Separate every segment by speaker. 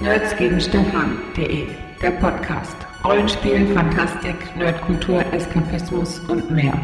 Speaker 1: Nerds gegen Stefan.de, der Podcast. Rollenspiel, Fantastik, Nerdkultur, Eskapismus und mehr.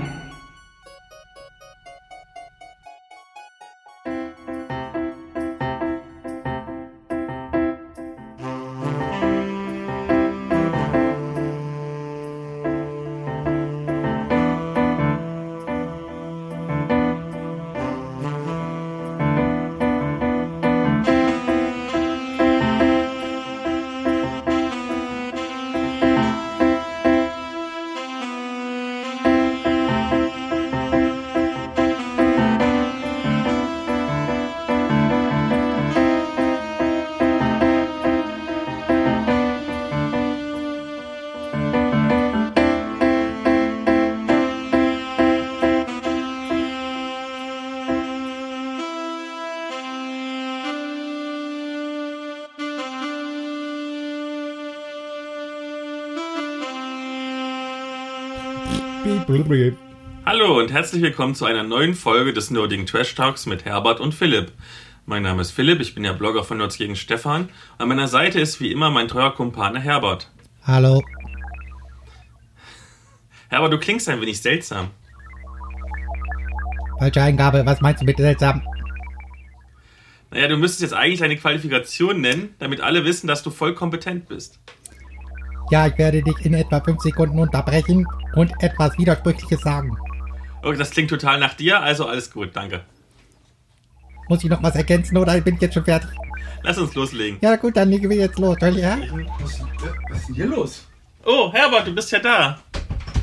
Speaker 2: Und herzlich willkommen zu einer neuen Folge des Nerdigen Trash Talks mit Herbert und Philipp. Mein Name ist Philipp, ich bin ja Blogger von Nerds gegen Stefan. An meiner Seite ist wie immer mein treuer Kumpane Herbert.
Speaker 3: Hallo.
Speaker 2: Herbert, du klingst ein wenig seltsam.
Speaker 3: Falsche Eingabe, was meinst du mit seltsam?
Speaker 2: Naja, du müsstest jetzt eigentlich deine Qualifikation nennen, damit alle wissen, dass du voll kompetent bist.
Speaker 3: Ja, ich werde dich in etwa 5 Sekunden unterbrechen und etwas Widersprüchliches sagen.
Speaker 2: Okay, das klingt total nach dir, also alles gut, danke.
Speaker 3: Muss ich noch was ergänzen oder bin ich jetzt schon fertig?
Speaker 2: Lass uns loslegen.
Speaker 3: Ja gut, dann legen wir jetzt los, soll ich, ja?
Speaker 4: Was, was ist denn hier los?
Speaker 2: Oh, Herbert, du bist ja da.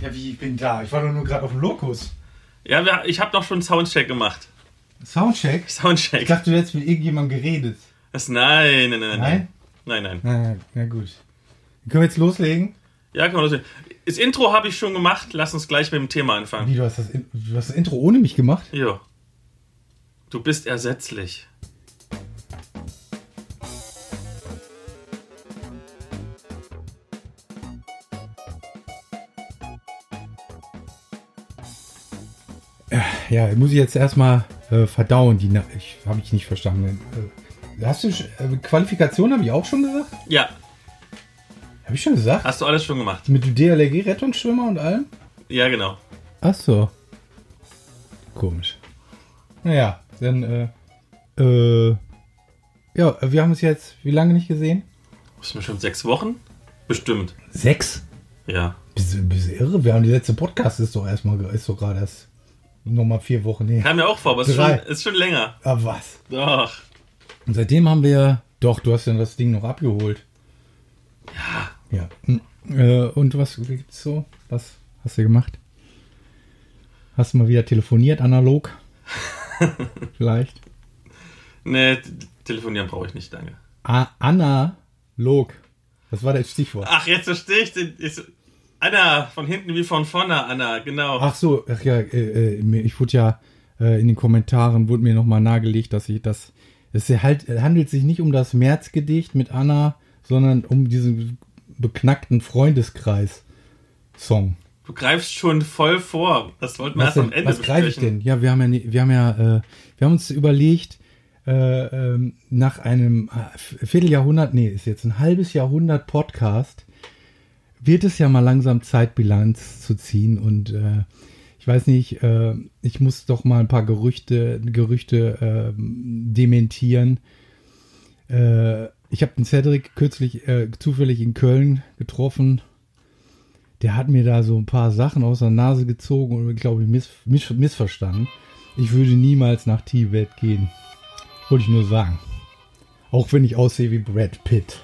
Speaker 4: Ja, wie, ich bin da. Ich war doch nur gerade auf dem Lokus.
Speaker 2: Ja, wir, ich habe doch schon einen Soundcheck gemacht.
Speaker 4: Soundcheck? Ich
Speaker 2: Soundcheck.
Speaker 4: dachte, du hättest mit irgendjemandem geredet.
Speaker 2: Das, nein, nein, nein,
Speaker 4: Nein?
Speaker 2: Nein, nein.
Speaker 4: Na, na gut. Können wir jetzt loslegen?
Speaker 2: Ja, kann man loslegen. Das Intro habe ich schon gemacht, lass uns gleich mit dem Thema anfangen.
Speaker 4: Wie, du hast das, In- du hast das Intro ohne mich gemacht?
Speaker 2: Jo. Du bist ersetzlich.
Speaker 4: Ja, muss ich jetzt erstmal äh, verdauen. Die Na ich habe ich nicht verstanden. Äh, hast du äh, Qualifikation habe ich auch schon gesagt?
Speaker 2: Ja,
Speaker 4: Habe ich schon gesagt?
Speaker 2: hast du alles schon gemacht.
Speaker 4: Mit DLRG Rettungsschwimmer und allem?
Speaker 2: Ja, genau.
Speaker 4: Ach so. Komisch. Naja, dann äh, äh, ja, wir haben uns jetzt wie lange nicht gesehen?
Speaker 2: Das sind bestimmt sechs Wochen? Bestimmt.
Speaker 4: Sechs.
Speaker 2: Ja.
Speaker 4: Bist du, bist du irre? Wir haben die letzte Podcast ist doch erstmal ist doch gerade erst nochmal vier Wochen her.
Speaker 2: Kam mir auch vor, aber es ist schon,
Speaker 4: Drei.
Speaker 2: ist schon länger.
Speaker 4: Aber was?
Speaker 2: Doch.
Speaker 4: Und seitdem haben wir. Doch, du hast ja das Ding noch abgeholt. Ja. Ja. Hm, Äh, und was gibt's so? Was hast du gemacht? Hast du mal wieder telefoniert, analog? Vielleicht.
Speaker 2: Nee, telefonieren brauche ich nicht lange.
Speaker 4: A analog. Das war das Stichwort.
Speaker 2: Ach, jetzt verstehe ich den. Ist, Anna, von hinten wie von vorne, Anna, genau.
Speaker 4: Ach so, ach ja, äh, äh, ich wurde ja äh, in den Kommentaren wurde mir nochmal nahegelegt, dass ich das. Es halt, handelt sich nicht um das Märzgedicht mit Anna, sondern um diesen beknackten Freundeskreis-Song.
Speaker 2: Du greifst schon voll vor. Das wollten wir
Speaker 4: Was,
Speaker 2: erst am
Speaker 4: denn,
Speaker 2: Ende
Speaker 4: was greife ich denn? Ja, wir haben ja, nie- wir haben ja, äh, wir haben uns überlegt, äh, ähm, nach einem äh, Vierteljahrhundert, nee, ist jetzt ein halbes Jahrhundert Podcast, wird es ja mal langsam Zeit, Bilanz zu ziehen und äh, ich weiß nicht, äh, ich muss doch mal ein paar Gerüchte, Gerüchte äh, dementieren. Äh, ich habe den Cedric kürzlich äh, zufällig in Köln getroffen. Der hat mir da so ein paar Sachen aus der Nase gezogen und, glaube ich, miss, miss, missverstanden. Ich würde niemals nach Tibet gehen. Wollte ich nur sagen. Auch wenn ich aussehe wie Brad Pitt.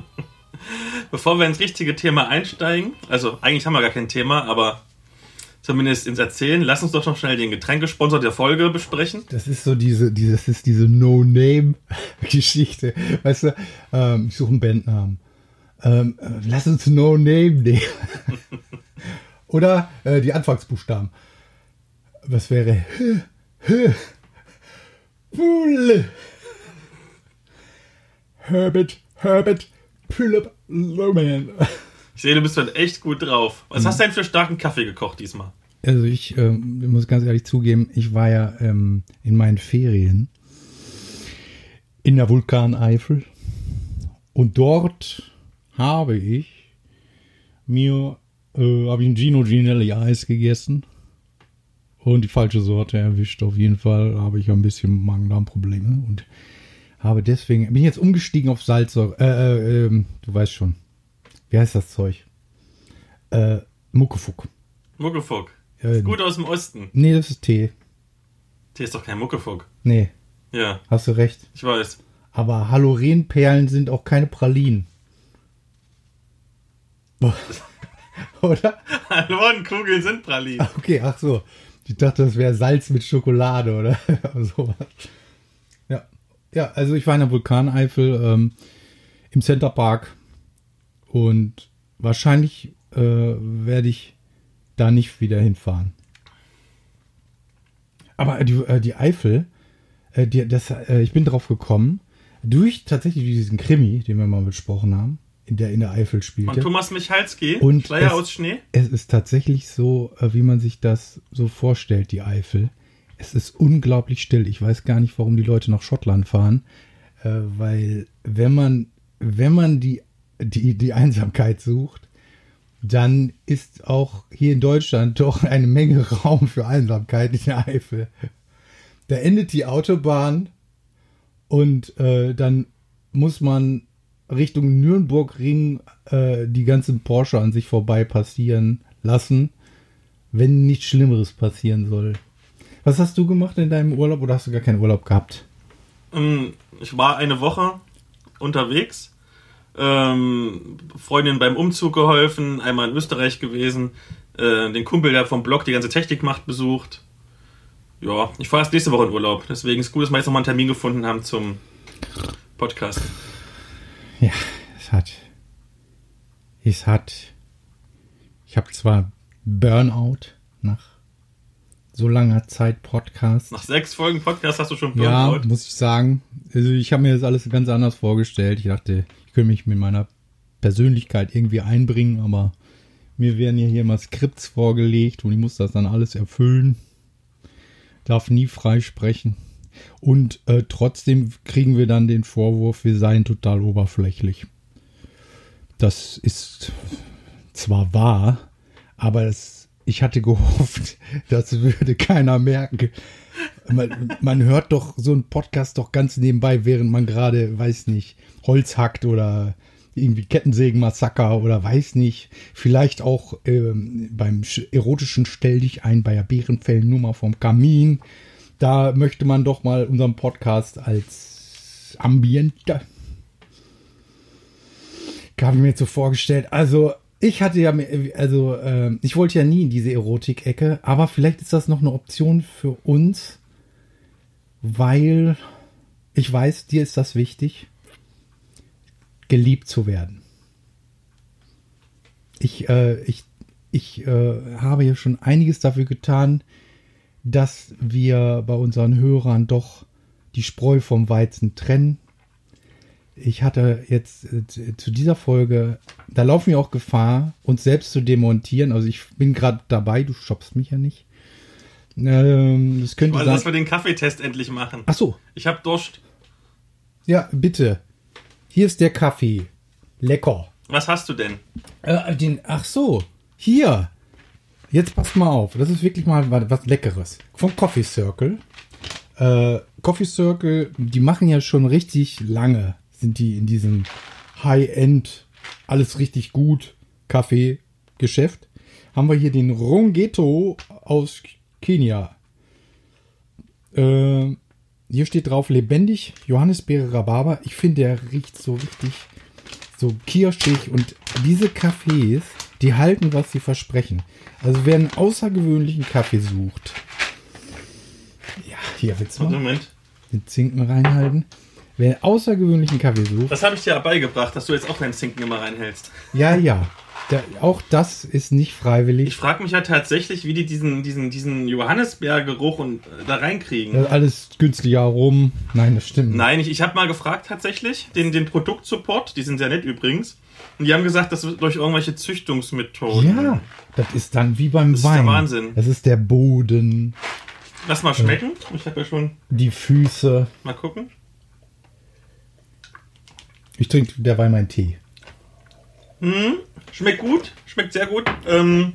Speaker 2: Bevor wir ins richtige Thema einsteigen, also eigentlich haben wir gar kein Thema, aber zumindest ins Erzählen, lass uns doch noch schnell den Getränkesponsor der Folge besprechen.
Speaker 4: Das ist so diese, diese, das ist diese No-Name-Geschichte. Weißt du, ähm, ich suche einen Bandnamen. Ähm, äh, lass uns No-Name nehmen. Oder äh, die Anfangsbuchstaben. Was wäre? Bull. Herbert, Herbert, Philip Loman.
Speaker 2: Ich sehe, du bist heute echt gut drauf.
Speaker 4: Mhm.
Speaker 2: Was hast du denn für starken Kaffee gekocht diesmal?
Speaker 4: Also ich ähm, muss ganz ehrlich zugeben, ich war ja ähm, in meinen Ferien in der Vulkaneifel Und dort habe ich mir äh, habe ich ein Gino Ginelli Eis gegessen und die falsche Sorte erwischt. Auf jeden Fall habe ich ein bisschen Magen-Darm-Probleme und habe deswegen bin jetzt umgestiegen auf Salzsäure. Äh, äh, ähm, du weißt schon. Wie heißt das Zeug? Äh, Muckefuck.
Speaker 2: Muckefuck.
Speaker 4: Äh,
Speaker 2: Ist gut aus dem Osten.
Speaker 4: Nee, das ist Tee.
Speaker 2: Tee ist doch kein Muckefuck.
Speaker 4: Nee,
Speaker 2: Ja,
Speaker 4: hast du recht.
Speaker 2: ich weiß.
Speaker 4: Aber Halorenperlen sind auch keine Pralinen. Oder?
Speaker 2: Hallorenkugeln sind Pralinen.
Speaker 4: Okay, ach so. Ich dachte, das wäre Salz mit Schokolade oder sowas. Ja. Ja, also ich war in der Vulkaneifel ähm, im Center Park und wahrscheinlich äh, werde ich da nicht wieder hinfahren. Aber die, äh, die Eifel, äh, die, das, äh, ich bin drauf gekommen, durch tatsächlich diesen Krimi, den wir mal besprochen haben, in der in der Eifel spielte.
Speaker 2: Von Thomas Michalski,
Speaker 4: Und
Speaker 2: Schleier
Speaker 4: es-
Speaker 2: aus Schnee.
Speaker 4: Es ist tatsächlich so, äh, wie man sich das so vorstellt, die Eifel. Es ist unglaublich still. Ich weiß gar nicht, warum die Leute nach Schottland fahren, äh, weil wenn man, wenn man die, die, die Einsamkeit sucht, dann ist auch hier in Deutschland doch eine Menge Raum für Einsamkeit in der Eifel. Da endet die Autobahn und äh, dann muss man Richtung Nürnbergring äh, die ganzen Porsche an sich vorbei passieren lassen, wenn nichts Schlimmeres passieren soll. Was hast du gemacht in deinem Urlaub oder hast du gar keinen Urlaub gehabt?
Speaker 2: Ähm, Ich war eine Woche unterwegs. Ähm, Freundin beim Umzug geholfen, einmal in Österreich gewesen, äh, den Kumpel, der vom Blog die ganze Technik macht, besucht. Ja, ich fahre erst nächste Woche in Urlaub. Deswegen ist gut, dass wir jetzt nochmal einen Termin gefunden haben zum Podcast.
Speaker 4: Ja, es hat. Es hat. Ich habe zwar Burnout nach so langer Zeit Podcast.
Speaker 2: Nach sechs Folgen Podcast hast du schon
Speaker 4: Ja,
Speaker 2: Burnout.
Speaker 4: muss ich sagen. Also ich habe mir das alles ganz anders vorgestellt. Ich dachte, ich könnte mich mit meiner Persönlichkeit irgendwie einbringen, aber mir werden ja hier immer Skripts vorgelegt und ich muss das dann alles erfüllen. Darf nie frei sprechen. Und äh, trotzdem kriegen wir dann den Vorwurf, wir seien total oberflächlich. Das ist zwar wahr, aber es, ich hatte gehofft, das würde keiner merken. Man, man hört doch so einen Podcast doch ganz nebenbei, während man gerade, weiß nicht, Holz hackt oder irgendwie Kettensägenmassaker oder weiß nicht, vielleicht auch ähm, beim sch- erotischen Stell dich ein bei der Bärenfellnummer vom Kamin. Da möchte man doch mal unseren Podcast als Ambiente habe ich mir jetzt so vorgestellt. Also, ich hatte ja, also, ähm, ich wollte ja nie in diese Erotik-Ecke, aber vielleicht ist das noch eine Option für uns, weil ich weiß, dir ist das wichtig, geliebt zu werden. Ich, äh, ich, ich äh, habe ja schon einiges dafür getan, dass wir bei unseren Hörern doch die Spreu vom Weizen trennen ich hatte jetzt äh, zu- zu dieser Folge, da laufen wir auch Gefahr, uns selbst zu demontieren. Also ich bin gerade dabei, du stoppst mich ja nicht. Ähm, das könnte
Speaker 2: Also, dass wir
Speaker 4: sein.
Speaker 2: den Kaffeetest endlich machen.
Speaker 4: Ach so,
Speaker 2: Ich hab Durst.
Speaker 4: ja, bitte. Hier ist der Kaffee. Lecker.
Speaker 2: Was hast du denn?
Speaker 4: Äh, den, ach so, hier. Jetzt passt mal auf. Das ist wirklich mal was, was Leckeres. Vom Coffee Circle. Äh, Coffee Circle, die machen ja schon richtig lange, sind die in diesem High-End, alles richtig gut Kaffee-Geschäft. Haben wir hier den Rongeto aus Kenia. Äh, hier steht drauf lebendig, Johannisbeere Rhabarber. Ich finde, der riecht so richtig so kirschig und diese Kaffees, die halten, was sie versprechen. Also wer einen außergewöhnlichen Kaffee sucht, ja, hier willst du
Speaker 2: Moment.
Speaker 4: den Zinken reinhalten. Wer einen außergewöhnlichen Kaffee sucht,
Speaker 2: Das habe ich dir beigebracht, dass du jetzt auch deinen Zinken immer reinhältst.
Speaker 4: ja, ja, da, auch das ist nicht
Speaker 2: Ich
Speaker 4: freiwillig.
Speaker 2: frage mich ja tatsächlich, wie die diesen, diesen, diesen Johannisbeergeruch und, äh, da reinkriegen.
Speaker 4: Das alles günstiger rum. Nein, das stimmt.
Speaker 2: Nein, ich, ich habe mal gefragt tatsächlich, den, den Produktsupport, die sind sehr nett übrigens. Und die haben gesagt, das wird durch irgendwelche Züchtungsmethoden.
Speaker 4: Ja, das ist dann wie beim
Speaker 2: Das ist der
Speaker 4: Wein.
Speaker 2: Wahnsinn.
Speaker 4: Das ist der Boden,
Speaker 2: Lass mal schmecken. Ich habe ja schon.
Speaker 4: die Füße.
Speaker 2: Mal gucken.
Speaker 4: Ich trinke derweil meinen Tee.
Speaker 2: Schmeckt gut, schmeckt sehr gut. Ähm,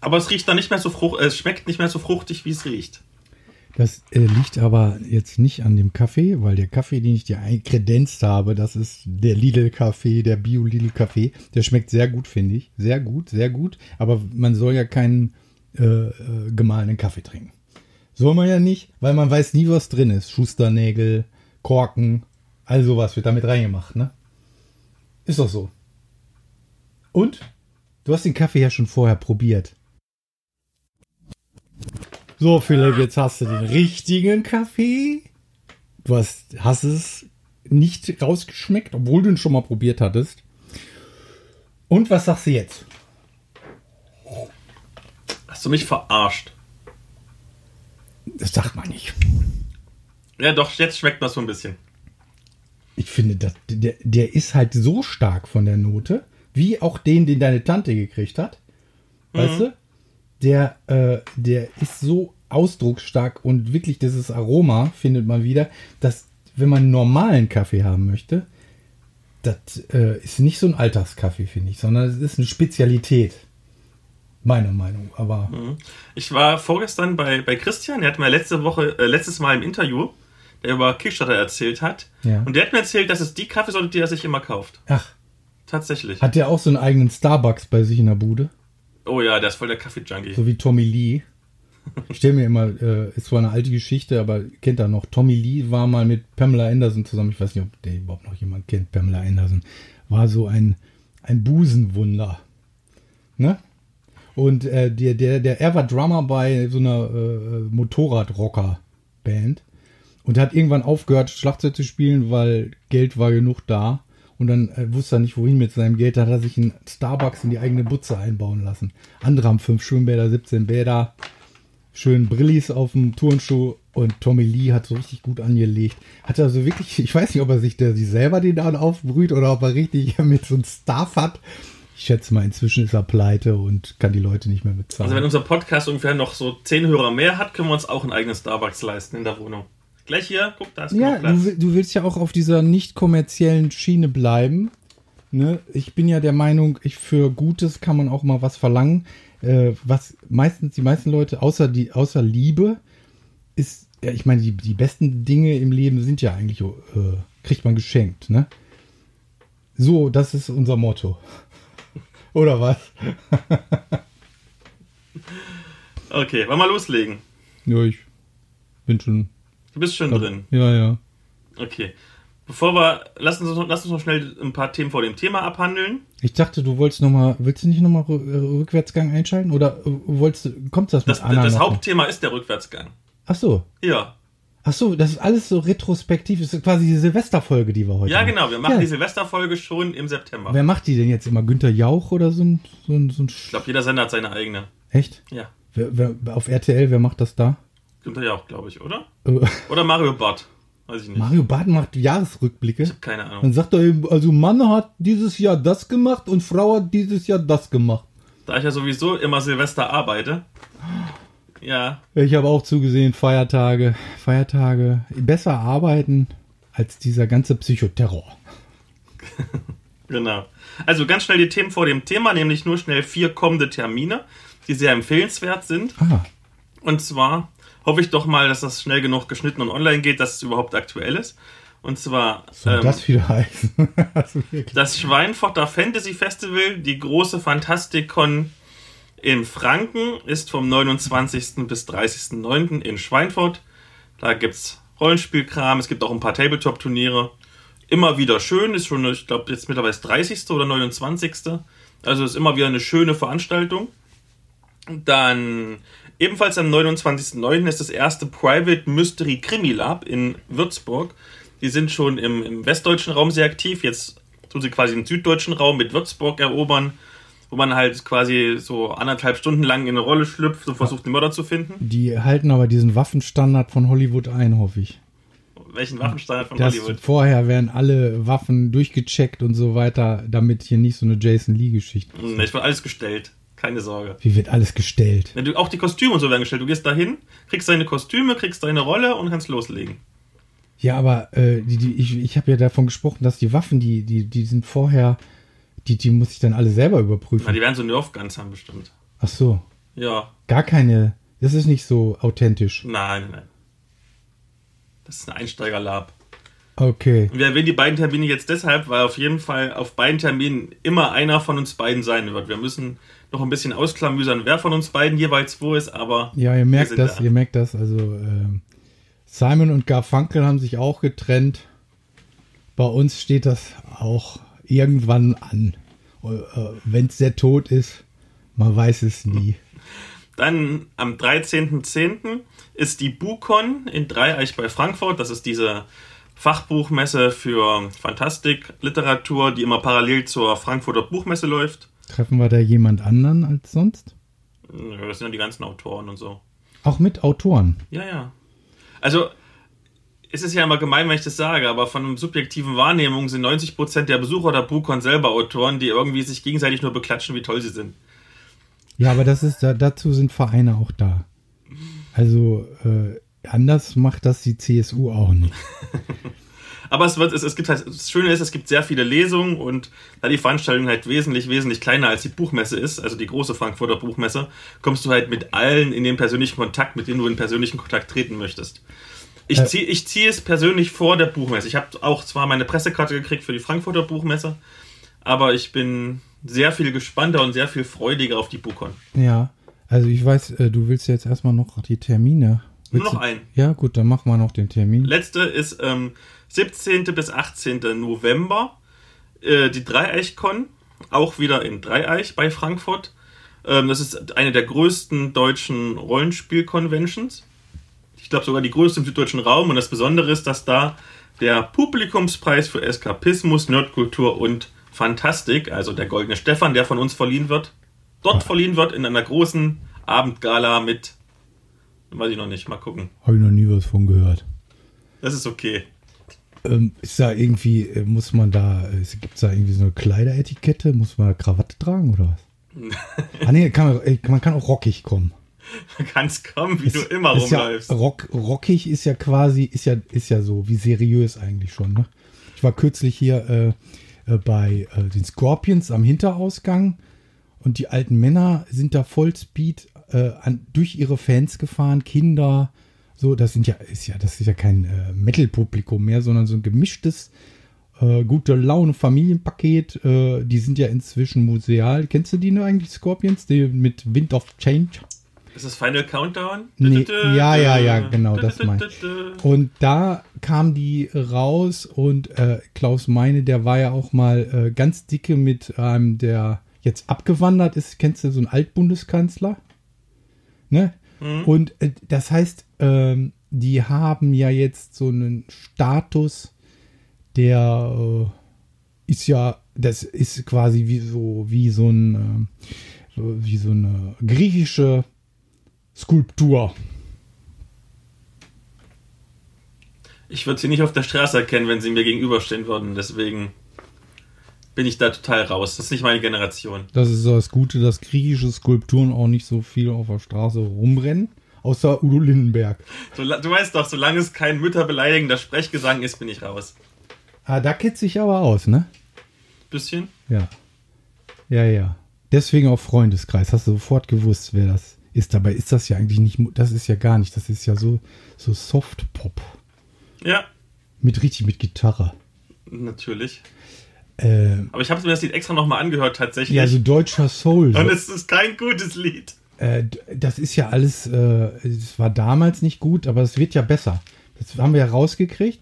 Speaker 2: aber es riecht dann nicht mehr so frucht, äh, es schmeckt nicht mehr so fruchtig, wie es riecht.
Speaker 4: Das äh, liegt aber jetzt nicht an dem Kaffee, weil der Kaffee, den ich dir einkredenzt habe, das ist der Lidl-Kaffee, der Bio-Lidl-Kaffee. Der schmeckt sehr gut, finde ich. Sehr gut, sehr gut. Aber man soll ja keinen äh, äh, gemahlenen Kaffee trinken. Soll man ja nicht, weil man weiß nie, was drin ist. Schusternägel, Korken, all sowas wird damit reingemacht, ne? Ist doch so. Und? Du hast den Kaffee ja schon vorher probiert. So, Philipp, jetzt hast du den richtigen Kaffee. Du hast, hast es nicht rausgeschmeckt, obwohl du ihn schon mal probiert hattest. Und was sagst du jetzt?
Speaker 2: Hast du mich verarscht?
Speaker 4: Das sagt man nicht.
Speaker 2: Ja, doch, jetzt schmeckt das so ein bisschen.
Speaker 4: Ich finde, das, der, der ist halt so stark von der Note, wie auch den, den deine Tante gekriegt hat. Weißt du? Der, äh, der ist so ausdrucksstark und wirklich dieses Aroma findet man wieder, dass wenn man einen normalen Kaffee haben möchte, das äh, ist nicht so ein Alltagskaffee, finde ich, sondern es ist eine Spezialität. Meiner Meinung. Aber
Speaker 2: Ich war vorgestern bei, bei Christian, der hat mir letzte Woche, äh, letztes Mal im Interview, über Kickstarter erzählt hat.
Speaker 4: Ja.
Speaker 2: Und der hat mir erzählt, dass es die Kaffeesorte, die er sich immer kauft.
Speaker 4: ach,
Speaker 2: Tatsächlich.
Speaker 4: hat der auch so einen eigenen Starbucks bei sich in der Bude?
Speaker 2: Oh ja, der ist voll der Kaffee-Junkie.
Speaker 4: So wie Tommy Lee. Ich stelle mir immer, äh, ist zwar eine alte Geschichte, aber kennt er noch. Tommy Lee war mal mit Pamela Anderson zusammen. Ich weiß nicht, ob der überhaupt noch jemand kennt. Pamela Anderson war so ein, ein Busenwunder. Ne? Und äh, der, der, der, er war Drummer bei so einer äh, Motorradrocker-Band und hat irgendwann aufgehört, Schlagzeug zu spielen, weil Geld war genug da. Und dann äh, wusste er nicht, wohin mit seinem Geld. Da hat er sich einen Starbucks in die eigene Butze einbauen lassen. Andere haben fünf Schwimmbäder, 17 Bäder, schön Brillis auf dem Turnschuh und Tommy Lee hat so richtig gut angelegt. Hat also wirklich, ich weiß nicht, ob er sich der sich selber den dann aufbrüht oder ob er richtig mit so einem Staff hat. Ich schätze mal, inzwischen ist er pleite und kann die Leute nicht mehr bezahlen.
Speaker 2: Also wenn unser Podcast ungefähr noch so 10 Hörer mehr hat, können wir uns auch einen eigenen Starbucks leisten in der Wohnung. Gleich hier, guck, da ist
Speaker 4: Ja, du, du willst ja auch auf dieser nicht kommerziellen Schiene bleiben. Ne? Ich bin ja der Meinung, ich für Gutes kann man auch mal was verlangen. Äh, was meistens die meisten Leute, außer die, außer Liebe, ist, ja, ich meine, die, die besten Dinge im Leben sind ja eigentlich, äh, kriegt man geschenkt, ne? So, das ist unser Motto. Oder was?
Speaker 2: Okay, wollen wir loslegen?
Speaker 4: Ja, ich bin schon.
Speaker 2: Du bist schon drin.
Speaker 4: Ja, ja.
Speaker 2: Okay. Bevor wir, lass uns, lass uns noch schnell ein paar Themen vor dem Thema abhandeln.
Speaker 4: Ich dachte, du wolltest noch mal, willst du nicht nochmal Rückwärtsgang einschalten? Oder äh, wolltest du, kommt das mit
Speaker 2: Das,
Speaker 4: Anna
Speaker 2: das
Speaker 4: noch?
Speaker 2: Hauptthema ist der Rückwärtsgang.
Speaker 4: Ach so.
Speaker 2: Ja.
Speaker 4: Ach so, das ist alles so retrospektiv. Das ist quasi die Silvesterfolge, die wir heute
Speaker 2: Ja,
Speaker 4: machen.
Speaker 2: genau. Wir machen
Speaker 4: Ja.
Speaker 2: die Silvesterfolge schon im September.
Speaker 4: Wer macht die denn jetzt immer? Günter Jauch oder so ein, so ein, so ein
Speaker 2: Ich glaube, jeder Sender hat seine eigene.
Speaker 4: Echt?
Speaker 2: Ja.
Speaker 4: Wer, wer, auf RTL, wer macht das da?
Speaker 2: Günther ja auch, glaube ich, oder?
Speaker 4: Äh,
Speaker 2: Oder Mario Barth. Weiß ich nicht.
Speaker 4: Mario Barth macht Jahresrückblicke.
Speaker 2: Keine Ahnung.
Speaker 4: Dann sagt er eben, also Mann hat dieses Jahr das gemacht und Frau hat dieses Jahr das gemacht.
Speaker 2: Da ich ja sowieso immer Silvester arbeite. Ja.
Speaker 4: Ich habe auch zugesehen, Feiertage, Feiertage, besser arbeiten als dieser ganze Psychoterror.
Speaker 2: Genau. Also ganz schnell die Themen vor dem Thema, nämlich nur schnell vier kommende Termine, die sehr empfehlenswert sind.
Speaker 4: Ah,
Speaker 2: Und zwar hoffe ich doch mal, dass das schnell genug geschnitten und online geht, dass es überhaupt aktuell ist. Und zwar ähm,
Speaker 4: das wieder heißen? also
Speaker 2: das Schweinfurter Fantasy Festival, die große Fantastikon in Franken, ist vom 29. bis 30.09. in Schweinfurt. Da gibt es Rollenspielkram, es gibt auch ein paar Tabletop-Turniere. Immer wieder schön, ist schon, ich glaube, jetzt mittlerweile das 30. oder 29. Also ist immer wieder eine schöne Veranstaltung. Dann ebenfalls am 29.09. ist das erste Private Mystery Krimi Lab in Würzburg. Die sind schon im, im westdeutschen Raum sehr aktiv. Jetzt tun sie quasi den süddeutschen Raum mit Würzburg erobern, wo man halt quasi so anderthalb Stunden lang in eine Rolle schlüpft und versucht, den Mörder zu finden.
Speaker 4: Die halten aber diesen Waffenstandard von Hollywood ein, hoffe ich.
Speaker 2: Welchen Waffenstandard von
Speaker 4: Das
Speaker 2: Hollywood?
Speaker 4: vorher werden alle Waffen durchgecheckt und so weiter, damit hier nicht so eine Jason Lee-Geschichte.
Speaker 2: Hm, Ich wird alles gestellt. Keine Sorge.
Speaker 4: Wie wird alles gestellt?
Speaker 2: Ja, du, auch die Kostüme und so werden gestellt. Du gehst dahin, kriegst deine Kostüme, kriegst deine Rolle und kannst loslegen.
Speaker 4: Ja, aber äh, die, die, ich, ich habe ja davon gesprochen, dass die Waffen, die, die, die sind vorher, die, die muss ich dann alle selber
Speaker 2: Na,
Speaker 4: überprüfen.
Speaker 2: die werden so Nerf-Guns haben bestimmt.
Speaker 4: Ach so.
Speaker 2: Ja,
Speaker 4: Gar keine. Das ist nicht so authentisch.
Speaker 2: nein, nein. Das ist ein Einsteiger-Lab.
Speaker 4: Okay.
Speaker 2: Und wir erwähnen die beiden Termine jetzt deshalb, weil auf jeden Fall auf beiden Terminen immer einer von uns beiden sein wird. Wir müssen noch ein bisschen ausklamüsern, wer von uns beiden jeweils wo ist, aber
Speaker 4: Ja, ihr merkt das,
Speaker 2: da.
Speaker 4: ihr merkt das. Also ähm, Simon und Garfunkel haben sich auch getrennt. Bei uns steht das auch irgendwann an. Äh, Wenn es der Tod ist, man weiß es nie.
Speaker 2: Dann am 13.10. ist die Bukon in Dreieich bei Frankfurt. Das ist diese Fachbuchmesse für Fantastik, Literatur, die immer parallel zur Frankfurter Buchmesse läuft.
Speaker 4: Treffen wir da jemand anderen als sonst?
Speaker 2: Ja, Das sind ja die ganzen Autoren und so.
Speaker 4: Auch mit Autoren.
Speaker 2: Ja, ja. Also, es ist ja immer gemein, wenn ich das sage, aber von subjektiven Wahrnehmungen sind 90% der Besucher der BuCon selber Autoren, die irgendwie sich gegenseitig nur beklatschen, wie toll sie sind.
Speaker 4: Ja, aber das ist da, dazu sind Vereine auch da. Also äh, anders macht das die CSU auch nicht.
Speaker 2: Aber es wird, es, es gibt halt, das Schöne ist, es gibt sehr viele Lesungen und da die Veranstaltung halt wesentlich, wesentlich kleiner als die Buchmesse ist, also die große Frankfurter Buchmesse, kommst du halt mit allen in den persönlichen Kontakt, mit denen du in persönlichen Kontakt treten möchtest. Ich ziehe ich zieh es persönlich vor der Buchmesse. Ich habe auch zwar meine Pressekarte gekriegt für die Frankfurter Buchmesse, aber ich bin sehr viel gespannter und sehr viel freudiger auf die Buchcon.
Speaker 4: Ja, also ich weiß, äh, du willst jetzt erstmal noch die Termine.
Speaker 2: Nur noch einen.
Speaker 4: Ja, gut, dann machen wir noch den Termin.
Speaker 2: Letzte ist ähm, 17. bis 18. November. Äh, die Dreieichkon, auch wieder in Dreieich bei Frankfurt. Ähm, das ist eine der größten deutschen Rollenspiel-Conventions. Ich glaube sogar die größte im süddeutschen Raum. Und das Besondere ist, dass da der Publikumspreis für Eskapismus, Nerdkultur und Fantastik, also der Goldene Stefan, der von uns verliehen wird, dort verliehen wird in einer großen Abendgala mit, weiß ich noch nicht, mal gucken.
Speaker 4: Habe ich noch nie was von gehört.
Speaker 2: Das ist okay.
Speaker 4: Ähm, ist da irgendwie, äh, muss man da, gibt es da irgendwie so eine Kleideretikette? Muss man Krawatte tragen oder was? ah nee, kann man, äh, man kann auch rockig kommen.
Speaker 2: kannst kommen, wie du immer
Speaker 4: ist ja,
Speaker 2: rumläufst.
Speaker 4: rock, rockig ist ja quasi, ist ja, ist ja so, wie seriös eigentlich schon. Ne? Ich war kürzlich hier äh, äh, bei äh, den Scorpions am Hinterausgang und die alten Männer sind da Vollspeed äh, an, durch ihre Fans gefahren, Kinder, so, das sind ja, ist ja, das ist ja kein äh, Metal-Publikum mehr, sondern so ein gemischtes, äh, gute Laune Familienpaket. Äh, die sind ja inzwischen museal. Kennst du die nur eigentlich, Scorpions? Die mit Wind of Change?
Speaker 2: Ist das Final Countdown?
Speaker 4: Nee, ja, ja, ja, genau, das meine Und da kam die raus und äh, Klaus Meine, der war ja auch mal äh, ganz dicke mit einem, der jetzt abgewandert ist. Kennst du so einen Altbundeskanzler? Ne? Und äh, das heißt, ähm, die haben ja jetzt so einen Status, der äh, ist ja, das ist quasi wie so, wie so ein, so, wie so eine griechische Skulptur.
Speaker 2: Ich würde sie nicht auf der Straße erkennen, wenn sie mir gegenüberstehen würden. Deswegen bin ich da total raus. Das ist nicht meine Generation.
Speaker 4: Das ist so das Gute, dass griechische Skulpturen auch nicht so viel auf der Straße rumrennen. Außer Udo Lindenberg.
Speaker 2: So, du weißt doch, solange es kein mütterbeleidigender Sprechgesang ist, bin ich raus.
Speaker 4: Ah, da kitzel ich aber aus, ne?
Speaker 2: Bisschen?
Speaker 4: Ja. Ja, ja. Deswegen auch Freundeskreis. Hast du sofort gewusst, wer das ist. Dabei ist das ja eigentlich nicht, das ist ja gar nicht, das ist ja so, so Soft-Pop.
Speaker 2: Ja,
Speaker 4: Mit richtig mit Gitarre.
Speaker 2: natürlich.
Speaker 4: Ähm,
Speaker 2: Aber ich habe mir das Lied extra nochmal angehört, tatsächlich.
Speaker 4: ja, so deutscher Soul. So.
Speaker 2: Und es ist kein gutes Lied.
Speaker 4: Äh, das ist ja alles, äh, es war damals nicht gut, aber es wird ja besser. Das haben wir ja rausgekriegt,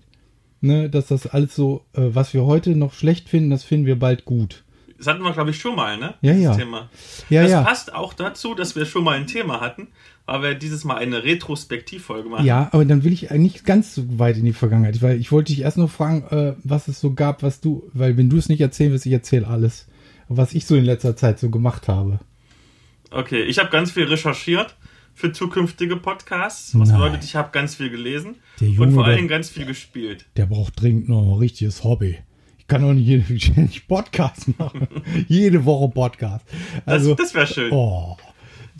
Speaker 4: ne, dass das alles so, äh, was wir heute noch schlecht finden, das finden wir bald gut.
Speaker 2: Das hatten wir, glaube ich, schon mal, ne?
Speaker 4: Ja,
Speaker 2: Dieses
Speaker 4: ja.
Speaker 2: Thema.
Speaker 4: Ja,
Speaker 2: das
Speaker 4: ja.
Speaker 2: passt auch dazu, dass wir schon mal ein Thema hatten, weil wir dieses Mal eine Retrospektivfolge machen.
Speaker 4: Ja, aber dann will ich nicht ganz so weit in die Vergangenheit, weil ich wollte dich erst noch fragen, äh, was es so gab, was du, weil wenn du es nicht erzählen willst, ich erzähle alles, was ich so in letzter Zeit so gemacht habe.
Speaker 2: Okay, ich habe ganz viel recherchiert für zukünftige Podcasts. Was bedeutet, ich habe ganz viel gelesen
Speaker 4: Junge,
Speaker 2: und vor allen Dingen ganz viel gespielt.
Speaker 4: Der braucht dringend noch ein richtiges Hobby. Ich kann doch nicht jeden nicht Podcast machen. Jede Woche Podcast.
Speaker 2: Das,
Speaker 4: Also,
Speaker 2: das wäre schön.
Speaker 4: oh.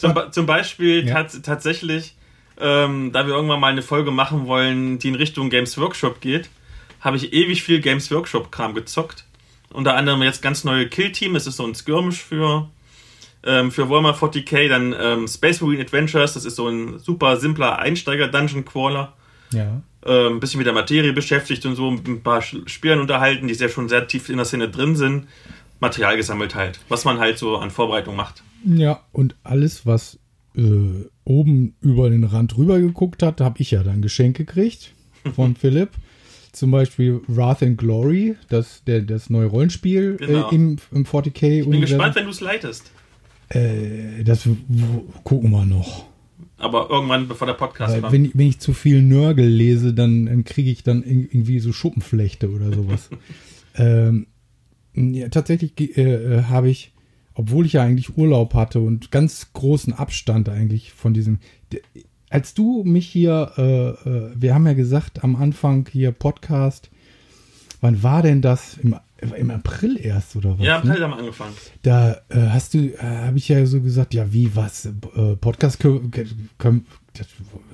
Speaker 2: Zum, zum Beispiel
Speaker 4: Ja.
Speaker 2: tats tatsächlich ähm, da wir irgendwann mal eine Folge machen wollen, die in Richtung Games Workshop geht, habe ich ewig viel Games Workshop-Kram gezockt. Unter anderem jetzt ganz neue Kill Team, es ist so ein Skirmish für, ähm, für Warhammer 40k, dann ähm, Space Marine Adventures, das ist so ein super simpler Einsteiger-Dungeon-Crawler.
Speaker 4: Ja.
Speaker 2: Ein bisschen mit der Materie beschäftigt und so, mit ein paar Spielern unterhalten, die sehr schon sehr tief in der Szene drin sind. Material gesammelt halt, was man halt so an Vorbereitung macht.
Speaker 4: Ja, und alles, was äh, oben über den Rand rüber geguckt hat, habe ich ja dann Geschenk gekriegt von Philipp. Zum Beispiel Wrath and Glory, das, der, das neue Rollenspiel
Speaker 2: Genau.
Speaker 4: äh, im, im 40k.
Speaker 2: Bin gespannt, wenn du es leitest.
Speaker 4: Äh, das gucken wir noch.
Speaker 2: Aber irgendwann, bevor der Podcast
Speaker 4: Weil
Speaker 2: kommt.
Speaker 4: wenn, ich- wenn ich zu viel Nörgel lese, dann, dann kriege ich dann ir- irgendwie so Schuppenflechte oder sowas. ähm, ja, tatsächlich äh, äh, habe ich, obwohl ich ja eigentlich Urlaub hatte und ganz großen Abstand eigentlich von diesem. Als du mich hier, äh, äh, wir haben ja gesagt am Anfang hier Podcast, wann war denn das? Im, im April erst oder was?
Speaker 2: ja,
Speaker 4: ne?
Speaker 2: halt haben wir angefangen.
Speaker 4: Da äh, hast du, äh, habe ich ja so gesagt, ja, wie, was, äh, Podcast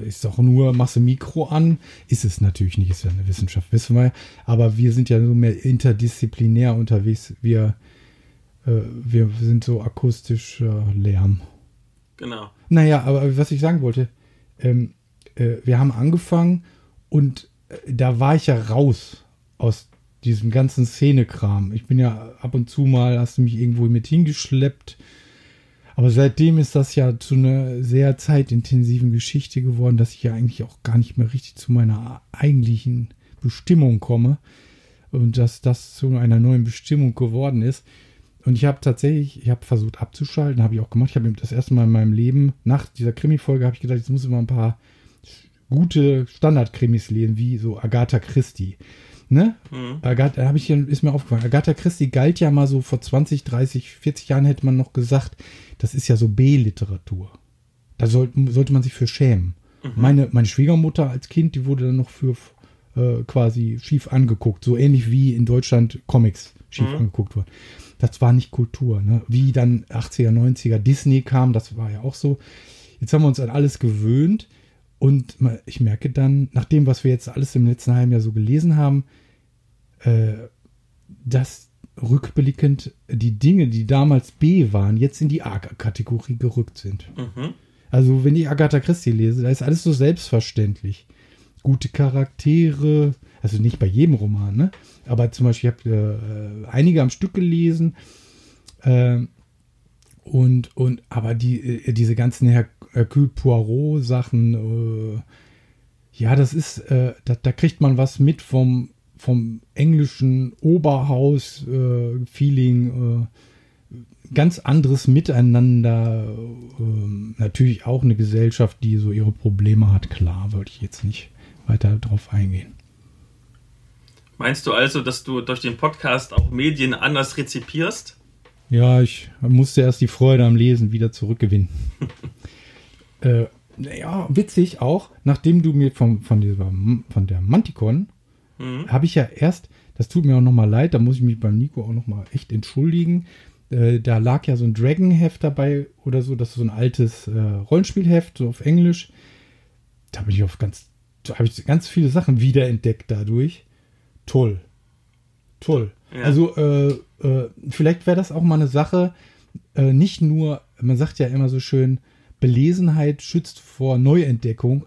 Speaker 4: ist doch nur, machst du Mikro an, ist es natürlich nicht, ist ja eine Wissenschaft, wissen wir, aber wir sind ja so mehr interdisziplinär unterwegs, wir, wir sind so akustisch äh, Lärm.
Speaker 2: Genau.
Speaker 4: Naja, aber was ich sagen wollte, ähm, äh, wir haben angefangen und äh, da war ich ja raus aus diesem ganzen Szenekram. Ich bin ja ab und zu mal, hast du mich irgendwo mit hingeschleppt. Aber seitdem ist das ja zu einer sehr zeitintensiven Geschichte geworden, dass ich ja eigentlich auch gar nicht mehr richtig zu meiner eigentlichen Bestimmung komme. Und dass das zu einer neuen Bestimmung geworden ist. Und ich habe tatsächlich, ich habe versucht abzuschalten, habe ich auch gemacht. Ich habe das erste Mal in meinem Leben, nach dieser Krimi-Folge, habe ich gedacht, jetzt muss ich mal ein paar gute Standard-Krimis lesen, wie so Agatha Christie. Ne?
Speaker 2: Mhm.
Speaker 4: Agatha, da habe ich hier, ist mir aufgefallen. Agatha Christie galt ja mal so vor 20, 30, 40 Jahren hätte man noch gesagt, das ist ja so B-Literatur. Da soll, sollte man sich für schämen. Meine, meine Schwiegermutter als Kind, die wurde dann noch für äh, quasi schief angeguckt. So ähnlich wie in Deutschland Comics schief angeguckt wurden. Das war nicht Kultur. Ne? Wie dann 80er, 90er Disney kam, das war ja auch so. Jetzt haben wir uns an alles gewöhnt. Und ich merke dann, nach dem, was wir jetzt alles im letzten halben Jahr so gelesen haben, äh, dass rückblickend die Dinge, die damals B waren, jetzt in die A-Kategorie gerückt sind.
Speaker 2: Mhm.
Speaker 4: Also, wenn ich Agatha Christie lese, da ist alles so selbstverständlich. Gute Charaktere, also nicht bei jedem Roman, ne? Aber zum Beispiel, ich habe äh, einige am Stück gelesen. ähm, und, und, aber die, äh, diese ganzen Her Hercule Poirot-Sachen, äh, ja, das ist, äh, da, da kriegt man was mit vom, vom englischen Oberhaus-Feeling. Äh, ganz anderes Miteinander. Ähm, natürlich auch eine Gesellschaft, die so ihre Probleme hat. Klar, wollte ich jetzt nicht weiter drauf eingehen.
Speaker 2: Meinst du also, dass du durch den Podcast auch Medien anders rezipierst?
Speaker 4: Ja, ich musste erst die Freude am Lesen wieder zurückgewinnen. äh, ja, witzig auch, nachdem du mir vom, von, dieser, von der Manticon,
Speaker 2: Mhm.
Speaker 4: habe ich ja erst, das tut mir auch nochmal leid, da muss ich mich beim Nico auch nochmal echt entschuldigen. Äh, da lag ja so ein Dragon-Heft dabei oder so, das ist so ein altes äh, Rollenspielheft, so auf Englisch. Da bin ich auf ganz, da habe ich ganz viele Sachen wiederentdeckt dadurch. Toll. Toll.
Speaker 2: Ja.
Speaker 4: Also, äh, äh, vielleicht wäre das auch mal eine Sache, äh, nicht nur, man sagt ja immer so schön, Belesenheit schützt vor Neuentdeckung,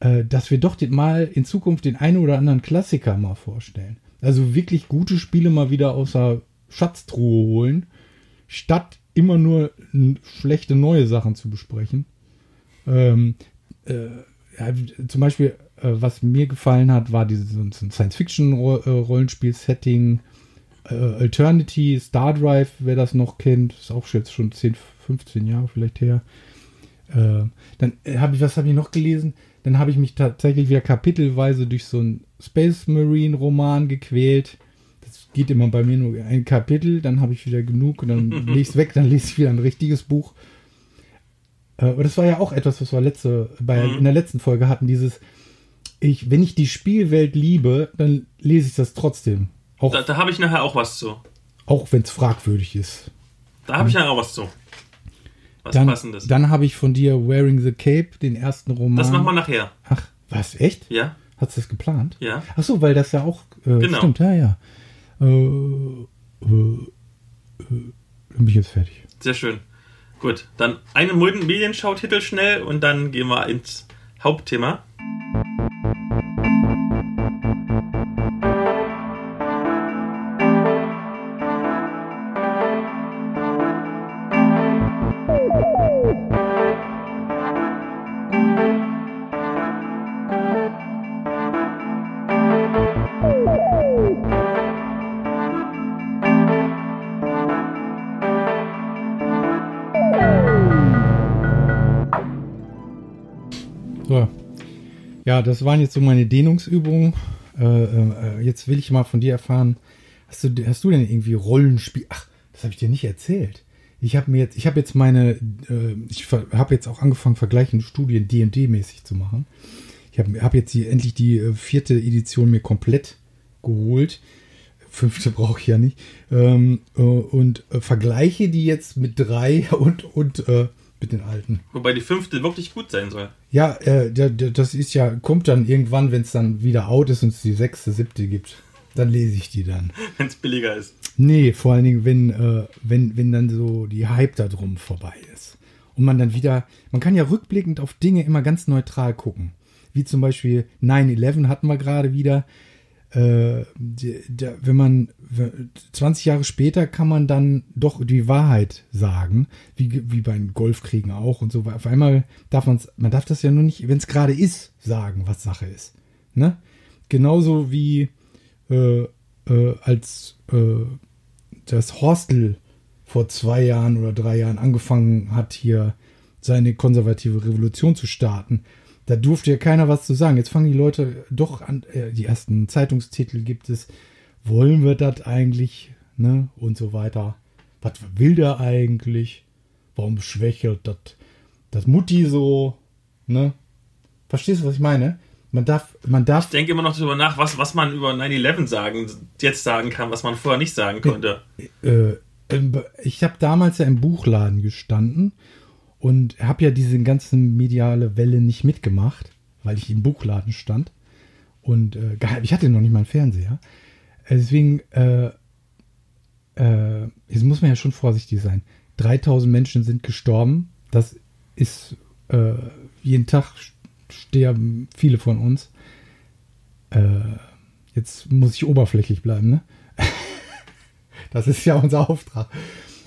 Speaker 4: äh, dass wir doch den, mal in Zukunft den einen oder anderen Klassiker mal vorstellen. Also wirklich gute Spiele mal wieder aus der Schatztruhe holen, statt immer nur schlechte neue Sachen zu besprechen. Ähm, äh, zum Beispiel, äh, was mir gefallen hat, war dieses so ein Science-Fiction-Rollenspiel-Setting. Äh, Alternity, Star Drive, wer das noch kennt, ist auch jetzt schon 10, 15 Jahre vielleicht her. Äh, dann habe ich, was habe ich noch gelesen? Dann habe ich mich tatsächlich wieder kapitelweise durch so einen Space Marine Roman gequält. Das geht immer bei mir nur ein Kapitel, dann habe ich wieder genug und dann lese ich es weg, dann lese ich wieder ein richtiges Buch. Äh, aber das war ja auch etwas, was wir letzte, bei,
Speaker 2: Mhm.
Speaker 4: in der letzten Folge hatten, dieses, ich, wenn ich die Spielwelt liebe, dann lese ich das trotzdem. Auch,
Speaker 2: Da, da habe ich nachher auch was zu.
Speaker 4: auch wenn es fragwürdig ist.
Speaker 2: Da habe ich nachher auch was zu. Was
Speaker 4: Dann,
Speaker 2: Passendes.
Speaker 4: dann habe ich von dir Wearing the Cape, den ersten Roman.
Speaker 2: das machen wir nachher.
Speaker 4: Ach, was, echt?
Speaker 2: Ja?
Speaker 4: Hast du das geplant?
Speaker 2: Ja.
Speaker 4: Ach so, weil das ja auch äh,
Speaker 2: Genau.
Speaker 4: stimmt, ja, ja. Äh, äh, äh, dann bin ich jetzt fertig.
Speaker 2: Sehr schön. Gut, dann eine Medi- Medienschau-Titel schnell und dann gehen wir ins Hauptthema.
Speaker 4: Ja, das waren jetzt so meine Dehnungsübungen. Äh, äh, jetzt will ich mal von dir erfahren, hast du, hast du denn irgendwie Rollenspiel? Ach, das habe ich dir nicht erzählt. Ich habe mir jetzt, ich habe jetzt meine, äh, ich habe jetzt auch angefangen, vergleichende Studien D&D-mäßig zu machen. Ich habe hab jetzt die, endlich die äh, vierte Edition mir komplett geholt. Fünfte brauche ich ja nicht. Ähm, äh, und äh, vergleiche die jetzt mit drei und, und mit den alten.
Speaker 2: Wobei die fünfte wirklich gut sein soll.
Speaker 4: Ja, äh, der, der, das ist ja, kommt dann irgendwann, wenn es dann wieder out ist und es die sechste, siebte gibt. Dann lese ich die dann.
Speaker 2: Wenn es billiger ist.
Speaker 4: Nee, vor allen Dingen, wenn, äh, wenn, wenn dann so die Hype da drum vorbei ist. Und man dann wieder, man kann ja rückblickend auf Dinge immer ganz neutral gucken. Wie zum Beispiel 9-11 hatten wir gerade wieder. Äh, die, wenn man, 20 Jahre später kann man dann doch die Wahrheit sagen, wie, wie bei Golfkriegen auch und so. Auf einmal darf man man darf das ja nur nicht, wenn es gerade ist, sagen, was Sache ist. Ne? Genauso wie äh, äh, als äh, das Hostel vor zwei Jahren oder drei Jahren angefangen hat, hier seine konservative Revolution zu starten. Da durfte ja keiner was zu sagen. Jetzt fangen die Leute doch an, äh, die ersten Zeitungstitel gibt es. Wollen wir das eigentlich? Ne? Und so weiter. Was will der eigentlich? Warum schwächelt das, das Mutti so? Ne? Verstehst du, was ich meine? Man darf, man darf
Speaker 2: Ich denke immer noch darüber nach, was, was man über 9-11 sagen, jetzt sagen kann, was man vorher nicht sagen konnte.
Speaker 4: äh, Be- ich habe damals ja im Buchladen gestanden und habe ja diese ganzen mediale Welle nicht mitgemacht, weil ich im Buchladen stand. Und äh, ich hatte noch nicht mal einen Fernseher. Äh, Deswegen, äh, äh, jetzt muss man ja schon vorsichtig sein. 3000 Menschen sind gestorben. Das ist äh, jeden Tag sterben viele von uns. Äh, jetzt muss ich oberflächlich bleiben, ne? Das ist ja unser Auftrag.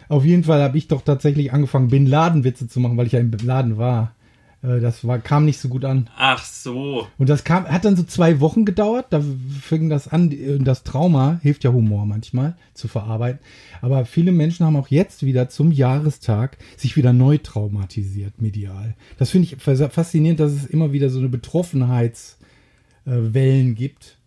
Speaker 4: Auf jeden Fall habe ich doch tatsächlich angefangen, Bin Laden-Witze zu machen, weil ich ja im Laden war. Äh, Das war, kam nicht so gut an.
Speaker 2: Ach so.
Speaker 4: Und das kam, hat dann so zwei Wochen gedauert. Da fing das an. äh, Das Trauma hilft ja Humor manchmal zu verarbeiten. Aber viele Menschen haben auch jetzt wieder zum Jahrestag sich wieder neu traumatisiert, medial. Das finde ich fas- faszinierend, dass es immer wieder so eine Betroffenheitswellen gibt.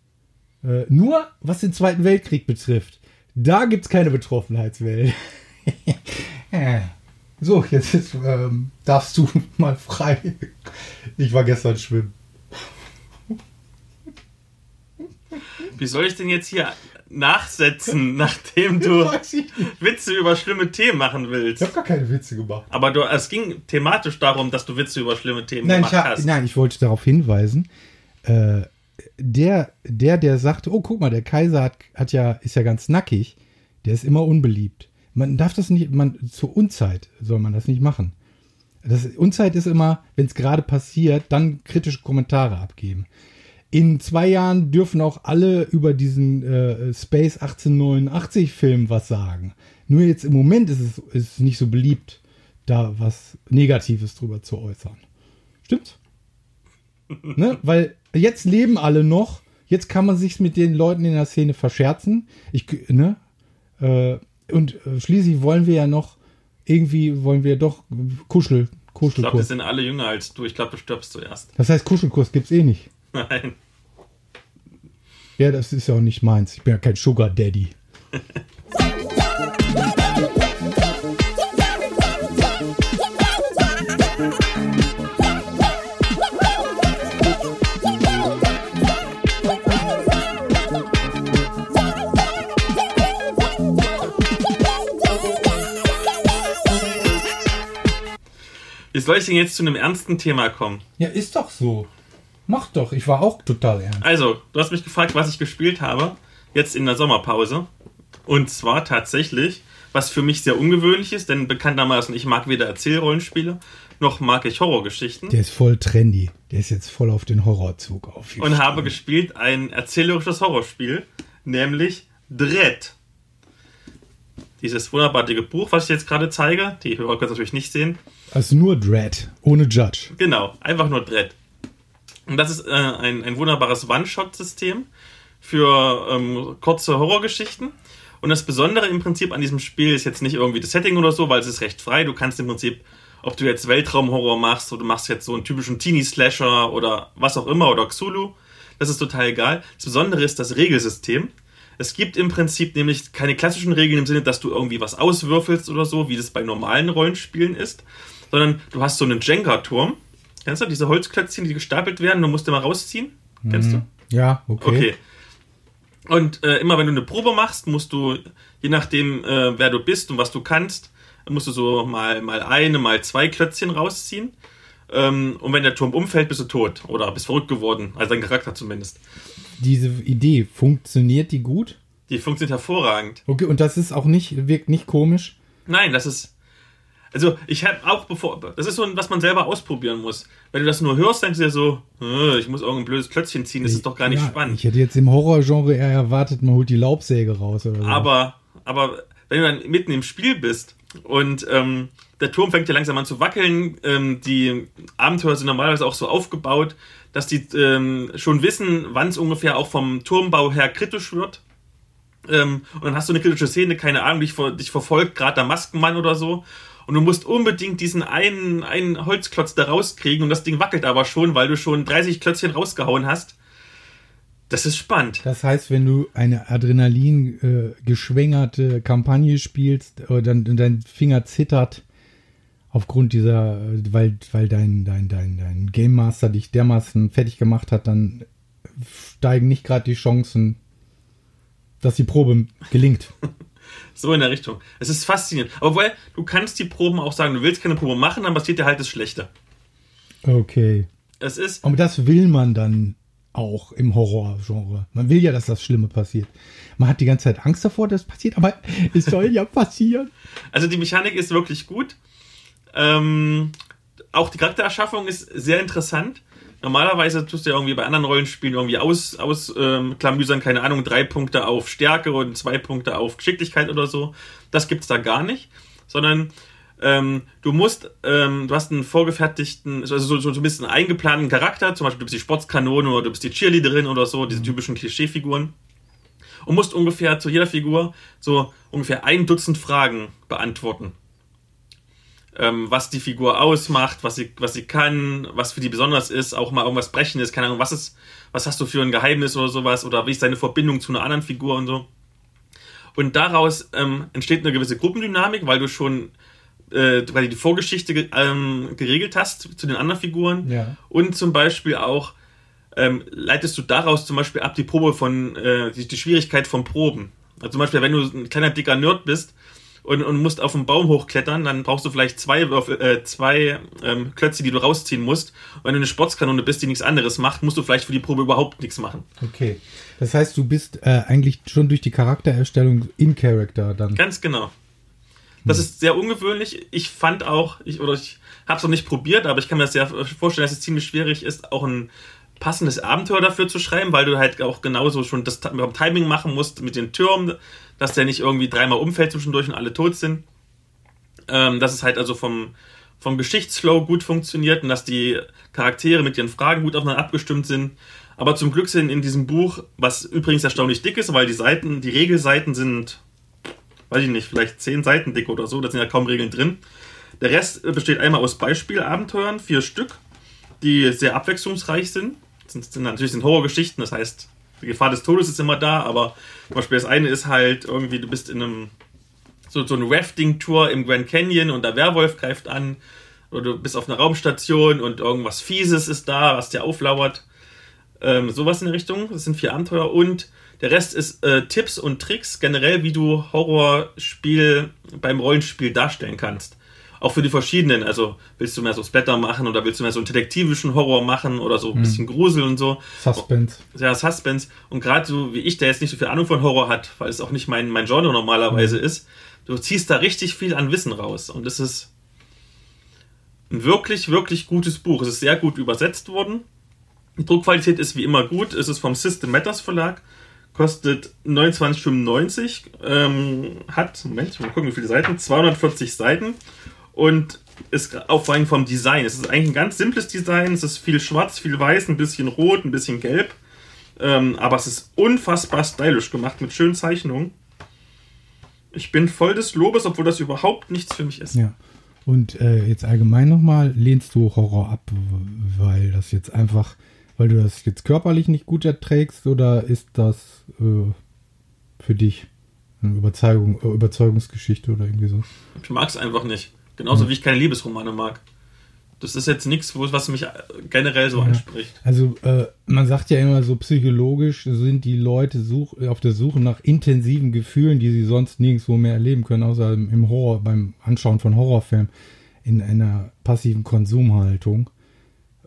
Speaker 4: Äh, Nur was den Zweiten Weltkrieg betrifft. Da gibt es keine Betroffenheitswellen. Äh. so, jetzt ist, ähm, darfst du mal frei. Ich war gestern schwimmen.
Speaker 2: Wie soll ich denn jetzt hier nachsetzen, nachdem du
Speaker 4: ich.
Speaker 2: Witze über schlimme Themen machen
Speaker 4: Ich
Speaker 2: willst?
Speaker 4: habe gar keine Witze gemacht.
Speaker 2: Aber du, es ging thematisch darum, dass du Witze über schlimme Themen
Speaker 4: Nein, ich,
Speaker 2: gemacht
Speaker 4: hab,
Speaker 2: hast.
Speaker 4: nein, ich wollte darauf hinweisen. Äh, der, der, der sagt, oh, guck mal, der Kaiser hat, hat ja, ist ja ganz nackig, der ist immer unbeliebt. Man darf das nicht, man, zur Unzeit soll man das nicht machen. Das, Unzeit ist immer, wenn es gerade passiert, dann kritische Kommentare abgeben. In zwei Jahren dürfen auch alle über diesen äh, Space 1889 Film was sagen. Nur jetzt im Moment ist es, ist es nicht so beliebt, da was Negatives drüber zu äußern. Stimmt's? ne? Weil jetzt leben alle noch. Jetzt kann man sich mit den Leuten in der Szene verscherzen. Ich, ne? Äh, und äh, schließlich wollen wir ja noch irgendwie wollen wir doch Kuschel,
Speaker 2: Ich glaube, wir
Speaker 4: Kuschelkurs.
Speaker 2: sind alle jünger als du. Ich glaube, du stirbst zuerst.
Speaker 4: Das heißt, Kuschelkurs gibt's eh nicht.
Speaker 2: Nein.
Speaker 4: Ja, das ist ja auch nicht meins. Ich bin ja kein Sugar Daddy.
Speaker 2: Wie soll ich denn jetzt zu einem ernsten Thema kommen?
Speaker 4: Ja, ist doch so. Mach doch, ich war auch total ernst.
Speaker 2: Also, du hast mich gefragt, was ich gespielt habe, jetzt in der Sommerpause. Und zwar tatsächlich, was für mich sehr ungewöhnlich ist, denn bekanntermaßen, ich mag weder Erzählrollenspiele, noch mag ich Horrorgeschichten.
Speaker 4: Der ist voll trendy. Der ist jetzt voll auf den Horrorzug auf.
Speaker 2: und habe gespielt ein erzählerisches Horrorspiel, nämlich Dread. Dieses wunderbare Buch, was ich jetzt gerade zeige, die Hörer können es natürlich nicht sehen.
Speaker 4: Also nur Dread, ohne Judge.
Speaker 2: Genau, einfach nur Dread. Und das ist äh, ein, ein wunderbares One-Shot-System für ähm, kurze Horrorgeschichten. Und das Besondere im Prinzip an diesem Spiel ist jetzt nicht irgendwie das Setting oder so, weil es ist recht frei. Du kannst im Prinzip, ob du jetzt Weltraumhorror machst oder du machst jetzt so einen typischen Teenie-Slasher oder was auch immer oder Xulu, das ist total egal. Das Besondere ist das Regelsystem. Es gibt im Prinzip nämlich keine klassischen Regeln im Sinne, dass du irgendwie was auswürfelst oder so, wie das bei normalen Rollenspielen ist, sondern du hast so einen Jenga-Turm. Kennst du diese Holzklötzchen, die gestapelt werden? Du musst immer rausziehen. Kennst du?
Speaker 4: Ja, okay.
Speaker 2: Okay. Und äh, immer wenn du eine Probe machst, musst du, je nachdem, äh, wer du bist und was du kannst, musst du so mal, mal eine, mal zwei Klötzchen rausziehen. Ähm, und wenn der Turm umfällt, bist du tot oder bist verrückt geworden. Also dein Charakter zumindest.
Speaker 4: Diese Idee, funktioniert die gut?
Speaker 2: Die funktioniert hervorragend.
Speaker 4: Okay, und das ist auch nicht, wirkt nicht komisch?
Speaker 2: Nein, das ist. Also, ich habe auch bevor. Das ist so, was man selber ausprobieren muss. Wenn du das nur hörst, denkst du dir so, äh, ich muss irgendein blödes Klötzchen ziehen, das ist doch gar nicht
Speaker 4: Ja,
Speaker 2: spannend.
Speaker 4: Ich hätte jetzt im Horrorgenre eher erwartet, man holt die Laubsäge raus oder so.
Speaker 2: Aber, aber wenn du dann mitten im Spiel bist und ähm, der Turm fängt ja langsam an zu wackeln, ähm, die Abenteuer sind normalerweise auch so aufgebaut, dass die ähm, schon wissen, wann es ungefähr auch vom Turmbau her kritisch wird. Ähm, und dann hast du eine kritische Szene, keine Ahnung, dich, ver dich verfolgt, gerade der Maskenmann oder so. Und du musst unbedingt diesen einen, einen Holzklotz da rauskriegen und das Ding wackelt aber schon, weil du schon 30 Klötzchen rausgehauen hast. Das ist spannend.
Speaker 4: Das heißt, wenn du eine Adrenalin äh, geschwängerte Kampagne spielst, äh, dann dein Finger zittert aufgrund dieser, weil, weil dein, dein, dein, dein Game Master dich dermaßen fertig gemacht hat, dann steigen nicht gerade die Chancen, dass die Probe gelingt.
Speaker 2: So in der Richtung. Es ist faszinierend. Aber weil du kannst die Proben auch sagen, du willst keine Probe machen, dann passiert dir halt das Schlechte.
Speaker 4: Okay.
Speaker 2: Es ist,
Speaker 4: Aber das will man dann auch im Horrorgenre. Man will ja, dass das Schlimme passiert. Man hat die ganze Zeit Angst davor, dass es passiert, aber es soll ja passieren.
Speaker 2: also die Mechanik ist wirklich gut. Ähm, auch die Charaktererschaffung ist sehr interessant. Normalerweise tust du ja irgendwie bei anderen Rollenspielen irgendwie aus, aus ähm, klamüsern, keine Ahnung, drei Punkte auf Stärke und zwei Punkte auf Geschicklichkeit oder so. Das gibt's da gar nicht. Sondern ähm, du musst, ähm, du hast einen vorgefertigten, also so, so, so ein bisschen eingeplanten Charakter, zum Beispiel du bist die Sportskanone oder du bist die Cheerleaderin oder so, diese typischen Klischeefiguren. Und musst ungefähr zu jeder Figur so ungefähr ein Dutzend Fragen beantworten ähm, was die Figur ausmacht, was sie, was sie kann, was für die besonders ist, auch mal irgendwas brechen ist, keine Ahnung, was ist, was hast du für ein Geheimnis oder sowas, oder wie ist deine Verbindung zu einer anderen Figur und so. Und daraus ähm, entsteht eine gewisse Gruppendynamik, weil du schon äh, weil du die Vorgeschichte ge ähm, geregelt hast zu den anderen Figuren.
Speaker 4: Ja.
Speaker 2: Und zum Beispiel auch ähm, leitest du daraus zum Beispiel ab die Probe von, äh, die, die Schwierigkeit von Proben. Also zum Beispiel, wenn du ein kleiner dicker Nerd bist und, und musst auf einen Baum hochklettern, dann brauchst du vielleicht zwei, äh, zwei ähm, Klötze, die du rausziehen musst. Und wenn du eine Sportskanone bist, die nichts anderes macht, musst du vielleicht für die Probe überhaupt nichts machen.
Speaker 4: Okay. Das heißt, du bist äh, eigentlich schon durch die Charaktererstellung in Character dann.
Speaker 2: Ganz genau. Das ist sehr ungewöhnlich. Ich fand auch, ich, oder ich habe es noch nicht probiert, aber ich kann mir das sehr vorstellen, dass es ziemlich schwierig ist, auch ein passendes Abenteuer dafür zu schreiben, weil du halt auch genauso schon das beim Timing machen musst mit den Türmen, dass der nicht irgendwie dreimal umfällt zwischendurch und alle tot sind. Ähm, dass es halt also vom, vom Geschichtsflow gut funktioniert und dass die Charaktere mit ihren Fragen gut aufeinander abgestimmt sind. Aber zum Glück sind in diesem Buch, was übrigens erstaunlich dick ist, weil die Seiten, die Regelseiten sind, weiß ich nicht, vielleicht zehn Seiten dick oder so, da sind ja kaum Regeln drin. Der Rest besteht einmal aus Beispielabenteuern, vier Stück, die sehr abwechslungsreich sind. Das sind, sind natürlich sind Horrorgeschichten, das heißt, die Gefahr des Todes ist immer da, aber zum Beispiel das eine ist halt irgendwie, du bist in einem so, so eine Rafting-Tour im Grand Canyon und der Werwolf greift an. Oder du bist auf einer Raumstation und irgendwas Fieses ist da, was dir auflauert. Ähm, sowas in der Richtung. Das sind vier Abenteuer. Und der Rest ist äh, Tipps und Tricks generell, wie du Horrorspiel beim Rollenspiel darstellen kannst. Auch für die verschiedenen. Also willst du mehr so Splatter machen oder willst du mehr so einen detektivischen Horror machen oder so ein bisschen Grusel und so.
Speaker 4: Suspense.
Speaker 2: Ja, Suspense. Und gerade so wie ich, der jetzt nicht so viel Ahnung von Horror hat, weil es auch nicht mein, mein Genre normalerweise ist, du ziehst da richtig viel an Wissen raus. Und es ist ein wirklich, wirklich gutes Buch. Es ist sehr gut übersetzt worden. Die Druckqualität ist wie immer gut. Es ist vom System Matters Verlag. Kostet 29,95. Ähm, hat, Moment, mal gucken, wie viele Seiten. 240 Seiten. Und ist auch vor allem vom Design. Es ist eigentlich ein ganz simples Design. Es ist viel schwarz, viel weiß, ein bisschen rot, ein bisschen gelb. Ähm, aber es ist unfassbar stylisch gemacht mit schönen Zeichnungen. Ich bin voll des Lobes, obwohl das überhaupt nichts für mich ist.
Speaker 4: Ja. Und äh, jetzt allgemein nochmal, lehnst du Horror ab, weil das jetzt einfach, weil du das jetzt körperlich nicht gut erträgst oder ist das äh, für dich eine Überzeugung, äh, Überzeugungsgeschichte oder irgendwie so?
Speaker 2: Ich mag es einfach nicht. Genauso wie ich keine Liebesromane mag. Das ist jetzt nichts, was mich äh, generell so anspricht.
Speaker 4: Also äh, man sagt ja immer so psychologisch sind die Leute such, auf der Suche nach intensiven Gefühlen, die sie sonst nirgendwo mehr erleben können, außer im, im Horror, beim Anschauen von Horrorfilmen, in einer passiven Konsumhaltung.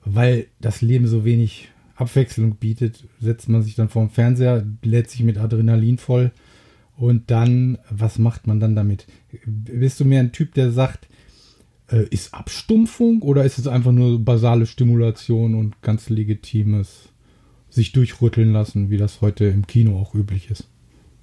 Speaker 4: Weil das Leben so wenig Abwechslung bietet, setzt man sich dann vor dem Fernseher, lädt sich mit Adrenalin voll und dann, was macht man dann damit? Bist du mehr ein Typ, der sagt, äh, ist Abstumpfung oder ist es einfach nur basale Stimulation und ganz legitimes sich durchrütteln lassen, wie das heute im Kino auch üblich ist?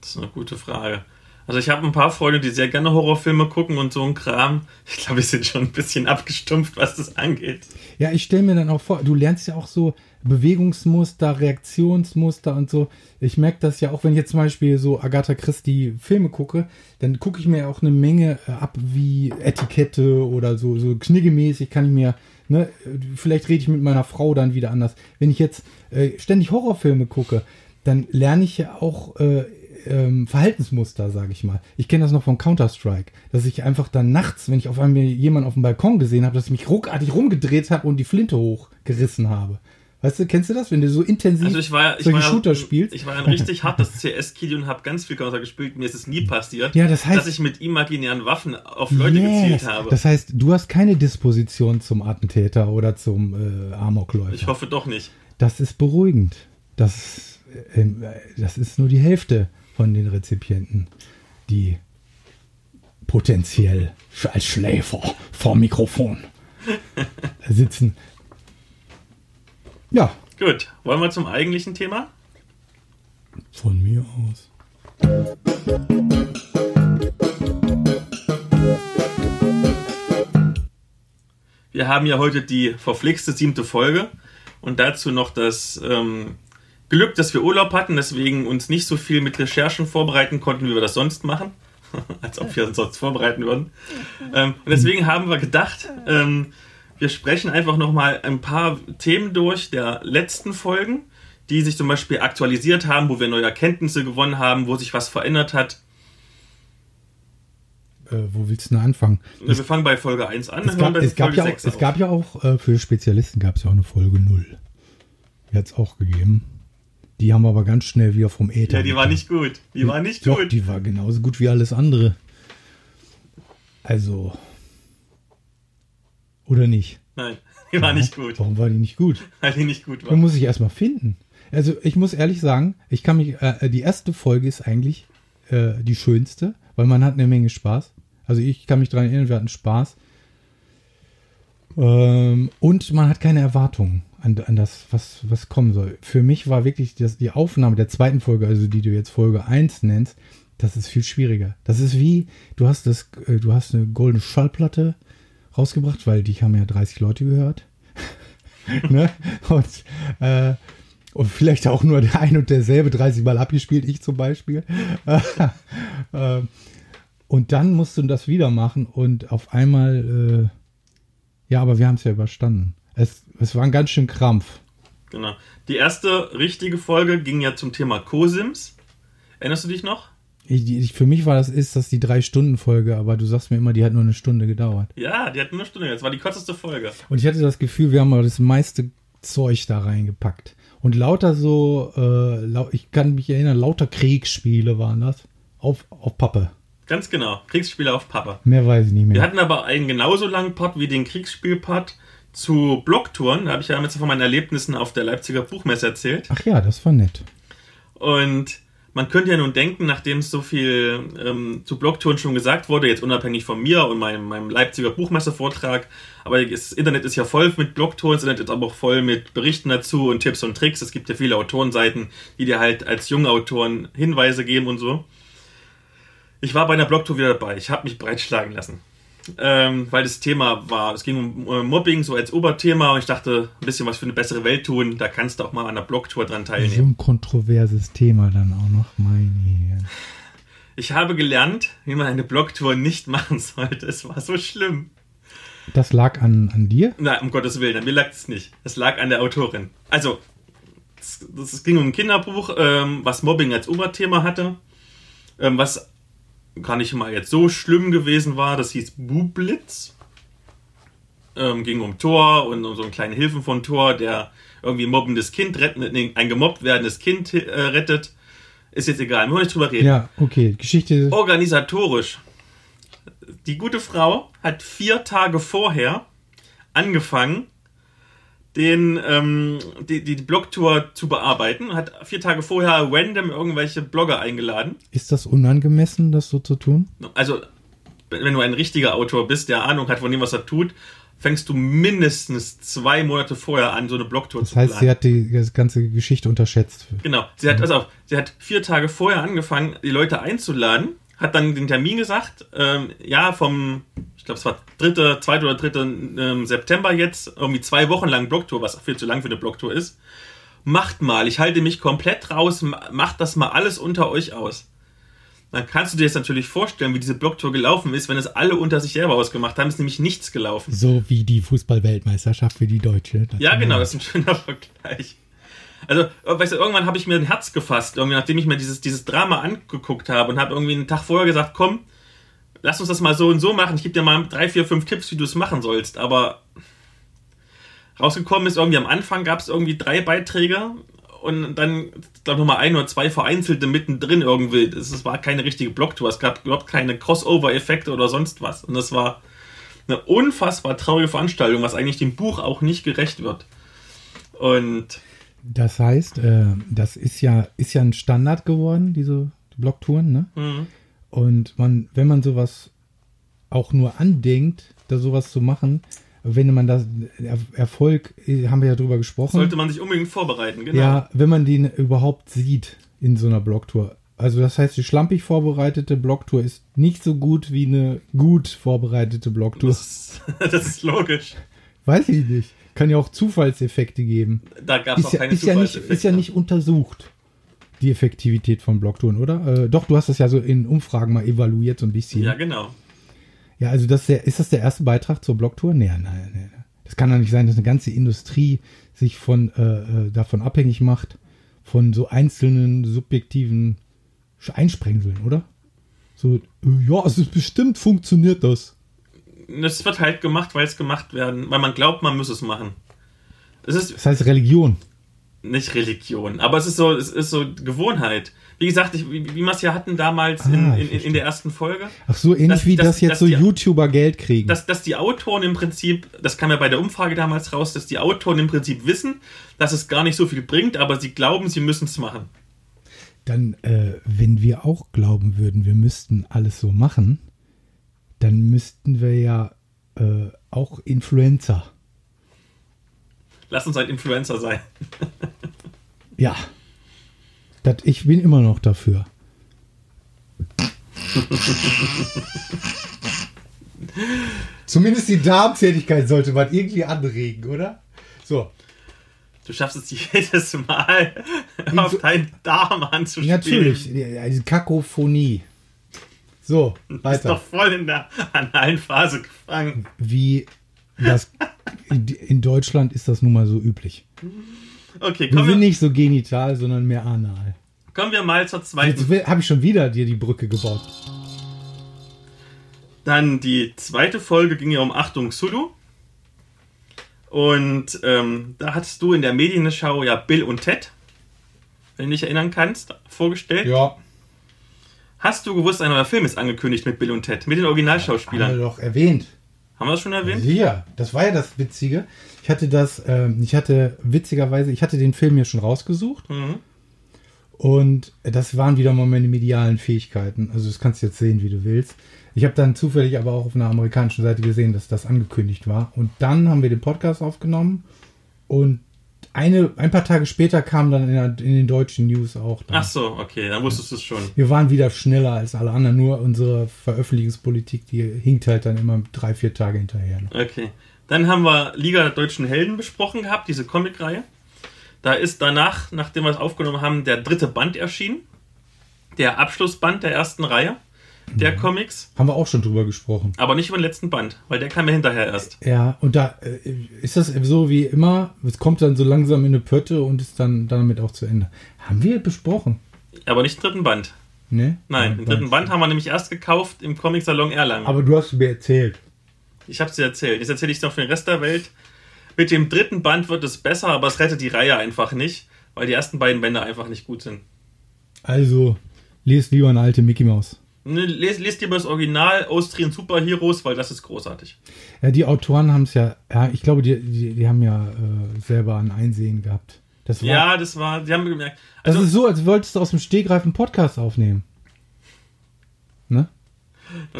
Speaker 2: Das ist eine gute Frage. Also ich habe ein paar Freunde, die sehr gerne Horrorfilme gucken und so ein Kram. Ich glaube, wir sind schon ein bisschen abgestumpft, was das angeht.
Speaker 4: Ja, ich stelle mir dann auch vor, du lernst ja auch so Bewegungsmuster, Reaktionsmuster und so. Ich merke das ja auch, wenn ich jetzt zum Beispiel so Agatha Christie Filme gucke, dann gucke ich mir auch eine Menge äh, ab, wie Etikette oder so, so kniggemäßig kann ich mir, ne, vielleicht rede ich mit meiner Frau dann wieder anders. Wenn ich jetzt äh, ständig Horrorfilme gucke, dann lerne ich ja auch äh, ähm, Verhaltensmuster, sage ich mal. Ich kenne das noch von Counter-Strike, dass ich einfach dann nachts, wenn ich auf einmal jemanden auf dem Balkon gesehen habe, dass ich mich ruckartig rumgedreht habe und die Flinte hochgerissen habe. Weißt du, kennst du das, wenn du so intensiv
Speaker 2: Also ich war, ich
Speaker 4: solche
Speaker 2: war,
Speaker 4: Shooter spielst?
Speaker 2: ich war ein richtig hartes CS-Kid und habe ganz viel Counter gespielt. Mir ist es nie passiert,
Speaker 4: Ja, das heißt-
Speaker 2: dass ich mit imaginären Waffen auf Leute gezielt habe.
Speaker 4: Das heißt, du hast keine Disposition zum Attentäter oder zum äh, Amokläufer.
Speaker 2: ich hoffe doch nicht.
Speaker 4: Das ist beruhigend. Das, ähm, äh, das ist nur die Hälfte von den Rezipienten, die potenziell als Schläfer vor Mikrofon sitzen. Ja,
Speaker 2: Gut, wollen wir zum eigentlichen Thema?
Speaker 4: von mir aus.
Speaker 2: Wir haben ja heute die verflixte siebte Folge und dazu noch das ähm, Glück, dass wir Urlaub hatten, deswegen uns nicht so viel mit Recherchen vorbereiten konnten, wie wir das sonst machen. Als ob wir uns sonst vorbereiten würden. Ähm, und deswegen haben wir gedacht, ähm, wir sprechen einfach nochmal ein paar Themen durch der letzten Folgen, die sich zum Beispiel aktualisiert haben, wo wir neue Erkenntnisse gewonnen haben, wo sich was verändert hat.
Speaker 4: Äh, wo willst du denn anfangen?
Speaker 2: Wir fangen bei Folge 1 an,
Speaker 4: Es gab, es gab, ja, auch,
Speaker 2: 6
Speaker 4: es gab ja auch, äh, für Spezialisten gab es ja auch eine Folge 0. Die hat es auch gegeben. Die haben wir aber ganz schnell wieder vom Äther.
Speaker 2: Ja, die war
Speaker 4: getan.
Speaker 2: nicht gut. Die war nicht
Speaker 4: Doch,
Speaker 2: gut.
Speaker 4: die war genauso gut wie alles andere. Also. Oder nicht?
Speaker 2: Nein, die war nicht gut.
Speaker 4: Warum war die nicht gut?
Speaker 2: Weil die nicht gut war.
Speaker 4: muss ich erstmal finden. Also, ich muss ehrlich sagen, ich kann mich, äh, die erste Folge ist eigentlich äh, die schönste, weil man hat eine Menge Spaß. Also, ich kann mich daran erinnern, wir hatten Spaß. Ähm, und man hat keine Erwartungen an, an das, was, was kommen soll. Für mich war wirklich das, die Aufnahme der zweiten Folge, also die du jetzt Folge 1 nennst, das ist viel schwieriger. Das ist wie, du hast das, äh, du hast eine goldene Schallplatte rausgebracht, weil die haben ja 30 Leute gehört. ne? Und, äh, und vielleicht auch nur der ein und derselbe 30 Mal abgespielt, ich zum Beispiel. äh, und dann musst du das wieder machen und auf einmal, äh, ja, aber wir haben es ja überstanden. Es, es war ein ganz schön Krampf.
Speaker 2: Genau. Die erste richtige Folge ging ja zum Thema Cosims. Erinnerst du dich noch?
Speaker 4: Ich, ich, für mich war das ist das die drei Stunden Folge, aber du sagst mir immer, die hat nur eine Stunde gedauert.
Speaker 2: Ja, die hat nur eine Stunde. Das war die kürzeste Folge.
Speaker 4: Und ich hatte das Gefühl, wir haben aber das meiste Zeug da reingepackt. Und lauter so, äh, lau ich kann mich erinnern, lauter Kriegsspiele waren das. Auf, auf Pappe.
Speaker 2: Ganz genau. Kriegsspiele auf Papa.
Speaker 4: Mehr weiß ich nicht
Speaker 2: Wir
Speaker 4: mehr.
Speaker 2: hatten aber einen genauso langen Part wie den Kriegsspielpart zu Blocktouren. Da habe ich ja jetzt von meinen Erlebnissen auf der Leipziger Buchmesse erzählt.
Speaker 4: Ach ja, das war nett.
Speaker 2: Und man könnte ja nun denken, nachdem so viel ähm, zu Blogtouren schon gesagt wurde, jetzt unabhängig von mir und meinem, meinem Leipziger Buchmesse-Vortrag, aber das Internet ist ja voll mit Blogtouren, das Internet ist aber auch voll mit Berichten dazu und Tipps und Tricks. Es gibt ja viele Autorenseiten, die dir halt als junge Autoren Hinweise geben und so. Ich war bei einer Blogtour wieder dabei. Ich habe mich breitschlagen lassen. Ähm, weil das Thema war, es ging um äh, Mobbing so als Oberthema und ich dachte, ein bisschen was für eine bessere Welt tun, da kannst du auch mal an einer Blogtour dran
Speaker 4: So
Speaker 2: teilnehmen.
Speaker 4: ein kontroverses Thema dann auch noch, meine Herren.
Speaker 2: Ich habe gelernt, wie man eine Blogtour nicht machen sollte. Es war so schlimm.
Speaker 4: Das lag an, an dir?
Speaker 2: Na, um Gottes Willen, an mir lag es nicht. Es lag an der Autorin. Also, es, es ging um ein Kinderbuch, ähm, was Mobbing als Oberthema hatte, ähm, was gar nicht mal jetzt so schlimm gewesen war. Das hieß Bublitz. Ähm, ging um Thor und um so einen kleinen Hilfen von Thor, der irgendwie mobbendes Kind rettet, nee, ein gemobbt werdendes Kind äh, rettet. Ist jetzt egal, wir wollen nicht drüber reden.
Speaker 4: Ja, okay. Geschichte.
Speaker 2: Organisatorisch. Die gute Frau hat vier Tage vorher angefangen, den, ähm, die, die Blogtour zu bearbeiten. Hat vier Tage vorher random irgendwelche Blogger eingeladen.
Speaker 4: Ist das unangemessen, das so zu tun?
Speaker 2: Also, wenn du ein richtiger Autor bist, der Ahnung hat von dem, was er tut, fängst du mindestens zwei Monate vorher an, so eine Blogtour
Speaker 4: Das
Speaker 2: zu
Speaker 4: heißt,
Speaker 2: planen.
Speaker 4: sie hat die das ganze Geschichte unterschätzt.
Speaker 2: Genau. Sie hat, also, sie hat vier Tage vorher angefangen, die Leute einzuladen, hat dann den Termin gesagt, ähm, ja, vom, ich glaube, es war dritte, zweite oder dritte ähm, September jetzt, irgendwie zwei Wochen lang Blogtour, was viel zu lang für eine Blogtour ist. Macht mal, ich halte mich komplett raus, ma- macht das mal alles unter euch aus. Dann kannst du dir jetzt natürlich vorstellen, wie diese Blogtour gelaufen ist, wenn es alle unter sich selber ausgemacht haben, ist nämlich nichts gelaufen.
Speaker 4: So wie die Fußball-Weltmeisterschaft für die Deutsche. Das
Speaker 2: Ja, genau, das ist ein schöner Vergleich. Also, weißt du, irgendwann habe ich mir ein Herz gefasst, irgendwie, nachdem ich mir dieses, dieses Drama angeguckt habe und habe irgendwie einen Tag vorher gesagt, komm, lass uns das mal so und so machen. Ich gebe dir mal drei, vier, fünf Tipps, wie du es machen sollst. Aber rausgekommen ist irgendwie am Anfang gab es irgendwie drei Beiträge und dann, glaube noch mal ein oder zwei vereinzelte mittendrin irgendwie. Es war keine richtige Blogtour, es gab überhaupt keine Crossover-Effekte oder sonst was. Und das war eine unfassbar traurige Veranstaltung, was eigentlich dem Buch auch nicht gerecht wird. Und
Speaker 4: Das heißt, äh, das ist ja, ist ja ein Standard geworden, diese Blogtouren, ne?
Speaker 2: Mhm.
Speaker 4: Und man, wenn man sowas auch nur andenkt, da sowas zu machen, wenn man das er Erfolg, äh, haben wir ja drüber gesprochen.
Speaker 2: sollte man sich unbedingt vorbereiten, genau.
Speaker 4: Ja, wenn man den überhaupt sieht in so einer Blogtour. Also das heißt, die schlampig vorbereitete Blogtour ist nicht so gut wie eine gut vorbereitete Blogtour.
Speaker 2: Das, das ist logisch.
Speaker 4: Weiß ich nicht. Kann ja auch Zufallseffekte geben.
Speaker 2: Da gab es auch
Speaker 4: ja,
Speaker 2: keine
Speaker 4: ist, ja nicht,
Speaker 2: Zufallseffekte.
Speaker 4: ist ja nicht untersucht, die Effektivität von Blogtouren, oder? Äh, doch, du hast das ja so in Umfragen mal evaluiert, so ein bisschen.
Speaker 2: Ja, genau.
Speaker 4: Ja, also das ist, der, ist das der erste Beitrag zur Blogtour? Nee, nein, nein, nein. Das kann doch nicht sein, dass eine ganze Industrie sich von äh, äh, davon abhängig macht, von so einzelnen subjektiven Einsprengseln, oder? So, ja, es ist bestimmt funktioniert das.
Speaker 2: Das wird halt gemacht, weil es gemacht werden, weil man glaubt, man muss es machen. Es ist
Speaker 4: Das heißt Religion.
Speaker 2: nicht Religion, aber es ist so, es ist so Gewohnheit. Wie gesagt, ich, wie, wie wir es ja hatten damals in,
Speaker 4: Ah,
Speaker 2: in, in, in der ersten Folge,
Speaker 4: Ach so, ähnlich
Speaker 2: Das-
Speaker 4: wie
Speaker 2: das-
Speaker 4: das, jetzt
Speaker 2: das
Speaker 4: so
Speaker 2: die-
Speaker 4: YouTuber Geld kriegen.
Speaker 2: dass, dass die Autoren im Prinzip, das kam ja bei der Umfrage damals raus, dass die Autoren im Prinzip wissen, dass es gar nicht so viel bringt, aber sie glauben, sie müssen es machen.
Speaker 4: Dann, äh, wenn wir auch glauben würden, wir müssten alles so machen, dann müssten wir ja äh, auch Influencer.
Speaker 2: Lass uns ein Influencer sein.
Speaker 4: Ja. Das, ich bin immer noch dafür. Zumindest die Darmtätigkeit sollte man irgendwie anregen, oder? So.
Speaker 2: Du schaffst es jedes Mal, auf deinen Darm anzuspielen.
Speaker 4: Natürlich, die Kakophonie. So,
Speaker 2: Ist
Speaker 4: weiter.
Speaker 2: doch voll in der analen Phase gefangen.
Speaker 4: Wie das in, Deutschland ist das nun mal so üblich.
Speaker 2: Okay,
Speaker 4: Wir
Speaker 2: kommen
Speaker 4: sind
Speaker 2: wir,
Speaker 4: nicht so genital, sondern mehr anal.
Speaker 2: kommen wir mal zur zweiten.
Speaker 4: Jetzt habe ich schon wieder dir die Brücke gebaut.
Speaker 2: Dann die zweite Folge ging ja um Achtung Sulu. Und ähm, da hattest du in der Medienschau ja Bill und Ted, wenn du dich erinnern kannst, vorgestellt.
Speaker 4: Ja.
Speaker 2: Hast du gewusst, ein neuer Film ist angekündigt mit Bill und Ted, mit den
Speaker 4: Haben wir
Speaker 2: Originalschauspielern?
Speaker 4: doch erwähnt.
Speaker 2: Haben wir das schon erwähnt?
Speaker 4: Ja, das war ja das Witzige. Ich hatte das, ähm, ich hatte witzigerweise, ich hatte den Film ja schon rausgesucht
Speaker 2: Mhm.
Speaker 4: und das waren wieder mal meine medialen Fähigkeiten. Also das kannst du jetzt sehen, wie du willst. Ich habe dann zufällig aber auch auf einer amerikanischen Seite gesehen, dass das angekündigt war. Und dann haben wir den Podcast aufgenommen und eine, ein paar Tage später kam dann in, der, in den deutschen News auch. Dann.
Speaker 2: Ach so, okay, dann wusstest du es schon.
Speaker 4: Wir waren wieder schneller als alle anderen, nur unsere Veröffentlichungspolitik, die hinkt halt dann immer drei, vier Tage hinterher.
Speaker 2: Okay. Dann haben wir Liga der deutschen Helden besprochen gehabt, diese Comicreihe. Da ist danach, nachdem wir es aufgenommen haben, der dritte Band erschienen. Der Abschlussband der ersten Reihe der
Speaker 4: Mhm.
Speaker 2: Comics.
Speaker 4: Haben wir auch schon drüber gesprochen.
Speaker 2: Aber nicht über den letzten Band, weil der kam ja hinterher erst.
Speaker 4: Ja, und da äh, ist das so wie immer, es kommt dann so langsam in eine Pötte und ist dann damit auch zu Ende. Haben wir besprochen?
Speaker 2: Aber nicht den dritten Band.
Speaker 4: Ne?
Speaker 2: Nein,
Speaker 4: Ja,
Speaker 2: den dritten Band haben wir nämlich erst gekauft im Comicsalon Erlangen.
Speaker 4: Aber du hast mir erzählt.
Speaker 2: Ich habe es dir erzählt. Jetzt erzähle ich noch für den Rest der Welt. Mit dem dritten Band wird es besser, aber es rettet die Reihe einfach nicht, weil die ersten beiden Bände einfach nicht gut sind.
Speaker 4: Also, lest lieber eine alte Mickey Maus.
Speaker 2: Ne, Lest, lest lieber das Original Austrian Superheroes, weil das ist großartig.
Speaker 4: Ja, die Autoren haben es ja, ja, ich glaube, die, die, die haben ja äh, selber ein Einsehen gehabt. Das war,
Speaker 2: Ja, das war, die haben gemerkt.
Speaker 4: das
Speaker 2: Also,
Speaker 4: ist so, als wolltest du aus dem Stegreif einen Podcast aufnehmen. Ne?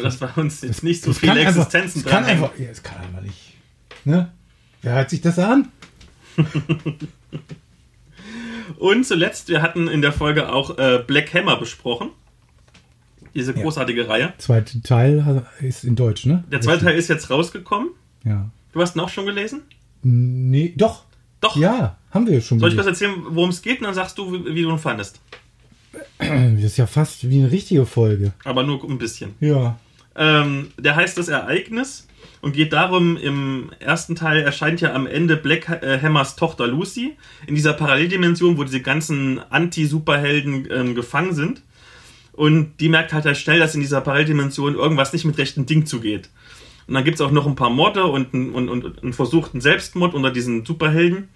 Speaker 2: dass bei uns jetzt nicht so
Speaker 4: Das
Speaker 2: viele
Speaker 4: kann einfach-
Speaker 2: Existenzen
Speaker 4: das kann
Speaker 2: dran hängen.
Speaker 4: einfach, ja, es kann einfach nicht. Ne? Wer hört sich das an?
Speaker 2: Und zuletzt, wir hatten in der Folge auch äh, Black Hammer besprochen. Diese
Speaker 4: Ja.
Speaker 2: großartige Reihe.
Speaker 4: Zweite Teil ist in Deutsch, ne?
Speaker 2: Der zweite Teil ist jetzt rausgekommen.
Speaker 4: Ja.
Speaker 2: Du hast ihn auch schon gelesen?
Speaker 4: Nee, doch.
Speaker 2: Doch.
Speaker 4: Ja, haben wir schon.
Speaker 2: Soll ich was
Speaker 4: gelesen.
Speaker 2: erzählen, worum es geht? Und dann sagst du, wie, wie du ihn fandest.
Speaker 4: Das ist ja fast wie eine richtige Folge.
Speaker 2: Aber nur ein bisschen.
Speaker 4: Ja.
Speaker 2: Ähm, der heißt das Ereignis und geht darum, im ersten Teil erscheint ja am Ende Black äh, Hammers Tochter Lucy in dieser Paralleldimension, wo diese ganzen Anti-Superhelden ähm, gefangen sind. Und die merkt halt, halt schnell, dass in dieser Paralleldimension irgendwas nicht mit rechten Ding zugeht. Und dann gibt es auch noch ein paar Morde und, ein- und, und einen versuchten Selbstmord unter diesen Superhelden.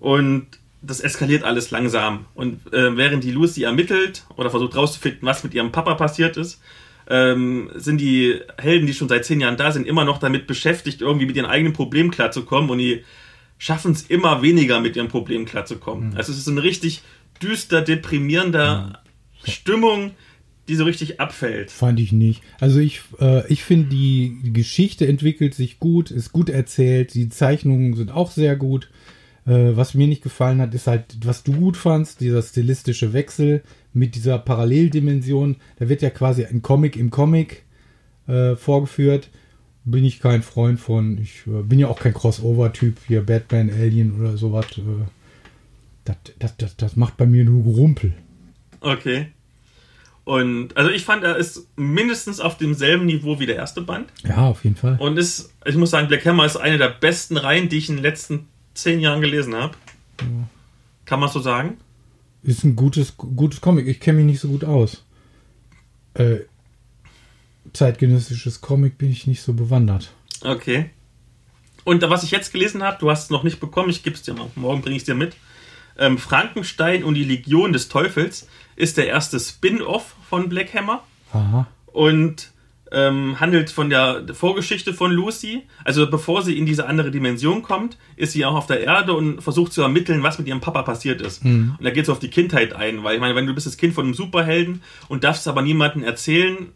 Speaker 2: Und das eskaliert alles langsam. Und äh, während die Lucy ermittelt oder versucht rauszufinden, was mit ihrem Papa passiert ist, ähm, sind die Helden, die schon seit zehn Jahren da sind, immer noch damit beschäftigt, irgendwie mit ihren eigenen Problemen klarzukommen. Und die schaffen es immer weniger, mit ihren Problemen klarzukommen. Also es ist so eine richtig düster, deprimierender Stimmung, die so richtig abfällt.
Speaker 4: Fand ich nicht. Also ich, äh, ich finde, die Geschichte entwickelt sich gut, ist gut erzählt, die Zeichnungen sind auch sehr gut. Äh, was mir nicht gefallen hat, ist halt, was du gut fandst, dieser stilistische Wechsel mit dieser Paralleldimension. Da wird ja quasi ein Comic im Comic äh, vorgeführt. Bin ich kein Freund von. Ich äh, bin ja auch kein Crossover-Typ, hier Batman, Alien oder sowas. Äh, das, das, das, das macht bei mir nur Gerumpel.
Speaker 2: Okay. Und also ich fand, er ist mindestens auf demselben Niveau wie der erste Band.
Speaker 4: Ja, auf jeden Fall.
Speaker 2: Und ist, ich muss sagen, Black Hammer ist eine der besten Reihen, die ich in den letzten zehn Jahren gelesen habe. Kann man so sagen?
Speaker 4: Ist ein gutes, gutes Comic. Ich kenne mich nicht so gut aus. Äh, zeitgenössisches Comic bin ich nicht so bewandert.
Speaker 2: Okay. Und was ich jetzt gelesen habe, du hast es noch nicht bekommen, ich gebe es dir mal. Morgen bringe ich es dir mit. Ähm, Frankenstein und die Legion des Teufels ist der erste Spin-off von Black Hammer
Speaker 4: Aha.
Speaker 2: und ähm, handelt von der Vorgeschichte von Lucy. Also bevor sie in diese andere Dimension kommt, ist sie auch auf der Erde und versucht zu ermitteln, was mit ihrem Papa passiert ist. Und da geht es auf die Kindheit ein, weil ich meine, wenn du bist das Kind von einem Superhelden und darfst es aber niemandem erzählen,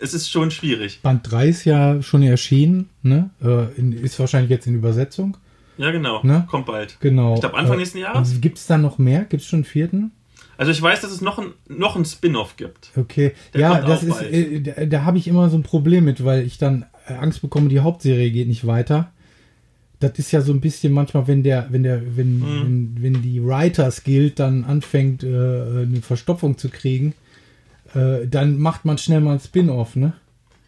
Speaker 2: es ist schon schwierig.
Speaker 4: Band 3 ist ja schon erschienen, ne? Äh, in, ist wahrscheinlich jetzt in Übersetzung.
Speaker 2: Ja, genau.
Speaker 4: Ne?
Speaker 2: Kommt bald.
Speaker 4: Genau.
Speaker 2: Ich glaube, Anfang nächsten Jahres.
Speaker 4: Gibt es da noch mehr? Gibt es schon einen vierten?
Speaker 2: Also ich weiß, dass es noch ein, noch ein Spin-off gibt.
Speaker 4: Okay.
Speaker 2: Der
Speaker 4: ja, das ist, äh, da, da habe ich immer so ein Problem mit, weil ich dann äh, Angst bekomme, die Hauptserie geht nicht weiter. Das ist ja so ein bisschen manchmal, wenn der, wenn der, wenn,
Speaker 2: Hm.
Speaker 4: wenn, wenn die Writers Guild dann anfängt, äh, eine Verstopfung zu kriegen, äh, dann macht man schnell mal ein Spin-off, ne?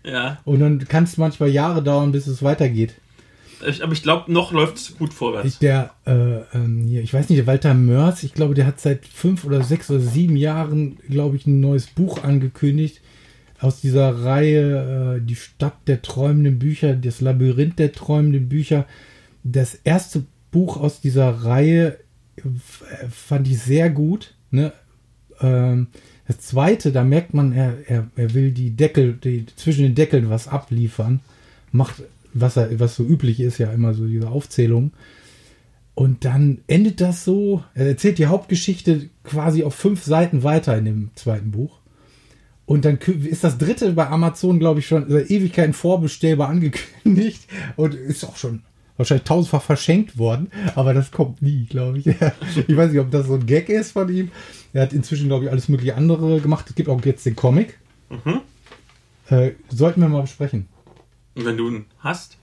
Speaker 2: Ja.
Speaker 4: Und dann kann es manchmal Jahre dauern, bis es weitergeht.
Speaker 2: Ich, aber ich glaube, noch läuft es gut vorwärts.
Speaker 4: Der, äh, ähm, hier, ich weiß nicht, der Walter Mörs, ich glaube, der hat seit fünf oder sechs oder sieben Jahren, glaube ich, ein neues Buch angekündigt. Aus dieser Reihe äh, Die Stadt der träumenden Bücher, das Labyrinth der träumenden Bücher. Das erste Buch aus dieser Reihe äh, fand ich sehr gut. Ne? Ähm, Das zweite, da merkt man, er, er, er will die Deckel, die, zwischen den Deckeln was abliefern, macht, was er, was so üblich ist, ja immer so diese Aufzählung. Und dann endet das so, er erzählt die Hauptgeschichte quasi auf fünf Seiten weiter in dem zweiten Buch. Und dann ist das dritte bei Amazon, glaube ich, schon seit Ewigkeiten vorbestellbar angekündigt und ist auch schon wahrscheinlich tausendfach verschenkt worden, aber das kommt nie, glaube ich. Ich weiß nicht, ob das so ein Gag ist von ihm. Er hat inzwischen, glaube ich, alles mögliche andere gemacht. Es gibt auch jetzt den Comic. Äh, sollten wir mal besprechen.
Speaker 2: Und wenn du ihn hast?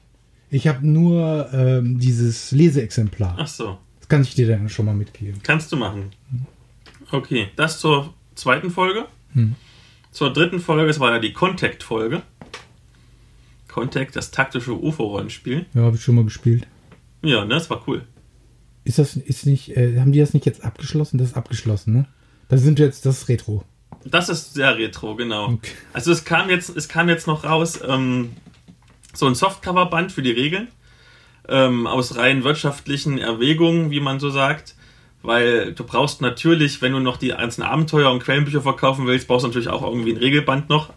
Speaker 4: Ich habe nur ähm, dieses Leseexemplar.
Speaker 2: Ach so.
Speaker 4: Das kann ich dir dann schon mal mitgeben.
Speaker 2: Kannst du machen. Okay, das zur zweiten Folge. Zur dritten Folge, das war ja die Contact-Folge. Contact, das taktische UFO-Rollenspiel.
Speaker 4: Ja, habe ich schon mal gespielt.
Speaker 2: Ja, ne, das war cool.
Speaker 4: Ist das ist nicht, äh, haben die das nicht jetzt abgeschlossen? Das ist abgeschlossen, ne? Das sind jetzt, das ist Retro.
Speaker 2: Das ist sehr retro, genau.
Speaker 4: Okay.
Speaker 2: Also es kam jetzt, es kam jetzt noch raus, ähm, so ein Softcover-Band für die Regeln. Ähm, aus rein wirtschaftlichen Erwägungen, wie man so sagt. Weil du brauchst natürlich, wenn du noch die ganzen Abenteuer und Quellenbücher verkaufen willst, brauchst du natürlich auch irgendwie ein Regelband noch.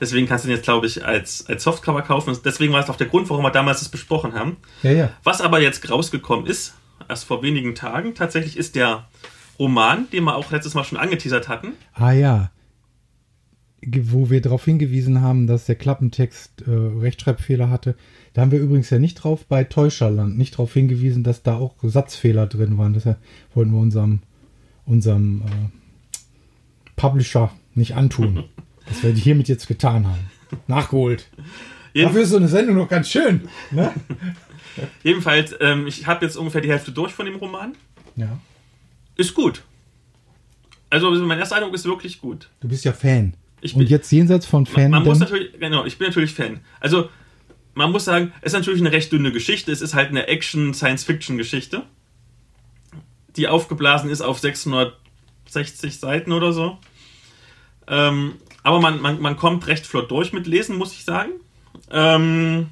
Speaker 2: Deswegen kannst du den jetzt, glaube ich, als, als Softcover kaufen. Deswegen war es auch der Grund, warum wir damals das besprochen haben.
Speaker 4: Ja, ja.
Speaker 2: Was aber jetzt rausgekommen ist, erst vor wenigen Tagen, tatsächlich ist der Roman, den wir auch letztes Mal schon angeteasert hatten.
Speaker 4: Ah ja. Wo wir darauf hingewiesen haben, dass der Klappentext äh, Rechtschreibfehler hatte. Da haben wir übrigens ja nicht drauf bei Täuscherland nicht darauf hingewiesen, dass da auch Satzfehler drin waren. Das wollten wir unserem, unserem äh, Publisher nicht antun. das wir hiermit jetzt getan haben. Nachgeholt.
Speaker 2: Jeden-
Speaker 4: Dafür ist so eine Sendung noch ganz schön. Ne?
Speaker 2: Jedenfalls, ähm, ich habe jetzt ungefähr die Hälfte durch von dem Roman.
Speaker 4: Ja.
Speaker 2: Ist gut. Also mein erster Eindruck ist wirklich gut.
Speaker 4: Du bist ja Fan.
Speaker 2: Ich
Speaker 4: Und
Speaker 2: bin-
Speaker 4: jetzt jenseits von Fan.
Speaker 2: Man muss natürlich, genau, ich bin natürlich Fan. Also man muss sagen, es ist natürlich eine recht dünne Geschichte. Es ist halt eine Action-Science-Fiction-Geschichte, die aufgeblasen ist auf 660 Seiten oder so. Ähm, aber man, man, man kommt recht flott durch mit Lesen, muss ich sagen. Ähm,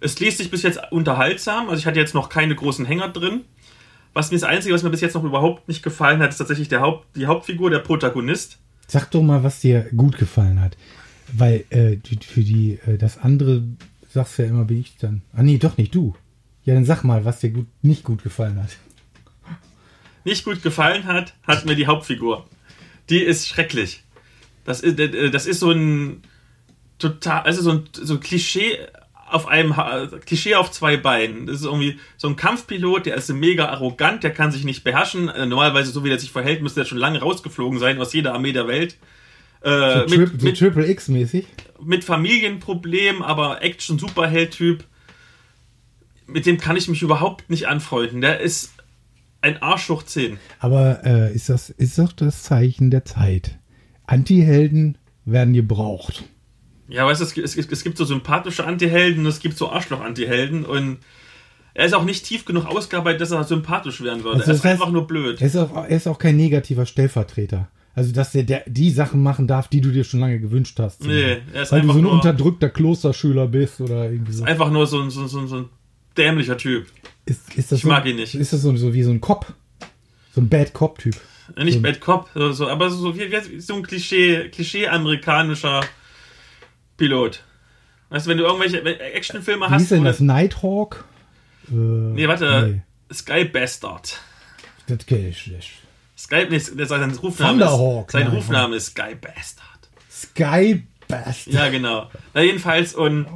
Speaker 2: es liest sich bis jetzt unterhaltsam. Also ich hatte jetzt noch keine großen Hänger drin. Was mir das Einzige, was mir bis jetzt noch überhaupt nicht gefallen hat, ist tatsächlich der Haupt, die Hauptfigur, der Protagonist.
Speaker 4: Sag doch mal, was dir gut gefallen hat. Weil äh, für die äh, das andere sagst du ja immer, bin ich dann. Ah nee, doch nicht du. Ja, dann sag mal, was dir gut, nicht gut gefallen hat.
Speaker 2: nicht gut gefallen hat, hat mir die Hauptfigur. Die ist schrecklich. Das ist, äh, das ist so ein total, also so ein, so ein Klischee auf einem Ha- Klischee auf zwei Beinen. Das ist irgendwie so ein Kampfpilot, der ist mega arrogant, der kann sich nicht beherrschen. Äh, Normalerweise, so wie der sich verhält, müsste er schon lange rausgeflogen sein aus jeder Armee der Welt. Äh,
Speaker 4: So,
Speaker 2: mit,
Speaker 4: so
Speaker 2: mit,
Speaker 4: Triple X mäßig.
Speaker 2: mit Familienproblem, aber Action-Superheld-Typ. Mit dem kann ich mich überhaupt nicht anfreunden. Der ist ein Arsch hoch 10.
Speaker 4: Aber äh, ist das ist doch das Zeichen der Zeit. Anti-Helden werden gebraucht.
Speaker 2: Ja, weißt du, es, gibt- es, es gibt so sympathische Antihelden, und es gibt so Arschloch-Antihelden und er ist auch nicht tief genug ausgearbeitet, dass er sympathisch werden würde.
Speaker 4: Also
Speaker 2: er ist
Speaker 4: heißt-
Speaker 2: einfach nur blöd.
Speaker 4: Er ist, auch, er ist auch kein negativer Stellvertreter. Also, dass der, der die Sachen machen darf, die du dir schon lange gewünscht hast.
Speaker 2: Nee, er ist
Speaker 4: Weil du
Speaker 2: einfach
Speaker 4: so ein
Speaker 2: nur-
Speaker 4: unterdrückter Klosterschüler bist oder irgendwie so.
Speaker 2: Einfach nur so ein, so, so, so ein dämlicher Typ.
Speaker 4: Ist, ist das
Speaker 2: Ich
Speaker 4: so,
Speaker 2: mag ihn nicht.
Speaker 4: Ist das so, so wie so ein Cop? So ein Bad Cop-Typ.
Speaker 2: Nicht Bad Cop, so, so, aber so, wie, wie, so ein Klischee, Klischee-amerikanischer Pilot. Weißt du, wenn du irgendwelche Actionfilme
Speaker 4: Wie
Speaker 2: hast.
Speaker 4: ist denn das? Nighthawk? Äh,
Speaker 2: Nee, warte.
Speaker 4: Nee,
Speaker 2: Sky Bastard.
Speaker 4: das kenn ich nicht.
Speaker 2: Sky, nee, sein Rufname
Speaker 4: Thunderhawk,
Speaker 2: ist, sein
Speaker 4: nein.
Speaker 2: Rufname ist Sky Bastard.
Speaker 4: Sky Bastard.
Speaker 2: Ja, genau. Na, jedenfalls, und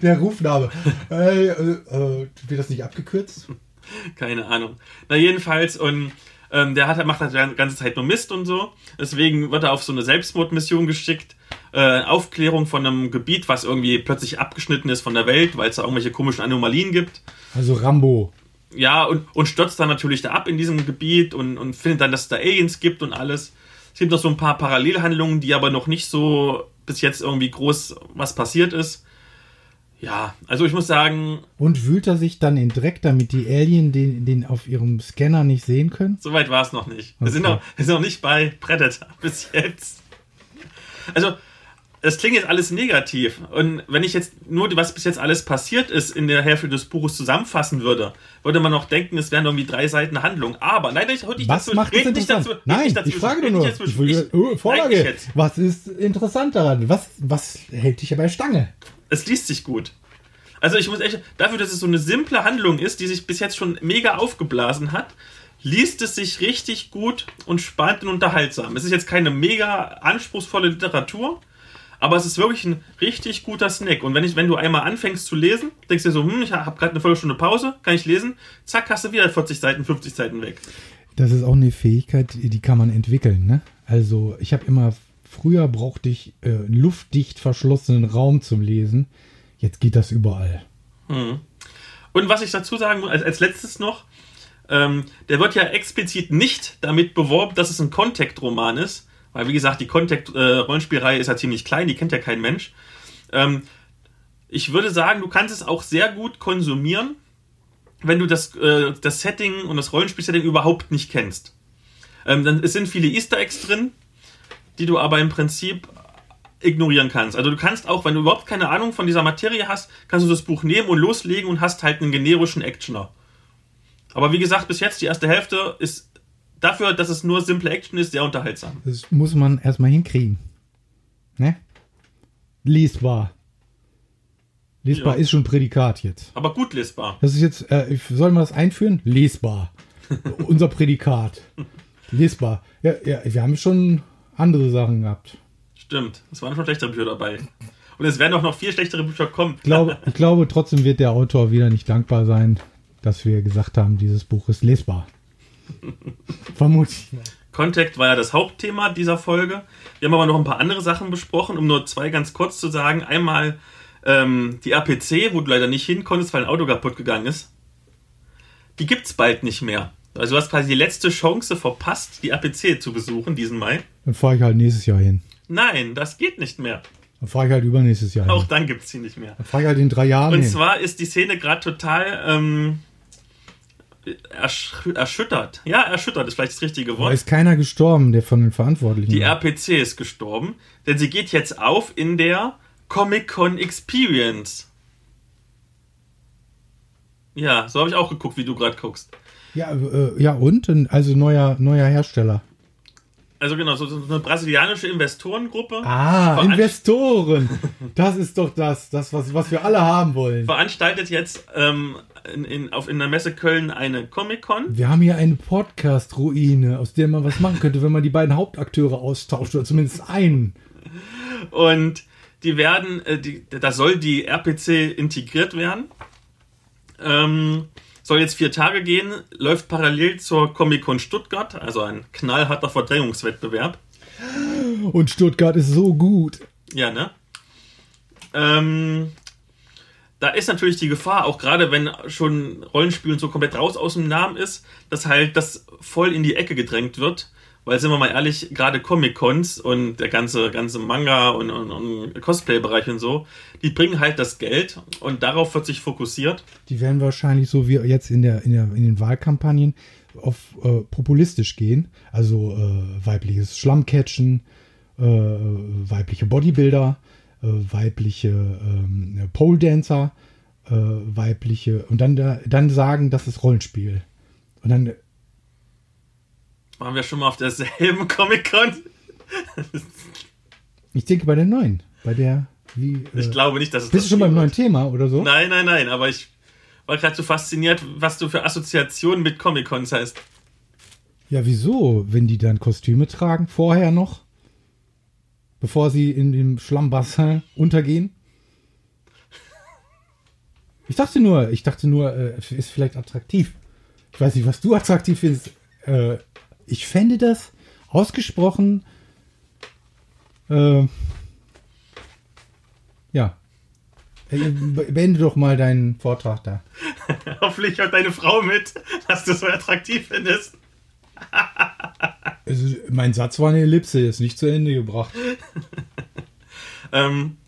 Speaker 4: Der Rufname. äh, äh, wird das nicht abgekürzt?
Speaker 2: keine Ahnung. Na, jedenfalls, und ähm, der hat, macht halt die ganze Zeit nur Mist und so. Deswegen wird er auf so eine Selbstmordmission geschickt. Äh, Aufklärung von einem Gebiet, was irgendwie plötzlich abgeschnitten ist von der Welt, weil es da irgendwelche komischen Anomalien gibt.
Speaker 4: Also Rambo.
Speaker 2: Ja, und, und stürzt dann natürlich da ab in diesem Gebiet und, und findet dann, dass es da Aliens gibt und alles. Es gibt noch so ein paar Parallelhandlungen, die aber noch nicht so bis jetzt irgendwie groß was passiert ist. Ja, also ich muss sagen,
Speaker 4: Und wühlt er sich dann in Dreck, damit die Alien den, den auf ihrem Scanner nicht sehen können?
Speaker 2: Soweit war es noch nicht. Wir, sind
Speaker 4: Okay.
Speaker 2: noch, wir sind noch nicht bei Predator bis jetzt. Also, das klingt jetzt alles negativ. Und wenn ich jetzt nur, was bis jetzt alles passiert ist, in der Hälfte des Buches zusammenfassen würde, würde man noch denken, es wären irgendwie drei Seiten Handlung. Aber, nein, ich heute nicht
Speaker 4: Was
Speaker 2: dazu.
Speaker 4: macht
Speaker 2: red nicht dazu, red
Speaker 4: Nein,
Speaker 2: nicht dazu,
Speaker 4: ich frage nur.
Speaker 2: nicht dazu.
Speaker 4: Ich will,
Speaker 2: Ich-
Speaker 4: oh, Vorlage. Was ist interessant daran? Was, was hält dich bei Stange?
Speaker 2: Es liest sich gut. Also ich muss echt, dafür, dass es so eine simple Handlung ist, die sich bis jetzt schon mega aufgeblasen hat, liest es sich richtig gut und spannend und unterhaltsam. Es ist jetzt keine mega anspruchsvolle Literatur, aber es ist wirklich ein richtig guter Snack. Und wenn, ich, wenn du einmal anfängst zu lesen, denkst du dir so, hm, ich habe gerade eine Viertelstunde Pause, kann ich lesen, zack, hast du wieder 40 Seiten, 50 Seiten weg.
Speaker 4: Das ist auch eine Fähigkeit, die kann man entwickeln. Ne? Also ich habe immer, früher brauchte ich äh, einen luftdicht verschlossenen Raum zum Lesen. Jetzt geht das überall.
Speaker 2: Und was ich dazu sagen muss, als, als letztes noch, ähm, der wird ja explizit nicht damit beworben, dass es ein Contact-Roman ist, weil wie gesagt, die Contact-Rollenspielreihe ist ja ziemlich klein, die kennt ja kein Mensch. Ähm, ich würde sagen, du kannst es auch sehr gut konsumieren, wenn du das, äh, das Setting und das Rollenspiel-Setting überhaupt nicht kennst. Ähm, dann, es sind viele Easter Eggs drin, die du aber im Prinzip ignorieren kannst. Also du kannst auch, wenn du überhaupt keine Ahnung von dieser Materie hast, kannst du das Buch nehmen und loslegen und hast halt einen generischen Actioner. Aber wie gesagt, bis jetzt die erste Hälfte ist dafür, dass es nur simple Action ist, sehr unterhaltsam.
Speaker 4: Das muss man erstmal hinkriegen. Ne? Lesbar. Lesbar
Speaker 2: Ja.
Speaker 4: ist schon Prädikat jetzt.
Speaker 2: Aber gut lesbar.
Speaker 4: Das ist jetzt, äh, ich- soll man das einführen? Lesbar. Unser Prädikat. Lesbar. Ja, ja, wir haben schon andere Sachen gehabt.
Speaker 2: Stimmt. Es waren schon schlechtere Bücher dabei. Und es werden auch noch vier schlechtere Bücher kommen.
Speaker 4: Ich glaube, ich glaube, trotzdem wird der Autor wieder nicht dankbar sein, dass wir gesagt haben, dieses Buch ist lesbar. Vermute ich mal.
Speaker 2: Contact war ja das Hauptthema dieser Folge. Wir haben aber noch ein paar andere Sachen besprochen, um nur zwei ganz kurz zu sagen. Einmal ähm, die APC, wo du leider nicht hin konntest, weil ein Auto kaputt gegangen ist. Die gibt's bald nicht mehr. Also du hast quasi die letzte Chance verpasst, die APC zu besuchen diesen Mai.
Speaker 4: Dann fahre ich halt nächstes Jahr hin.
Speaker 2: Nein, das geht nicht mehr.
Speaker 4: Dann fahre ich halt übernächstes Jahr
Speaker 2: Auch
Speaker 4: hin.
Speaker 2: dann gibt's sie nicht mehr.
Speaker 4: Dann fahre ich halt in drei Jahren
Speaker 2: Und
Speaker 4: hin.
Speaker 2: zwar ist die Szene gerade total ähm, ersch erschüttert. Ja, erschüttert ist vielleicht das richtige
Speaker 4: Da
Speaker 2: Wort.
Speaker 4: ist keiner gestorben, der von den Verantwortlichen.
Speaker 2: Die
Speaker 4: war.
Speaker 2: RPC ist gestorben, denn sie geht jetzt auf in der Comic-Con Experience. Ja, so habe ich auch geguckt, wie du gerade guckst.
Speaker 4: Ja, äh, ja und? Also neuer, neuer Hersteller.
Speaker 2: Also genau, so, eine brasilianische Investorengruppe
Speaker 4: Ah, Investoren. Das ist doch das, das was, was wir alle haben wollen.
Speaker 2: veranstaltet jetzt ähm, in, in, auf, in der Messe Köln eine Comic-Con.
Speaker 4: Wir haben hier eine Podcast-Ruine, aus der man was machen könnte, wenn man die beiden Hauptakteure austauscht, oder zumindest einen.
Speaker 2: Und die werden, äh, die, da soll die RPC integriert werden. Ähm, soll jetzt vier Tage gehen, läuft parallel zur Comic-Con Stuttgart, also ein knallharter Verdrängungswettbewerb.
Speaker 4: Und Stuttgart ist so gut.
Speaker 2: Ja, ne? Ähm, da ist natürlich die Gefahr, auch gerade wenn schon Rollenspiel und so komplett raus aus dem Namen ist, dass halt das voll in die Ecke gedrängt wird. Weil, sind wir mal ehrlich, gerade Comic-Cons und der ganze, ganze Manga- und, und, und Cosplay-Bereich und so, die bringen halt das Geld und darauf wird sich fokussiert.
Speaker 4: Die werden wahrscheinlich so wie jetzt in, der, in, der, in den Wahlkampagnen auf äh, populistisch gehen. Also äh, weibliches Schlammcatchen, äh, weibliche Bodybuilder, äh, weibliche ähm, Pole Dancer, äh, weibliche und dann, da, dann sagen, das ist Rollenspiel. Und dann,
Speaker 2: Waren wir schon mal auf derselben Comic-Con?
Speaker 4: ich denke bei der neuen, bei der, wie. Äh,
Speaker 2: Ich glaube nicht, dass es
Speaker 4: bist du
Speaker 2: das
Speaker 4: schon beim neuen. Thema oder so?
Speaker 2: Nein, nein, nein, aber ich war gerade so fasziniert, was du für Assoziationen mit Comic-Cons hast.
Speaker 4: Ja, wieso? Wenn die dann Kostüme tragen, vorher noch? Bevor sie in dem Schlammbassin untergehen? Ich dachte nur, ich dachte nur, äh, ist vielleicht attraktiv. Ich weiß nicht, was du attraktiv findest. Äh, ich fände das ausgesprochen. Äh, ja. Äh, be- Beende doch mal deinen Vortrag da.
Speaker 2: Hoffentlich hört deine Frau mit, dass du so attraktiv findest.
Speaker 4: Also, mein Satz war eine Ellipse, ist nicht zu Ende gebracht.
Speaker 2: Ähm,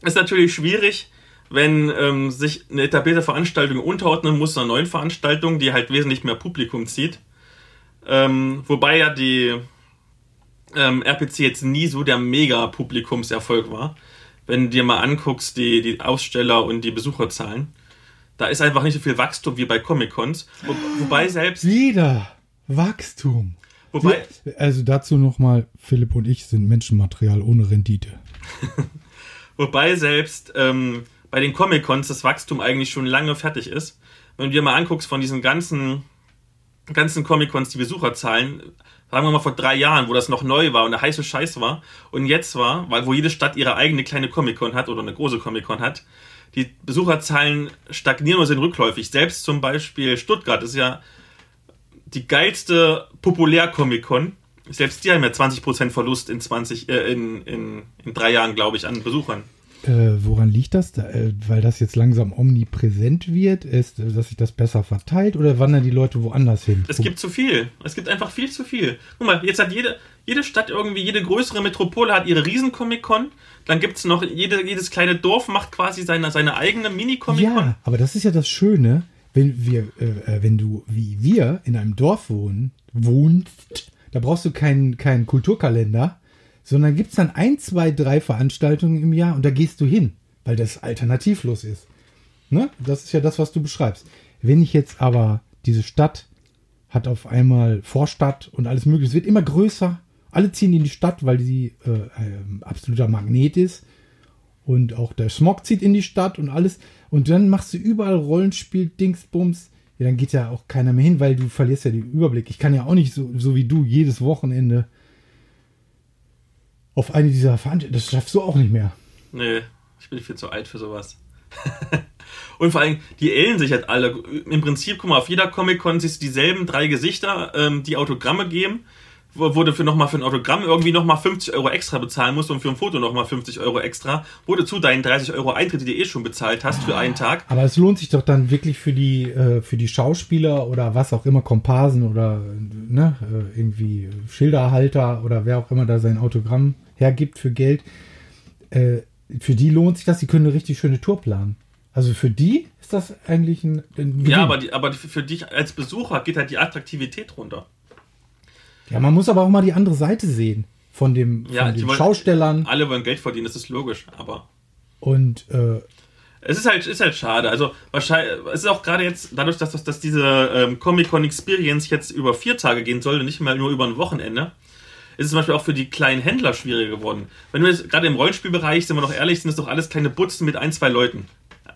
Speaker 2: ist natürlich schwierig, wenn ähm, sich eine etablierte Veranstaltung unterordnen muss einer neuen Veranstaltung, die halt wesentlich mehr Publikum zieht. Ähm, wobei ja die ähm, RPC jetzt nie so der Mega-Publikumserfolg war. Wenn du dir mal anguckst, die, die Aussteller und die Besucherzahlen, da ist einfach nicht so viel Wachstum wie bei Comic-Cons. Wo, wobei selbst.
Speaker 4: Wieder Wachstum.
Speaker 2: Wobei,
Speaker 4: Also dazu nochmal, Philipp und ich sind Menschenmaterial ohne Rendite.
Speaker 2: Wobei selbst ähm, bei den Comic-Cons das Wachstum eigentlich schon lange fertig ist. Wenn du dir mal anguckst von diesen ganzen, ganzen Comic-Cons, die Besucherzahlen, sagen wir mal vor drei Jahren, wo das noch neu war und der heiße Scheiß war, und jetzt war, weil wo jede Stadt ihre eigene kleine Comic-Con hat oder eine große Comic-Con hat, die Besucherzahlen stagnieren oder sind rückläufig. Selbst zum Beispiel Stuttgart ist ja die geilste Populär-Comic-Con. Selbst die haben ja 20% Verlust in 20, äh, in, in, in drei Jahren, glaube ich, an Besuchern.
Speaker 4: Äh, woran liegt das? Da, äh, weil das jetzt langsam omnipräsent wird, ist, äh, dass sich das besser verteilt oder wandern die Leute woanders hin?
Speaker 2: Es gibt zu viel. Es gibt einfach viel zu viel. Guck mal, jetzt hat jede, jede Stadt irgendwie, jede größere Metropole hat ihre Riesen-Comic-Con. Dann gibt es noch, jede, jedes kleine Dorf macht quasi seine, seine eigene Mini-Comic-Con.
Speaker 4: Ja, aber das ist ja das Schöne, wenn wir, äh, äh, wenn du wie wir in einem Dorf wohnen, wohnst, da brauchst du keinen keinen Kulturkalender, sondern gibt's dann ein, zwei, drei Veranstaltungen im Jahr und da gehst du hin, weil das alternativlos ist. Ne? Das ist ja das, was du beschreibst. Wenn ich jetzt aber diese Stadt hat auf einmal Vorstadt und alles mögliche, es wird immer größer. Alle ziehen in die Stadt, weil sie äh, ein absoluter Magnet ist. Und auch der Smog zieht in die Stadt und alles. Und dann machst du überall Rollenspiel, Dingsbums. Ja, dann geht ja auch keiner mehr hin, weil du verlierst ja den Überblick. Ich kann ja auch nicht so, so wie du jedes Wochenende auf eine dieser Veranstaltungen. Das schaffst du auch nicht mehr.
Speaker 2: Nee, ich bin viel zu alt für sowas. Und vor allem, die ähneln sich halt alle. Im Prinzip, guck mal, auf jeder Comic-Con siehst du dieselben drei Gesichter, ähm, die Autogramme geben, du für nochmal für ein Autogramm irgendwie nochmal 50 Euro extra bezahlen musst und für ein Foto nochmal 50 Euro extra, wo du zu deinen 30 Euro Eintritt, die du eh schon bezahlt hast für einen Tag.
Speaker 4: Aber es lohnt sich doch dann wirklich für die, äh, für die Schauspieler oder was auch immer, Komparsen oder ne, äh, irgendwie Schilderhalter oder wer auch immer da sein Autogramm hergibt für Geld. Äh, für die lohnt sich das, die können eine richtig schöne Tour planen. Also für die ist das eigentlich ein, ein.
Speaker 2: Ja, aber, die, aber für dich als Besucher geht halt die Attraktivität runter.
Speaker 4: Ja, man muss aber auch mal die andere Seite sehen von, dem,
Speaker 2: Ja,
Speaker 4: von
Speaker 2: die
Speaker 4: den
Speaker 2: wollen-
Speaker 4: Schaustellern
Speaker 2: Alle wollen Geld verdienen, das ist logisch, aber
Speaker 4: und äh,
Speaker 2: Es ist halt, ist halt schade. Also wahrscheinlich, es ist auch gerade jetzt, dadurch, dass, das- dass diese ähm, Comic-Con Experience jetzt über vier Tage gehen soll und nicht mehr nur über ein Wochenende, ist es zum Beispiel auch für die kleinen Händler schwieriger geworden. Wenn du jetzt gerade im Rollenspielbereich, sind wir noch ehrlich, sind es doch alles kleine Butzen mit ein, zwei Leuten.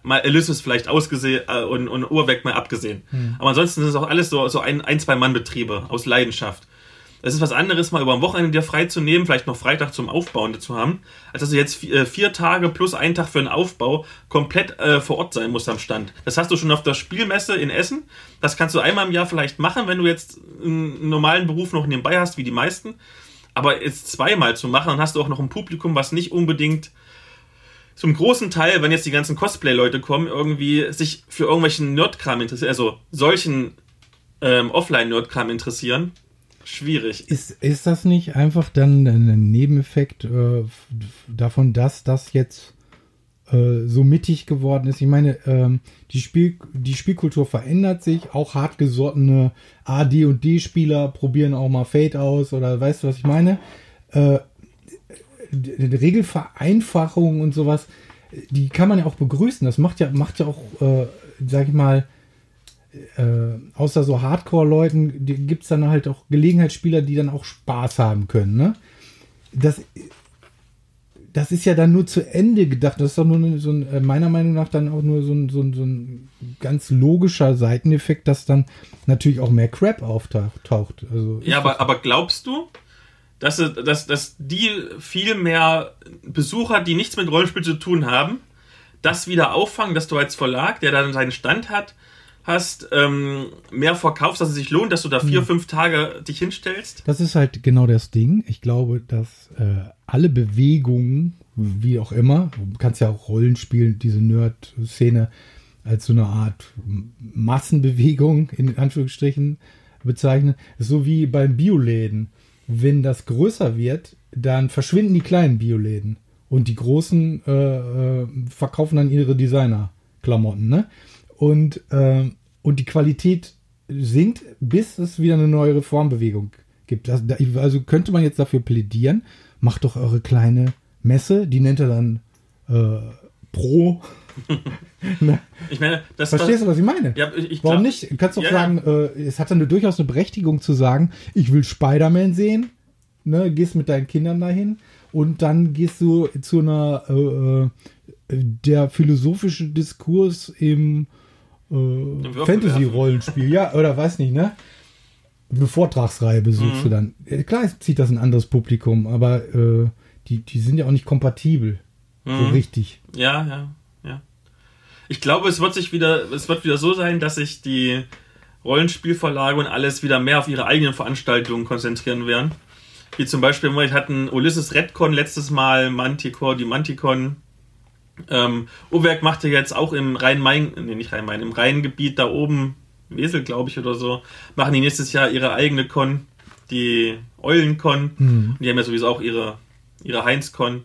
Speaker 2: Mal Ulysses vielleicht ausgesehen äh, und, und Urweg mal abgesehen. Aber ansonsten sind es auch alles so, so ein, ein zwei Mann-Betriebe aus Leidenschaft. Es ist was anderes, mal über ein Wochenende dir frei zu nehmen, vielleicht noch Freitag zum Aufbauen zu haben, als dass du jetzt vi- äh, vier Tage plus einen Tag für den Aufbau komplett äh, vor Ort sein musst am Stand. Das hast du schon auf der Spielmesse in Essen. Das kannst du einmal im Jahr vielleicht machen, wenn du jetzt einen normalen Beruf noch nebenbei hast, wie die meisten. Aber jetzt zweimal zu machen, dann hast du auch noch ein Publikum, was nicht unbedingt zum großen Teil, wenn jetzt die ganzen Cosplay-Leute kommen, irgendwie sich für irgendwelchen Nerdkram interessieren, also solchen ähm, Offline-Nerdkram interessieren. Schwierig.
Speaker 4: ist, ist das nicht einfach dann ein Nebeneffekt äh, davon, dass das jetzt äh, so mittig geworden ist? Ich meine, ähm, die, Spiel, die Spielkultur verändert sich, auch hartgesottene AD und D-Spieler probieren auch mal Fade aus oder weißt du, was ich meine? Äh, Regelvereinfachung und sowas, die kann man ja auch begrüßen. Das macht ja, macht ja auch, äh, sag ich mal, äh, außer so Hardcore-Leuten gibt es dann halt auch Gelegenheitsspieler, die dann auch Spaß haben können. Ne? Das, das ist ja dann nur zu Ende gedacht. Das ist doch nur so ein, äh, meiner Meinung nach dann auch nur so ein, so ein, so ein ganz logischer Seiteneffekt, dass dann natürlich auch mehr Crap auftaucht. Also
Speaker 2: Ja, aber, aber glaubst du, dass, es- dass, dass die viel mehr Besucher, die nichts mit Rollenspiel zu tun haben, das wieder auffangen, dass du als Verlag, der dann seinen Stand hat, hast, ähm, mehr verkaufst, dass es sich lohnt, dass du da vier, fünf Tage dich hinstellst?
Speaker 4: Das ist halt genau das Ding. Ich glaube, dass äh, alle Bewegungen, wie auch immer, du kannst ja auch Rollenspielen, diese Nerd-Szene als so eine Art Massenbewegung in Anführungsstrichen bezeichnen. So wie beim Bioläden. Wenn das größer wird, dann verschwinden die kleinen Bioläden und die großen äh, äh, verkaufen dann ihre Designer-Klamotten. Ne? Und, ähm, und die Qualität sinkt, bis es wieder eine neue Reformbewegung gibt. Das, da- also könnte man jetzt dafür plädieren, macht doch eure kleine Messe, die nennt er dann äh, Pro. ne?
Speaker 2: Ich meine, das
Speaker 4: Verstehst du, was ich meine?
Speaker 2: Ja, ich,
Speaker 4: Warum
Speaker 2: glaub-
Speaker 4: nicht? Du kannst doch
Speaker 2: Ja,
Speaker 4: sagen, äh, es hat dann durchaus eine Berechtigung zu sagen, ich will Spider-Man sehen, ne, gehst mit deinen Kindern dahin und dann gehst du zu einer äh, äh, der philosophische Diskurs im äh. Fantasy-Rollenspiel, ja, oder weiß nicht, ne? Eine Vortragsreihe besuchst
Speaker 2: Mhm.
Speaker 4: du dann. Klar zieht das ein anderes Publikum, aber äh, die, die sind ja auch nicht kompatibel. So
Speaker 2: Mhm.
Speaker 4: richtig.
Speaker 2: Ja, ja, ja. Ich glaube, es wird sich wieder, es wird wieder so sein, dass sich die Rollenspielverlage und alles wieder mehr auf ihre eigenen Veranstaltungen konzentrieren werden. Wie zum Beispiel, wir hatten Ulysses Redcon letztes Mal, Manticore, die Manticon. Ähm, Uwerk machte jetzt auch im Rhein-Main, nee, nicht Rhein-Main, im Rheingebiet da oben, Wesel, glaube ich, oder so, machen die nächstes Jahr ihre eigene Con, die Eulencon. Und die haben ja sowieso auch ihre, ihre Heinz-Con.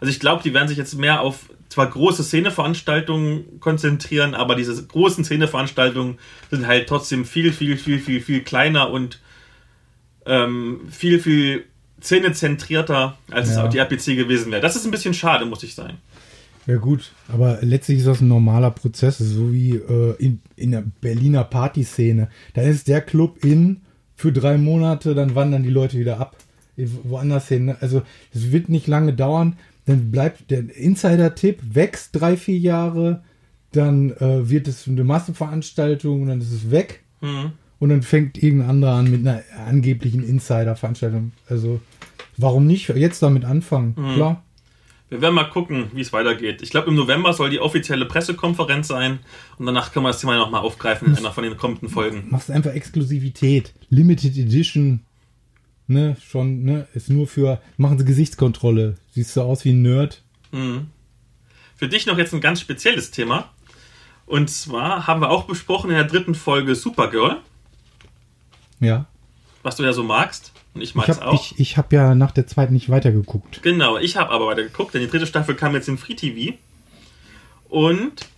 Speaker 2: Also ich glaube, die werden sich jetzt mehr auf zwar große Szeneveranstaltungen konzentrieren, aber diese großen Szeneveranstaltungen sind halt trotzdem viel, viel, viel, viel, viel kleiner und ähm, viel, viel szenezentrierter, als es
Speaker 4: Ja.
Speaker 2: auf die RPC gewesen wäre. Das ist ein bisschen schade, muss ich sagen.
Speaker 4: Ja gut, aber letztlich ist das ein normaler Prozess, so wie äh, in, in der Berliner Partyszene. Da ist der Club in für drei Monate, dann wandern die Leute wieder ab, woanders hin. ne? Also es wird nicht lange dauern, dann bleibt der Insider-Tipp, wächst drei, vier Jahre, dann äh, wird es eine Massenveranstaltung und dann ist es weg
Speaker 2: Mhm.
Speaker 4: und dann fängt irgendein anderer an mit einer angeblichen Insider-Veranstaltung. Also warum nicht jetzt damit anfangen? Klar.
Speaker 2: Wir werden mal gucken, wie es weitergeht. Ich glaube, im November soll die offizielle Pressekonferenz sein und danach können wir das Thema nochmal aufgreifen in einer von den kommenden Folgen.
Speaker 4: machst einfach Exklusivität. Limited Edition. Ne, schon, ne, ist nur für, machen sie Gesichtskontrolle. Siehst du aus wie ein Nerd.
Speaker 2: Für dich noch jetzt ein ganz spezielles Thema. Und zwar haben wir auch besprochen in der dritten Folge Supergirl,
Speaker 4: Ja.
Speaker 2: was du ja so magst. Und ich mag es
Speaker 4: habe
Speaker 2: auch.
Speaker 4: ich, ich hab ja nach der zweiten nicht weitergeguckt.
Speaker 2: Genau, ich habe aber weiter geguckt, denn die dritte Staffel kam jetzt in Free TV. Und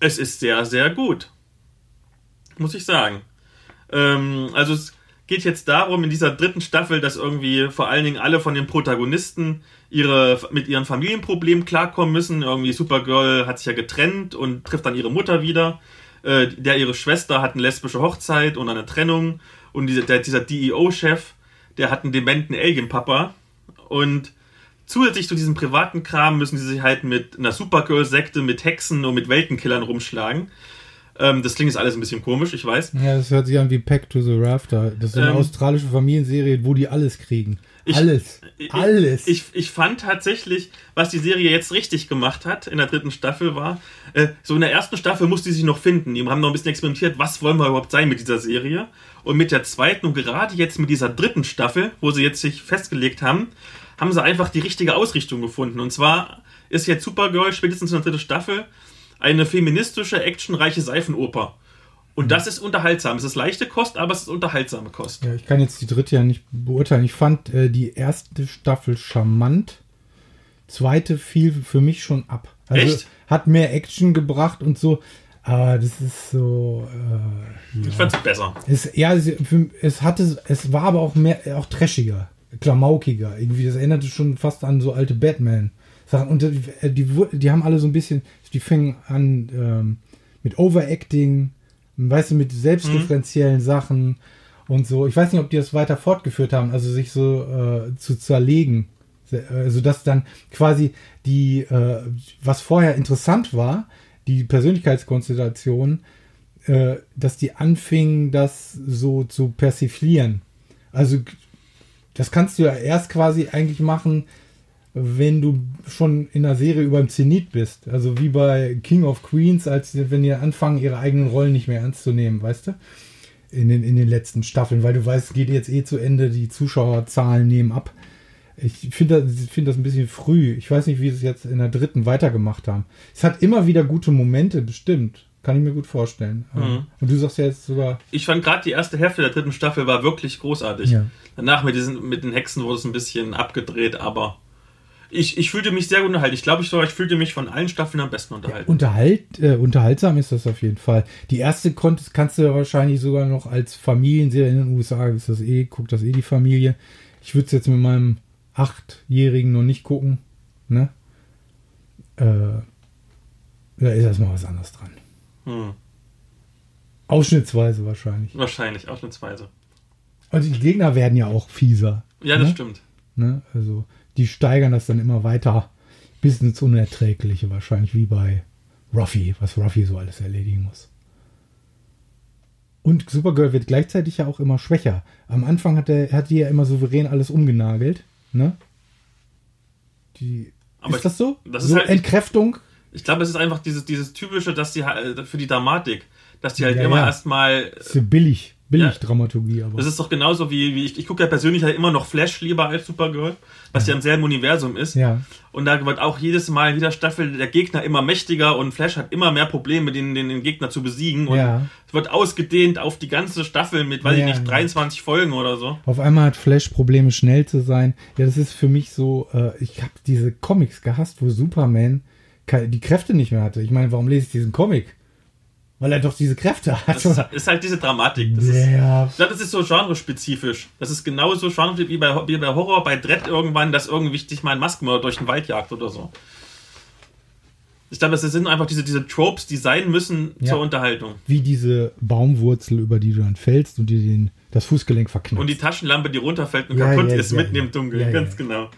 Speaker 2: es ist sehr, sehr gut. Muss ich sagen. Ähm, also es geht jetzt darum, in dieser dritten Staffel, dass irgendwie vor allen Dingen alle von den Protagonisten ihre, mit ihren Familienproblemen klarkommen müssen. Irgendwie Supergirl hat sich ja getrennt und trifft dann ihre Mutter wieder. Äh, der ihre Schwester hat eine lesbische Hochzeit und eine Trennung. Und dieser, der, dieser DEO-Chef, der hat einen dementen Alien-Papa. Und zusätzlich zu diesem privaten Kram müssen sie sich halt mit einer Supergirl-Sekte, mit Hexen und mit Weltenkillern rumschlagen. Ähm, das klingt jetzt alles ein bisschen komisch, ich weiß.
Speaker 4: Ja, das hört sich an wie Pack to the Rafter. Das ist eine
Speaker 2: Ähm,
Speaker 4: australische Familienserie, wo die alles kriegen.
Speaker 2: Ich-
Speaker 4: alles. alles.
Speaker 2: Ich, ich fand tatsächlich, was die Serie jetzt richtig gemacht hat in der dritten Staffel war, äh, so in der ersten Staffel musste sie sich noch finden. Die haben noch ein bisschen experimentiert, was wollen wir überhaupt sein mit dieser Serie. Und mit der zweiten und gerade jetzt mit dieser dritten Staffel, wo sie jetzt sich festgelegt haben, haben sie einfach die richtige Ausrichtung gefunden. Und zwar ist jetzt Supergirl spätestens in der dritten Staffel eine feministische, actionreiche Seifenoper. Und das ist unterhaltsam. Es ist leichte Kost, aber es ist unterhaltsame Kost.
Speaker 4: ja, ich kann jetzt die dritte ja nicht beurteilen. Ich fand äh, die erste Staffel charmant. Zweite fiel für mich schon ab. Also
Speaker 2: Echt?
Speaker 4: hat mehr Action gebracht und so. Aber das ist so. Äh,
Speaker 2: Ich fand es besser.
Speaker 4: Es, ja, es, es hatte, es war aber auch mehr, auch trashiger, klamaukiger. Irgendwie, das erinnerte schon fast an so alte Batman-Sachen. Und die, die, wu- die haben alle so ein bisschen, die fingen an ähm, mit Overacting, weißt du, mit selbstreferenziellen Sachen und so. Ich weiß nicht, ob die das weiter fortgeführt haben, also sich so äh, zu zerlegen. Also dass dann quasi die, äh, was vorher interessant war, die Persönlichkeitskonstellation, äh, dass die anfingen, das so zu persiflieren. Also das kannst du ja erst quasi eigentlich machen, wenn du schon in einer Serie über dem Zenit bist. Also wie bei King of Queens, als wenn die anfangen, ihre eigenen Rollen nicht mehr ernst zu nehmen, weißt du? In den, in den letzten Staffeln, weil du weißt, geht jetzt eh zu Ende, die Zuschauerzahlen nehmen ab. Ich finde finde das ein bisschen früh. Ich weiß nicht, wie sie es jetzt in der dritten weitergemacht haben. Es hat immer wieder gute Momente, bestimmt. Kann ich mir gut vorstellen.
Speaker 2: Mhm.
Speaker 4: Und du sagst ja jetzt sogar,
Speaker 2: Ich fand gerade die erste Hälfte der dritten Staffel war wirklich großartig.
Speaker 4: Ja.
Speaker 2: Danach mit diesen mit den Hexen wurde es ein bisschen abgedreht, aber Ich, ich fühlte mich sehr gut unterhalten. Ich glaube, ich, ich fühlte mich von allen Staffeln am besten unterhalten.
Speaker 4: Unterhalt, äh, unterhaltsam ist das auf jeden Fall. Die erste konntest, kannst du wahrscheinlich sogar noch als Familienserie in den USA, ist das eh, guckt das eh die Familie. Ich würde es jetzt mit meinem Achtjährigen noch nicht gucken. Ne? Äh, da ist erstmal was anderes dran.
Speaker 2: Hm.
Speaker 4: Ausschnittsweise wahrscheinlich.
Speaker 2: Wahrscheinlich, ausnahmsweise.
Speaker 4: Und die Gegner werden ja auch fieser.
Speaker 2: Ja, das
Speaker 4: ne?
Speaker 2: stimmt.
Speaker 4: Ne? Also die steigern das dann immer weiter bis ins Unerträgliche wahrscheinlich, wie bei Ruffy, was Ruffy so alles erledigen muss. Und Supergirl wird gleichzeitig ja auch immer schwächer. Am Anfang hat, er, hat die ja immer souverän alles umgenagelt. Ne? Die,
Speaker 2: Aber
Speaker 4: ist das so?
Speaker 2: das ist
Speaker 4: so
Speaker 2: halt-
Speaker 4: Entkräftung?
Speaker 2: Ich glaube, es ist einfach dieses, dieses typische, dass die halt- für die Dramatik, dass die halt
Speaker 4: Ja,
Speaker 2: immer
Speaker 4: ja.
Speaker 2: erstmal.
Speaker 4: Ist so billig. Billig
Speaker 2: Ja.
Speaker 4: Dramaturgie, aber.
Speaker 2: Das ist doch genauso wie, wie ich. Ich gucke ja persönlich halt immer noch Flash lieber als Supergirl, was ja, im selben Universum ist.
Speaker 4: ja.
Speaker 2: Und da wird auch jedes Mal in jeder Staffel der Gegner immer mächtiger und Flash hat immer mehr Probleme, den, den, den Gegner zu besiegen. Und
Speaker 4: Ja.
Speaker 2: es wird ausgedehnt auf die ganze Staffel mit, weiß
Speaker 4: Ja,
Speaker 2: ich nicht,
Speaker 4: ja.
Speaker 2: 23 Folgen oder so.
Speaker 4: Auf einmal hat Flash Probleme, schnell zu sein. Ja, das ist für mich so, äh, ich habe diese Comics gehasst, wo Superman die Kräfte nicht mehr hatte. Ich meine, warum lese ich diesen Comic? Weil er doch diese Kräfte hat.
Speaker 2: Das ist, ist halt diese Dramatik. Das ist,
Speaker 4: ja,
Speaker 2: ich glaube, das ist so genrespezifisch. Das ist genauso genrespezifisch wie bei, wie bei Horror, bei Dread irgendwann, dass irgendwie dich mal ein Maskenmörder durch den Wald jagt oder so. Ich glaube, das sind einfach diese, diese Tropes, die sein müssen
Speaker 4: Ja.
Speaker 2: zur Unterhaltung.
Speaker 4: wie diese Baumwurzel, über die du dann fällst und dir den, das Fußgelenk verknüpft.
Speaker 2: Und die Taschenlampe, die runterfällt und
Speaker 4: Ja,
Speaker 2: kaputt
Speaker 4: ja,
Speaker 2: ist, mitten im Dunkeln. Ganz genau.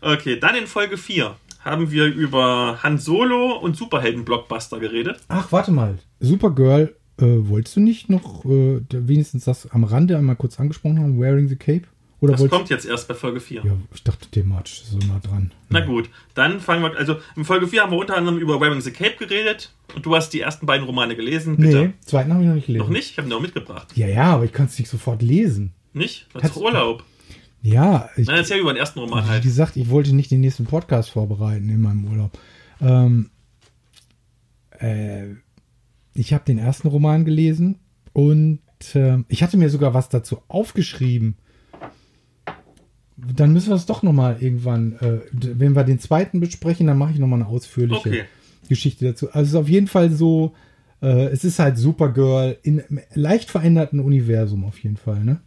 Speaker 2: Okay, dann in Folge 4 haben wir über Han Solo und Superhelden-Blockbuster geredet.
Speaker 4: Ach, warte mal. Supergirl, äh, wolltest du nicht noch äh, wenigstens das am Rande einmal kurz angesprochen haben, Wearing the Cape? Oder
Speaker 2: Das kommt jetzt erst bei Folge 4.
Speaker 4: Ja, ich dachte thematisch so nah dran.
Speaker 2: Na gut, dann fangen wir, also in Folge 4 haben wir unter anderem über Wearing the Cape geredet und du hast die ersten beiden Romane gelesen, bitte.
Speaker 4: Nee, zweiten habe ich noch nicht gelesen.
Speaker 2: Noch nicht? Ich habe ihn auch mitgebracht.
Speaker 4: Ja, ja, aber ich kann es nicht sofort lesen.
Speaker 2: Nicht? Das
Speaker 4: Kannst-
Speaker 2: ist Urlaub.
Speaker 4: Ja, ich,
Speaker 2: Dann erzähl über den ersten Roman
Speaker 4: wie
Speaker 2: halt.
Speaker 4: gesagt, ich wollte nicht den nächsten Podcast vorbereiten in meinem Urlaub. Ähm, äh, ich habe den ersten Roman gelesen und äh, ich hatte mir sogar was dazu aufgeschrieben. Dann müssen wir es doch nochmal irgendwann, äh, wenn wir den zweiten besprechen, dann mache ich nochmal eine ausführliche
Speaker 2: Okay.
Speaker 4: Geschichte dazu. Also es ist auf jeden Fall so, äh, es ist halt Supergirl in einem leicht veränderten Universum auf jeden Fall, ne?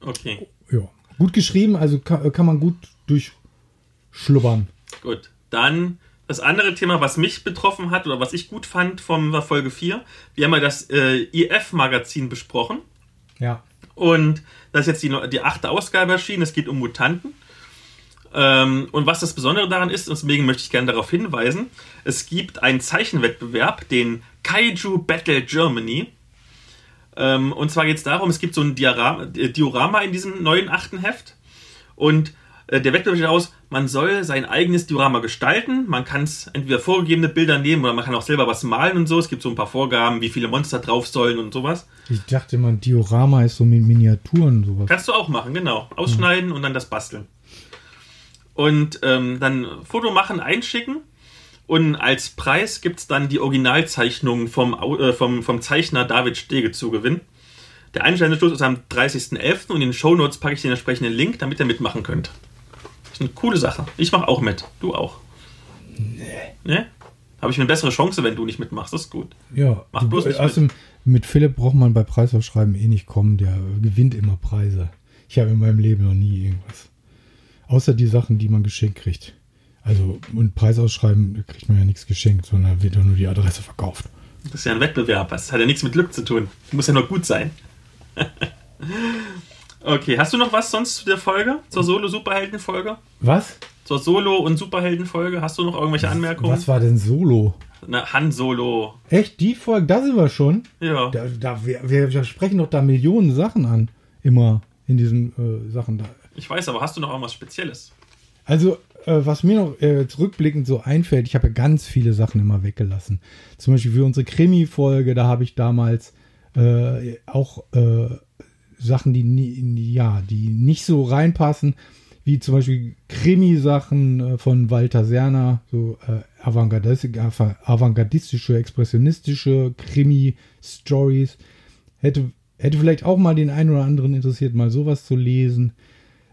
Speaker 2: Okay,
Speaker 4: Ja. Gut geschrieben, also kann, kann man gut durchschlubbern.
Speaker 2: gut. Dann das andere Thema, was mich betroffen hat oder was ich gut fand von Folge 4. Wir haben ja das äh, IF-Magazin besprochen.
Speaker 4: Ja.
Speaker 2: Und da ist jetzt die, die achte Ausgabe erschienen. Es geht um Mutanten. Ähm, und was das Besondere daran ist, und deswegen möchte ich gerne darauf hinweisen, es gibt einen Zeichenwettbewerb, den Kaiju Battle Germany. Ähm, und zwar geht es darum, es gibt so ein Diorama, äh, Diorama in diesem neuen achten Heft. Und äh, der Wettbewerb sieht aus, man soll sein eigenes Diorama gestalten. Man kann es entweder vorgegebene Bilder nehmen oder man kann auch selber was malen und so. Es gibt so ein paar Vorgaben, wie viele Monster drauf sollen und sowas.
Speaker 4: Ich dachte immer, ein Diorama ist so mit Miniaturen sowas.
Speaker 2: Kannst du auch machen, genau. Ausschneiden und dann das basteln. Und ähm, dann Foto machen, einschicken. Und als Preis gibt es dann die Originalzeichnung vom, äh, vom, vom Zeichner David Stege zu gewinnen. Der Einstellungsschluss ist am 30.11. und in den Shownotes packe ich den entsprechenden Link, damit ihr mitmachen könnt. Das ist eine coole Sache. Ich mache auch mit. Du auch. Nee. Ne? Habe ich eine bessere Chance, wenn du nicht mitmachst. Das ist gut.
Speaker 4: Ja.
Speaker 2: Mach bloß nicht
Speaker 4: außerdem, mit Philipp braucht man bei Preisausschreiben eh nicht kommen. Der gewinnt immer Preise. Ich habe in meinem Leben noch nie irgendwas. Außer die Sachen, die man geschenkt kriegt. Also, und Preisausschreiben da kriegt man ja nichts geschenkt, sondern wird doch nur die Adresse verkauft.
Speaker 2: Das ist ja ein Wettbewerb. Das hat ja nichts mit Glück zu tun. Muss ja nur gut sein. okay, hast du noch was sonst zu der Folge? Zur Solo-Superhelden-Folge?
Speaker 4: Was?
Speaker 2: Zur Solo- und Superhelden-Folge? Hast du noch irgendwelche Anmerkungen?
Speaker 4: Was war denn Solo?
Speaker 2: Na, Han Solo.
Speaker 4: Echt, die Folge, da sind wir schon.
Speaker 2: Ja.
Speaker 4: Da, da, wir, wir sprechen doch da Millionen Sachen an. Immer in diesen äh, Sachen da.
Speaker 2: Ich weiß, aber hast du noch irgendwas Spezielles?
Speaker 4: Also, was mir noch äh, zurückblickend so einfällt, ich habe ja ganz viele Sachen immer weggelassen. Zum Beispiel für unsere Krimi-Folge, da habe ich damals äh, auch äh, Sachen, die, ja, die nicht so reinpassen, wie zum Beispiel Krimi-Sachen äh, von Walter Serner, so äh, avantgardistische, avantgardistische, expressionistische Krimi-Stories. Hätte, hätte vielleicht auch mal den einen oder anderen interessiert, mal sowas zu lesen.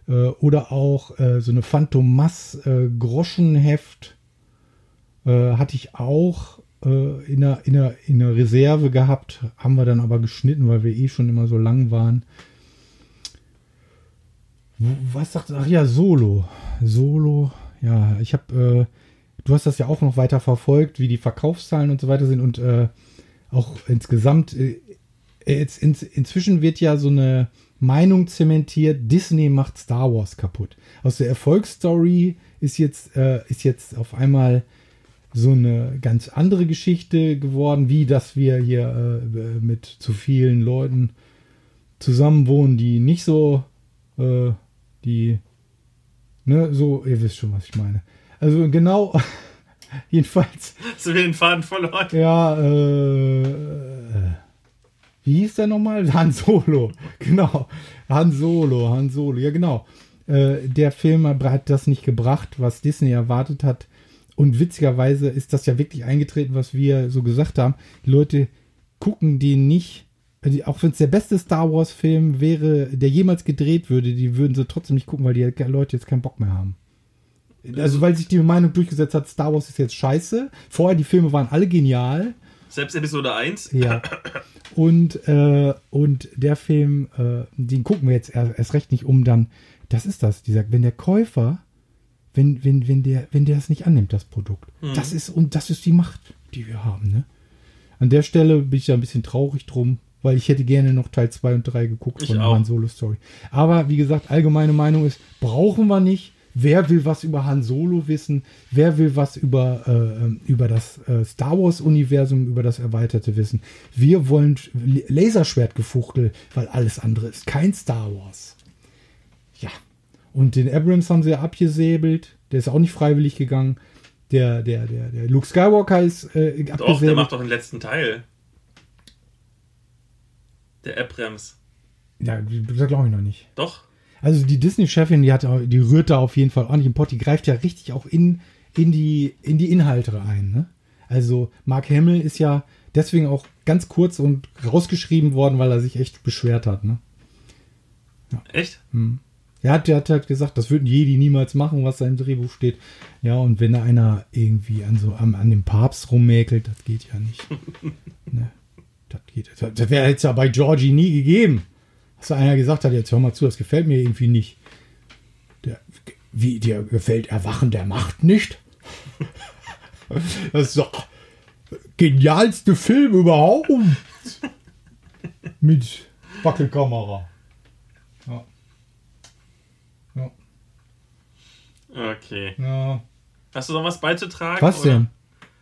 Speaker 4: Äh, oder auch äh, so eine Phantomas äh, Groschenheft äh, hatte ich auch äh, in, der, in, der, in der Reserve gehabt, haben wir dann aber geschnitten, weil wir eh schon immer so lang waren. Was sagt, ach ja, Solo. Solo, ja, ich habe, äh, du hast das ja auch noch weiter verfolgt, wie die Verkaufszahlen und so weiter sind und äh, auch insgesamt, äh, jetzt ins, inzwischen wird ja so eine Meinung zementiert, Disney macht Star Wars kaputt. Aus der Erfolgsstory ist jetzt, äh, ist jetzt auf einmal so eine ganz andere Geschichte geworden, wie dass wir hier äh, mit zu vielen Leuten zusammenwohnen, die nicht so, äh, die, ne, so, ihr wisst schon, was ich meine. Also genau, jedenfalls,
Speaker 2: Hast du mir den Faden verloren?
Speaker 4: ja, äh, wie hieß der nochmal? Han Solo, genau, Han Solo, Han Solo, ja genau. Äh, der Film hat das nicht gebracht, was Disney erwartet hat. Und witzigerweise ist das ja wirklich eingetreten, was wir so gesagt haben. Die Leute gucken den nicht, also auch wenn es der beste Star Wars-Film wäre, der jemals gedreht würde, die würden sie trotzdem nicht gucken, weil die Leute jetzt keinen Bock mehr haben. Also weil sich die Meinung durchgesetzt hat, Star Wars ist jetzt scheiße. Vorher die Filme waren alle genial.
Speaker 2: Selbst Episode 1.
Speaker 4: Ja. Und, äh, und der Film, äh, den gucken wir jetzt erst, recht nicht um, dann, das ist das, dieser, wenn der Käufer, wenn, wenn, wenn der, wenn der es nicht annimmt, das Produkt. Das ist, und das ist die Macht, die wir haben, ne? An der Stelle bin ich da ein bisschen traurig drum, weil ich hätte gerne noch Teil 2 und 3 geguckt
Speaker 2: Ich
Speaker 4: von
Speaker 2: auch.
Speaker 4: Han Solo Story. Aber wie gesagt, allgemeine Meinung ist, brauchen wir nicht. Wer will was über Han Solo wissen? Wer will was über, äh, ähm, über das äh, Star Wars-Universum, über das Erweiterte wissen? Wir wollen Laserschwertgefuchtel, weil alles andere ist kein Star Wars. Ja. Und den Abrams haben sie ja abgesäbelt. Der ist auch nicht freiwillig gegangen. Der, der, der, der Luke Skywalker ist äh,
Speaker 2: Doch, der
Speaker 4: abgesäbelt.
Speaker 2: macht doch den letzten Teil. Der Abrams.
Speaker 4: ja, das glaube ich noch nicht.
Speaker 2: Doch.
Speaker 4: Also die Disney-Chefin, die hat, die rührt da auf jeden Fall ordentlich im Pott. Die greift ja richtig auch in, in, die, in die Inhalte ein. Ne? Also Mark Hamill ist ja deswegen auch ganz kurz und rausgeschrieben worden, weil er sich echt beschwert hat. Ne?
Speaker 2: Echt?
Speaker 4: Er hat, hat halt gesagt, das würden Jedi niemals machen, was da im Drehbuch steht. Ja, und wenn da einer irgendwie an so an, an dem Papst rummäkelt, das geht ja nicht. ne? Das geht. Das, das wäre jetzt ja bei Georgie nie gegeben. Dass da einer gesagt hat, jetzt hör mal zu, das gefällt mir irgendwie nicht. Der, wie, dir gefällt Erwachen der Macht nicht? Das ist doch genialste Film überhaupt. Mit Wackelkamera. Ja. Ja.
Speaker 2: Okay.
Speaker 4: ja.
Speaker 2: Hast du noch was beizutragen?
Speaker 4: Was
Speaker 2: oder
Speaker 4: denn?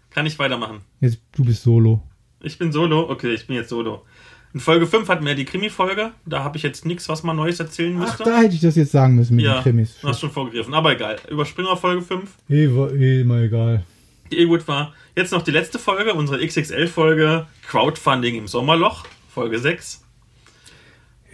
Speaker 2: Kann ich weitermachen?
Speaker 4: Jetzt, du bist Solo.
Speaker 2: Ich bin Solo. Okay, ich bin jetzt Solo. In Folge 5 hatten wir die Krimi-Folge. Da habe ich jetzt nichts, was man Neues erzählen
Speaker 4: Ach,
Speaker 2: müsste.
Speaker 4: da hätte ich das jetzt sagen müssen mit
Speaker 2: ja,
Speaker 4: den Krimis.
Speaker 2: du hast schon vorgegriffen. Aber egal. Überspringen wir Folge 5.
Speaker 4: Eh, eh immer egal.
Speaker 2: die eh gut war. Jetzt noch die letzte Folge, unsere XXL-Folge Crowdfunding im Sommerloch, Folge 6.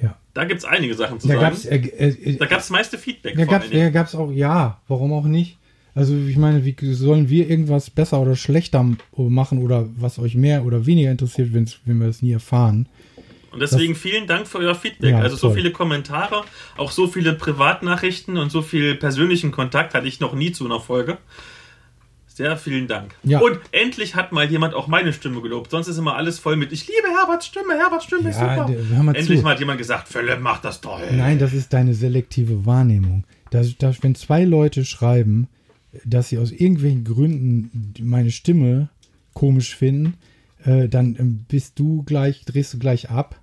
Speaker 4: Ja.
Speaker 2: Da gibt es einige Sachen zu
Speaker 4: Da
Speaker 2: sagen.
Speaker 4: gab's, äh, äh,
Speaker 2: da gab es meiste Feedback.
Speaker 4: da da gab's auch, ja, warum auch nicht? Also ich meine, wie sollen wir irgendwas besser oder schlechter machen oder was euch mehr oder weniger interessiert, wenn wir das nie erfahren?
Speaker 2: Und deswegen vielen Dank für euer Feedback.
Speaker 4: Ja,
Speaker 2: also so
Speaker 4: toll.
Speaker 2: viele Kommentare, auch so viele Privatnachrichten und so viel persönlichen Kontakt hatte ich noch nie zu einer Folge. Sehr vielen Dank.
Speaker 4: Ja.
Speaker 2: Und endlich hat mal jemand auch meine Stimme gelobt. Sonst ist immer alles voll mit Ich liebe Herberts Stimme, Herberts Stimme ist
Speaker 4: Ja,
Speaker 2: super.
Speaker 4: der- hör mal
Speaker 2: endlich
Speaker 4: zu.
Speaker 2: mal hat jemand gesagt, Philipp macht das toll.
Speaker 4: Nein, das ist deine selektive Wahrnehmung. Das, das, wenn zwei Leute schreiben, dass sie aus irgendwelchen Gründen meine Stimme komisch finden, äh, dann ähm, bist du gleich, drehst du gleich ab.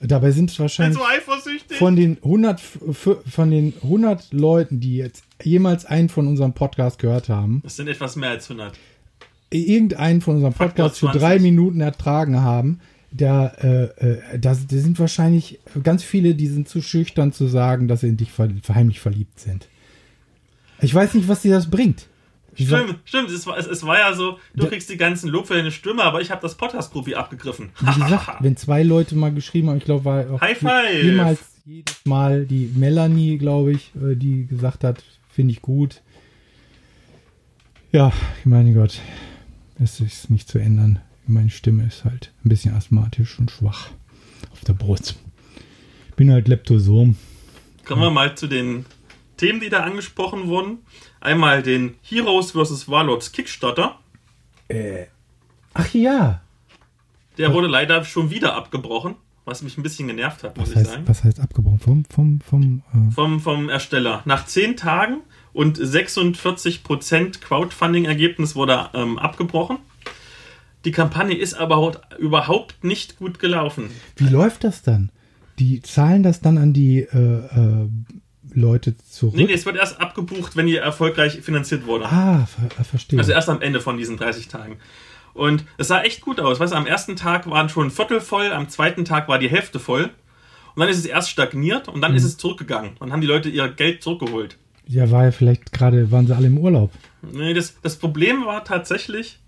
Speaker 4: Dabei sind wahrscheinlich
Speaker 2: so eifersüchtig.
Speaker 4: von den 100, f- von den 100 Leuten, die jetzt jemals einen von unserem Podcast gehört haben,
Speaker 2: das sind etwas mehr als 100.
Speaker 4: irgendeinen von unserem Podcast für
Speaker 2: 20.
Speaker 4: drei Minuten ertragen haben, da, äh, äh, da, da sind wahrscheinlich ganz viele, die sind zu schüchtern zu sagen, dass sie in dich ver heimlich verliebt sind. Ich weiß nicht, was dir das bringt.
Speaker 2: Stimmt, stimmt. Es war, es, es war ja so, du kriegst die ganzen Lob für deine Stimme, aber ich habe das Podcast-Groupie abgegriffen.
Speaker 4: Wie gesagt, wenn zwei Leute mal geschrieben haben, ich glaube, war auch
Speaker 2: High five!
Speaker 4: jemals jedes Mal die Melanie, glaube ich, äh, die gesagt hat, finde ich gut. Ja, ich meine Gott, es ist nicht zu ändern. Meine Stimme ist halt ein bisschen asthmatisch und schwach auf der Brust. Bin halt Leptosom.
Speaker 2: kommen wir mal zu den Themen, die da angesprochen wurden. Einmal den Heroes vs. Warlords Kickstarter.
Speaker 4: Ach ja.
Speaker 2: Der wurde leider schon wieder abgebrochen, was mich ein bisschen genervt hat, muss
Speaker 4: Was
Speaker 2: ich
Speaker 4: heißt,
Speaker 2: sagen.
Speaker 4: was heißt abgebrochen? Vom, vom, vom, äh,
Speaker 2: Vom, vom Ersteller. Nach 10 Tagen und 46% Crowdfunding-Ergebnis wurde ähm, abgebrochen. Die Kampagne ist aber überhaupt nicht gut gelaufen.
Speaker 4: wie läuft das dann? Die zahlen das dann an die äh, äh, Leute zurück?
Speaker 2: Nee, nee, es wird erst abgebucht, wenn die erfolgreich finanziert wurde.
Speaker 4: Ah, ver äh, verstehe.
Speaker 2: Also erst am Ende von diesen 30 Tagen. Und es sah echt gut aus. Weißt du, am ersten Tag waren schon ein Viertel voll, am zweiten Tag war die Hälfte voll. Und dann ist es erst stagniert und dann
Speaker 4: Mhm.
Speaker 2: ist es zurückgegangen. Dann haben die Leute ihr Geld zurückgeholt.
Speaker 4: ja, war ja vielleicht gerade, waren sie alle im Urlaub.
Speaker 2: Nee, das, das Problem war tatsächlich,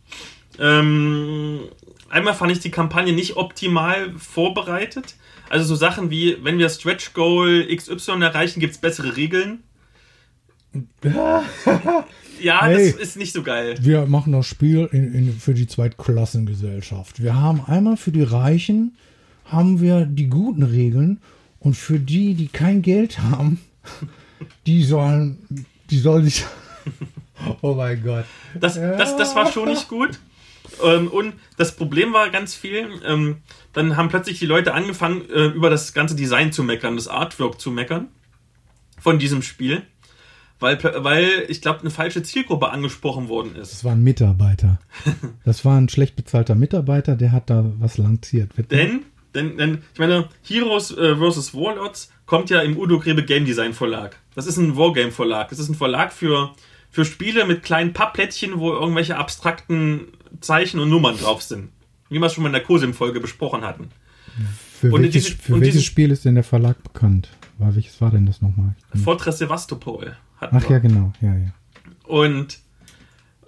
Speaker 2: ähm, einmal fand ich die Kampagne nicht optimal vorbereitet. Also so Sachen wie, wenn wir Stretch Goal XY erreichen, gibt es bessere Regeln. ja,
Speaker 4: Hey.
Speaker 2: das ist nicht so geil.
Speaker 4: Wir machen das Spiel in, in, für die Zweitklassengesellschaft. Wir haben einmal für die Reichen haben wir die guten Regeln und für die, die kein Geld haben, die sollen, die sollen sich. Oh mein Gott.
Speaker 2: Das, das, das war schon nicht gut. Ähm, und das Problem war ganz viel, ähm, dann haben plötzlich die Leute angefangen, äh, über das ganze Design zu meckern, das Artwork zu meckern von diesem Spiel. Weil, weil ich glaube, eine falsche Zielgruppe angesprochen worden ist.
Speaker 4: Das war ein Mitarbeiter. Das war ein schlecht bezahlter Mitarbeiter, der hat da was lanciert.
Speaker 2: Denn, denn, denn, ich meine, Heroes äh, vs. Warlords kommt ja im Udo Grebe Game Design Verlag. Das ist ein Wargame Verlag. Das ist ein Verlag für, für Spiele mit kleinen Pappplättchen, wo irgendwelche abstrakten Zeichen und Nummern drauf sind. Wie wir es schon mal in der COSIM-Folge besprochen hatten.
Speaker 4: Für,
Speaker 2: und
Speaker 4: welches,
Speaker 2: diese-
Speaker 4: für welches Spiel ist denn der Verlag bekannt? War, welches war denn das nochmal?
Speaker 2: Fortress Sevastopol hatten
Speaker 4: Ach
Speaker 2: wir.
Speaker 4: ja, genau. Ja, ja.
Speaker 2: Und,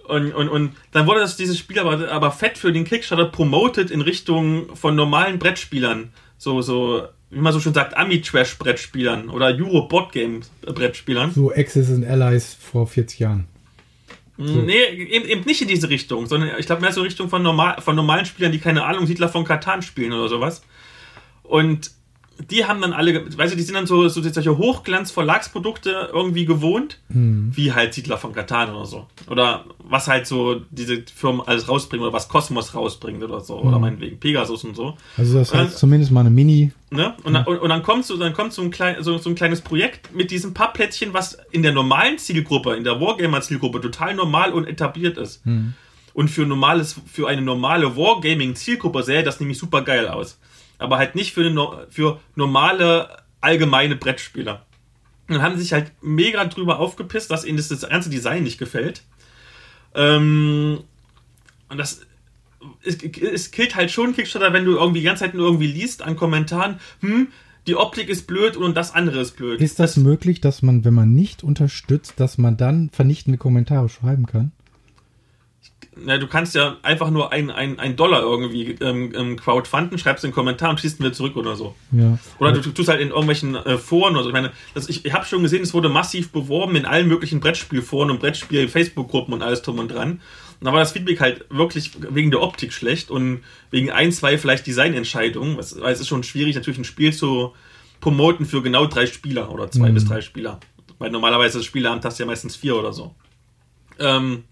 Speaker 2: und, und, und dann wurde das, dieses Spiel aber, aber fett für den Kickstarter promoted in Richtung von normalen Brettspielern. So, so, wie man so schön sagt, Ami-Trash-Brettspielern oder Euro-Boardgame-Brettspielern.
Speaker 4: So Axis and Allies vor 40 Jahren.
Speaker 2: Nee, eben, eben nicht in diese Richtung, sondern ich glaube mehr so Richtung von, normal, von normalen Spielern, die keine Ahnung, Siedler von Katan spielen oder sowas. Und die haben dann alle, weißt du, die sind dann so, so solche Hochglanz-Verlagsprodukte irgendwie gewohnt, wie halt Siedler von Katan oder so. Oder was halt so diese Firmen alles rausbringen oder was Kosmos rausbringt oder so. Oder meinetwegen Pegasus und so.
Speaker 4: Also das heißt zumindest mal eine Mini.
Speaker 2: Ne? Und, dann, und, und dann kommt so, dann kommt so ein, klein, so, so ein kleines Projekt mit diesem Pappplättchen, was in der normalen Zielgruppe, in der Wargamer-Zielgruppe total normal und etabliert ist. Und für normales, für eine normale Wargaming-Zielgruppe sähe das nämlich super geil aus. Aber halt nicht für, eine, für normale, allgemeine Brettspieler. Und dann haben sie sich halt mega drüber aufgepisst, dass ihnen das, das ganze Design nicht gefällt. Ähm, und das es, es killt halt schon Kickstarter, wenn du irgendwie die ganze Zeit nur irgendwie liest an Kommentaren, hm, die Optik ist blöd und das andere ist blöd.
Speaker 4: Ist das möglich, dass man, wenn man nicht unterstützt, dass man dann vernichtende Kommentare schreiben kann?
Speaker 2: Na, du kannst ja einfach nur ein, ein, Dollar irgendwie ähm, ähm, crowdfunden, schreibst einen Kommentar und schießt wieder zurück oder so.
Speaker 4: Ja.
Speaker 2: Oder du, tust halt in irgendwelchen äh, Foren oder so. Ich meine, das, ich, ich habe schon gesehen, es wurde massiv beworben in allen möglichen Brettspielforen und Brettspiel-Facebook-Gruppen und alles drum und dran. Und da war das Feedback halt wirklich wegen der Optik schlecht und wegen ein, zwei vielleicht Designentscheidungen. Was- Weil es ist schon schwierig, natürlich ein Spiel zu promoten für genau drei Spieler oder zwei bis drei Spieler. Weil normalerweise das Spieleamt hast du ja meistens vier oder so. Ähm,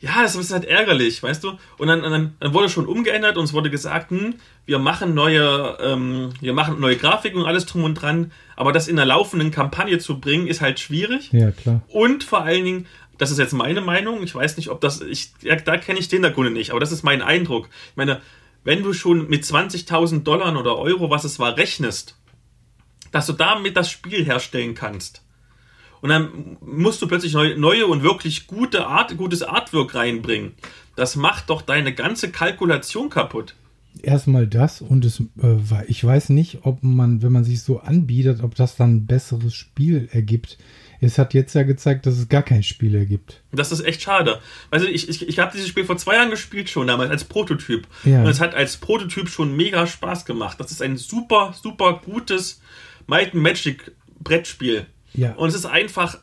Speaker 2: ja, das ist halt ärgerlich, weißt du? Und dann, dann, dann wurde schon umgeändert und es wurde gesagt, hm, wir machen neue, ähm, wir machen neue Grafiken und alles drum und dran, aber das in einer laufenden Kampagne zu bringen, ist halt schwierig.
Speaker 4: Ja, klar.
Speaker 2: Und vor allen Dingen, das ist jetzt meine Meinung, ich weiß nicht, ob das, ich, ja, da kenne ich den Hintergrund nicht, aber das ist mein Eindruck. Ich meine, wenn du schon mit 20.000 Dollar oder Euro, was es war, rechnest, dass du damit das Spiel herstellen kannst. Und dann musst du plötzlich neu, neue und wirklich gute Art, gutes Artwork reinbringen. Das macht doch deine ganze Kalkulation kaputt.
Speaker 4: Erstmal das und es, äh, war- ich weiß nicht, ob man, wenn man sich so anbietet, ob das dann ein besseres Spiel ergibt. Es hat jetzt ja gezeigt, dass es gar kein Spiel ergibt.
Speaker 2: Das ist echt schade. Also ich, ich, ich habe dieses Spiel vor zwei Jahren gespielt schon, damals als Prototyp.
Speaker 4: Ja.
Speaker 2: Und es hat als Prototyp schon mega Spaß gemacht. Das ist ein super, super gutes Might and Magic Brettspiel.
Speaker 4: Ja.
Speaker 2: Und es ist einfach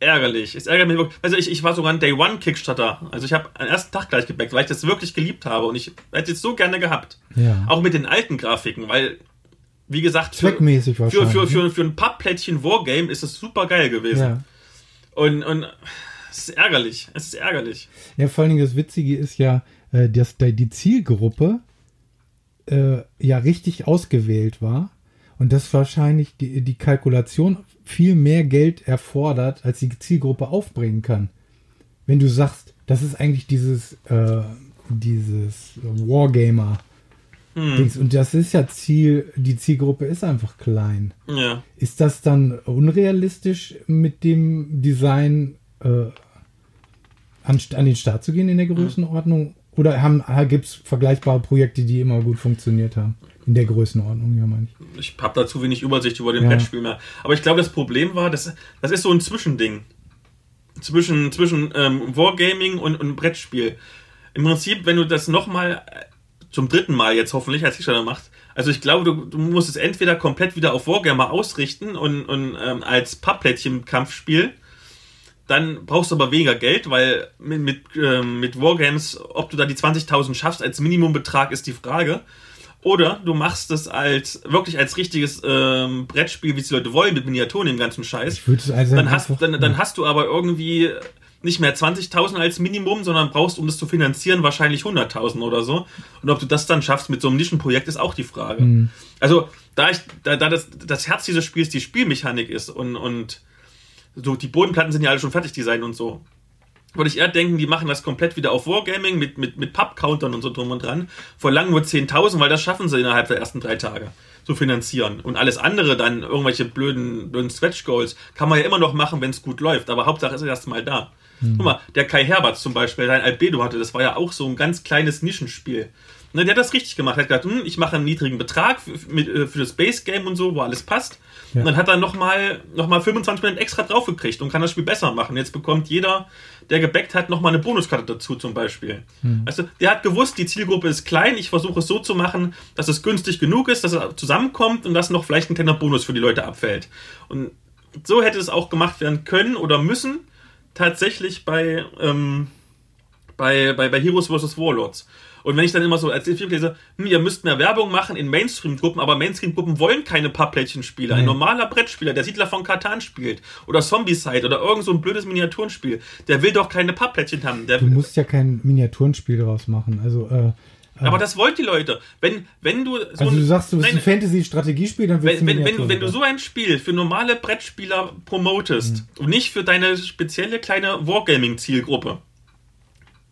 Speaker 2: ärgerlich. Es ärgert mich wirklich. Also ich, ich war sogar ein Day One Kickstarter. Also ich habe am ersten Tag gleich gebackt, weil ich das wirklich geliebt habe. Und ich hätte es so gerne gehabt.
Speaker 4: Ja.
Speaker 2: Auch mit den alten Grafiken, weil wie gesagt, für,
Speaker 4: Zweckmäßig
Speaker 2: für, für, für, für ein Pappplättchen Wargame ist es super geil gewesen.
Speaker 4: ja.
Speaker 2: Und, und es ist ärgerlich. Es ist ärgerlich.
Speaker 4: ja, vor allen Dingen das Witzige ist ja, äh, dass da die Zielgruppe äh, ja richtig ausgewählt war und dass wahrscheinlich die, die Kalkulation viel mehr Geld erfordert, als die Zielgruppe aufbringen kann. Wenn du sagst, das ist eigentlich dieses, äh, dieses Wargamer. Dings. Und das ist ja Ziel, die Zielgruppe ist einfach klein.
Speaker 2: Ja.
Speaker 4: Ist das dann unrealistisch mit dem Design äh, an, an den Start zu gehen in der Größenordnung? Oder gibt es vergleichbare Projekte, die immer gut funktioniert haben? In der Größenordnung, ja, meine ich.
Speaker 2: Ich habe dazu wenig Übersicht über den
Speaker 4: Ja.
Speaker 2: Brettspiel mehr. Aber ich glaube, das Problem war, das, das ist so ein Zwischending. Zwischen, zwischen ähm, Wargaming und, und Brettspiel. Im Prinzip, wenn du das nochmal zum dritten Mal jetzt hoffentlich als Kickstarter machst, also ich glaube, du, du musst es entweder komplett wieder auf Wargammer ausrichten und, und ähm, als Pappplättchen-Kampfspiel, dann brauchst du aber weniger Geld, weil mit, mit, ähm, mit Wargames, ob du da die 20.000 schaffst als Minimumbetrag, ist die Frage. Oder du machst es als wirklich als richtiges ähm, Brettspiel, wie es die Leute wollen, mit Miniaturen, dem ganzen Scheiß.
Speaker 4: Ich würde es also
Speaker 2: Dann hast, dann, dann hast du aber irgendwie nicht mehr 20.000 als Minimum, sondern brauchst, um das zu finanzieren, wahrscheinlich 100.000 oder so. Und ob du das dann schaffst mit so einem Nischenprojekt, ist auch die Frage.
Speaker 4: Mhm.
Speaker 2: Also, da, ich, da, da das, das Herz dieses Spiels die Spielmechanik ist und, und so die Bodenplatten sind ja alle schon fertig designt und so. Würde ich eher denken, die machen das komplett wieder auf Wargaming mit, mit, mit Pub-Countern und so drum und dran. Verlangen nur 10.000, weil das schaffen sie innerhalb der ersten drei Tage zu finanzieren. Und alles andere dann, irgendwelche blöden, blöden Stretch-Goals, kann man ja immer noch machen, wenn es gut läuft. Aber Hauptsache ist es erstmal da. Guck mal, der Kai Herbert zum Beispiel, der ein Albedo hatte, das war ja auch so ein ganz kleines Nischenspiel. Ne, der hat das richtig gemacht. Er hat gesagt, hm, ich mache einen niedrigen Betrag für, äh, für das Base Game und so, wo alles passt.
Speaker 4: Ja.
Speaker 2: Und dann hat er nochmal noch mal 25% extra draufgekriegt und kann das Spiel besser machen. Jetzt bekommt jeder, der gebackt hat, nochmal eine Bonuskarte dazu zum Beispiel. Also, der hat gewusst, die Zielgruppe ist klein. Ich versuche es so zu machen, dass es günstig genug ist, dass es zusammenkommt und dass noch vielleicht ein kleiner Bonus für die Leute abfällt. Und so hätte es auch gemacht werden können oder müssen, tatsächlich bei, ähm, bei, bei, bei Heroes vs. Warlords. Und wenn ich dann immer so als Feedback lese, hm, ihr müsst mehr Werbung machen in Mainstream-Gruppen, aber Mainstream-Gruppen wollen keine Pappplättchenspieler. Ein
Speaker 4: Nee.
Speaker 2: normaler Brettspieler, der Siedler von Katan spielt oder Zombicide oder irgend so ein blödes Miniaturenspiel, der will doch keine Pappplättchen haben. Der,
Speaker 4: Du musst ja kein Miniaturenspiel daraus machen. Also, äh,
Speaker 2: aber das wollen die Leute. Wenn, wenn du so
Speaker 4: also du sagst, du bist
Speaker 2: Nein,
Speaker 4: ein Fantasy-Strategiespiel, dann willst
Speaker 2: wenn,
Speaker 4: du
Speaker 2: wenn, wenn, du so ein Spiel für normale Brettspieler promotest
Speaker 4: Mhm.
Speaker 2: und nicht für deine spezielle kleine Wargaming-Zielgruppe,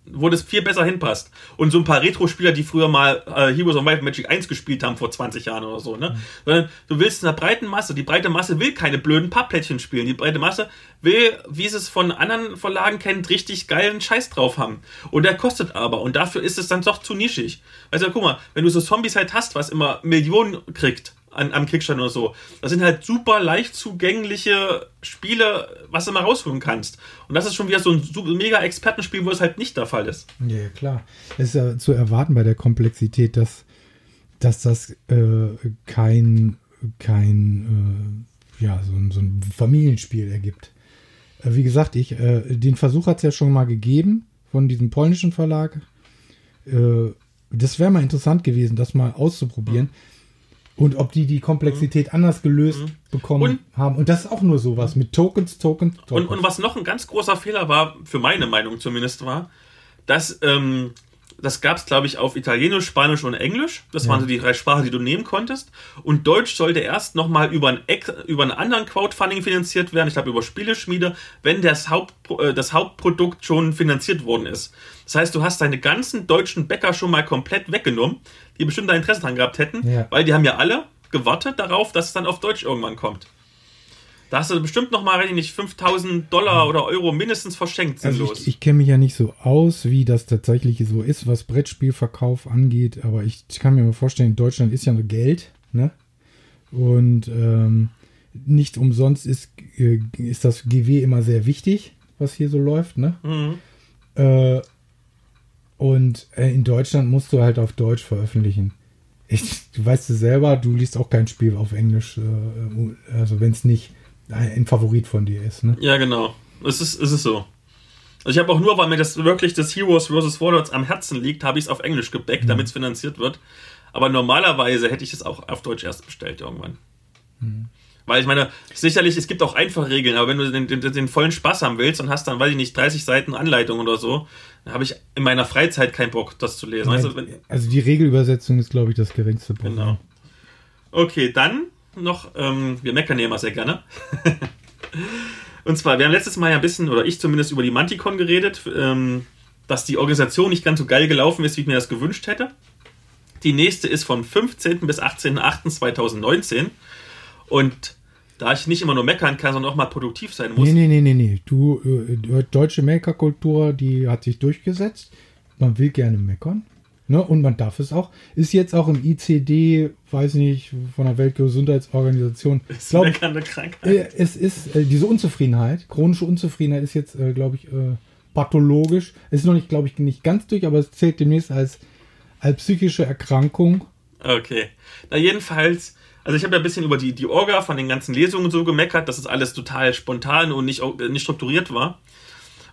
Speaker 2: wo das viel besser hinpasst. Und so ein paar Retro-Spieler, die früher mal äh, Heroes of Might and Magic 1 gespielt haben vor 20 Jahren oder so, ne?
Speaker 4: Mhm.
Speaker 2: Sondern du willst in der breiten Masse, die breite Masse will keine blöden Pappplättchen spielen. Die breite Masse will, wie sie es von anderen Verlagen kennt, richtig geilen Scheiß drauf haben. Und der kostet aber. Und dafür ist es dann doch zu nischig. Also guck mal, wenn du so Zombies halt hast, was immer Millionen kriegt, an, am Kickstarter oder so. Das sind halt super leicht zugängliche Spiele, was du mal rausholen kannst. Und das ist schon wieder so ein super, mega Expertenspiel, wo es halt nicht der Fall ist.
Speaker 4: Ja, klar. Es ist ja zu erwarten bei der Komplexität, dass, dass das äh, kein, kein äh, ja, so, ein- so ein Familienspiel ergibt. Äh, wie gesagt, ich, äh, den Versuch hat es ja schon mal gegeben von diesem polnischen Verlag. Äh, das wäre mal interessant gewesen, das mal auszuprobieren. Und ob die die Komplexität anders gelöst bekommen
Speaker 2: Und-
Speaker 4: haben. Und das ist auch nur sowas mit Tokens, Tokens,
Speaker 2: Und,
Speaker 4: Tokens.
Speaker 2: und was noch ein ganz großer Fehler war, für meine Meinung zumindest war, dass ähm, das gab es, glaube ich, auf Italienisch, Spanisch und Englisch. Das waren so die drei Sprachen, die du nehmen konntest. Und Deutsch sollte erst nochmal über, ein über einen anderen Crowdfunding finanziert werden, ich glaube über Spieleschmiede, wenn das, Haupt, äh, das Hauptprodukt schon finanziert worden ist. Das heißt, du hast deine ganzen deutschen Bäcker schon mal komplett weggenommen, die bestimmt da Interesse dran gehabt hätten,
Speaker 4: Ja.
Speaker 2: weil die haben ja alle gewartet darauf, dass es dann auf Deutsch irgendwann kommt. Da hast du bestimmt noch mal, weiß ich nicht, 5000 Dollar oder Euro mindestens verschenkt, sinnlos.
Speaker 4: Also ich, ich kenne mich ja nicht so aus, wie das tatsächlich so ist, was Brettspielverkauf angeht, aber ich kann mir mal vorstellen, in Deutschland ist ja nur Geld, ne? Und ähm, nicht umsonst ist, äh, ist das GW immer sehr wichtig, was hier so läuft, ne?
Speaker 2: Mhm.
Speaker 4: Äh, und äh, in Deutschland musst du halt auf Deutsch veröffentlichen. Ich, du weißt du selber, du liest auch kein Spiel auf Englisch, äh, also wenn es nicht ein Favorit von dir ist, ne?
Speaker 2: Ja, genau. Es ist, es ist so. Also ich habe auch nur, weil mir das wirklich das Heroes vs. Warlords am Herzen liegt, habe ich es auf Englisch gebackt, damit es finanziert wird. Aber normalerweise hätte ich es auch auf Deutsch erst bestellt irgendwann. Weil ich meine, sicherlich, es gibt auch einfache Regeln, aber wenn du den, den, den vollen Spaß haben willst und hast dann, weiß ich nicht, 30 Seiten Anleitung oder so, dann habe ich in meiner Freizeit keinen Bock, das zu lesen. Weißt du, wenn,
Speaker 4: Also die Regelübersetzung ist, glaube ich, das geringste Problem.
Speaker 2: Genau. Okay, dann noch, ähm, wir meckern ja immer sehr gerne. Und zwar, wir haben letztes Mal ja ein bisschen, oder ich zumindest, über die Manticon geredet, ähm, dass die Organisation nicht ganz so geil gelaufen ist, wie ich mir das gewünscht hätte. Die nächste ist vom 15. bis 18.08.2019. Und da ich nicht immer nur meckern kann, sondern auch mal produktiv sein muss,
Speaker 4: Nee, nee, nee, nee, nee. Du, äh, die deutsche Makerkultur, die hat sich durchgesetzt. Man will gerne meckern. Ne? Und man darf es auch. Ist jetzt auch im ICD, weiß nicht, von der Weltgesundheitsorganisation.
Speaker 2: ist
Speaker 4: glaub,
Speaker 2: meckern eine Krankheit.
Speaker 4: äh, es ist äh, diese Unzufriedenheit, chronische Unzufriedenheit ist jetzt, äh, glaube ich, äh, pathologisch. Ist noch nicht, glaube ich, nicht ganz durch, aber es zählt demnächst als, als psychische Erkrankung.
Speaker 2: Okay. Na, jedenfalls, also ich habe ja ein bisschen über die, die Orga von den ganzen Lesungen so gemeckert, dass es alles total spontan und nicht, äh, nicht strukturiert war.